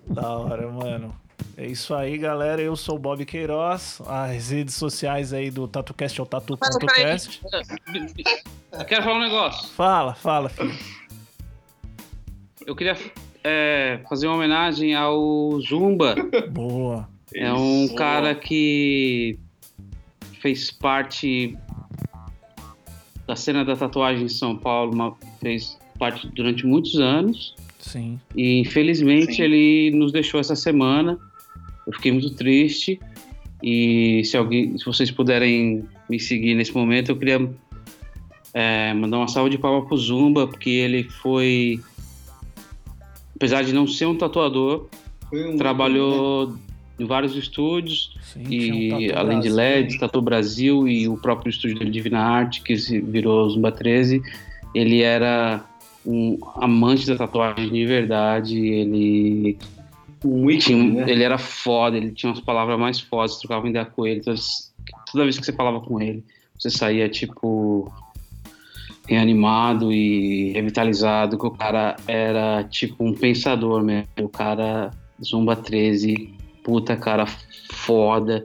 Da hora, mano. É isso aí, galera. Eu sou o Bob Queiroz. As redes sociais aí do TatuCast é o tatu.cast. Eu quero falar um negócio. Fala, fala, filho. Eu queria é, fazer uma homenagem ao Zumba. Boa. É um cara que fez parte da cena da tatuagem em São Paulo, uma- fez parte durante muitos anos. Sim. E infelizmente Sim. ele nos deixou essa semana. Eu fiquei muito triste. E se alguém, se vocês puderem me seguir nesse momento, eu queria é, mandar uma salva de palmas pro Zumba, porque ele foi, apesar de não ser um tatuador, Foi um- trabalhou em vários estúdios Sim. um e Tatu além de Brasil. LED, Tatu Brasil e o próprio estúdio dele Divina Arte, que se virou Zumba 13, ele era um amante da tatuagem de verdade, ele Um ícone, tinha, um- né? ele era foda, ele tinha umas palavras mais fodas, você trocava ideia com ele, toda, toda vez que você falava com ele, você saía tipo reanimado e revitalizado, que o cara era tipo um pensador mesmo, o cara Zumba 13, puta cara foda.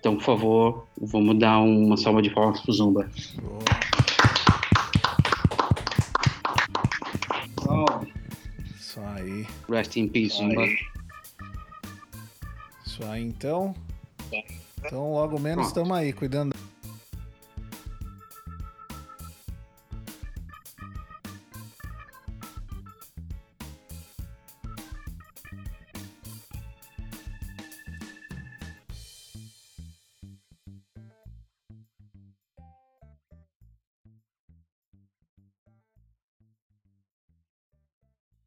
Então, por favor, vamos dar uma salva de palmas pro Zumba. Boa. Salve. Isso aí. Rest in peace, Zumba. Isso aí, então. Então, logo menos estamos aí, cuidando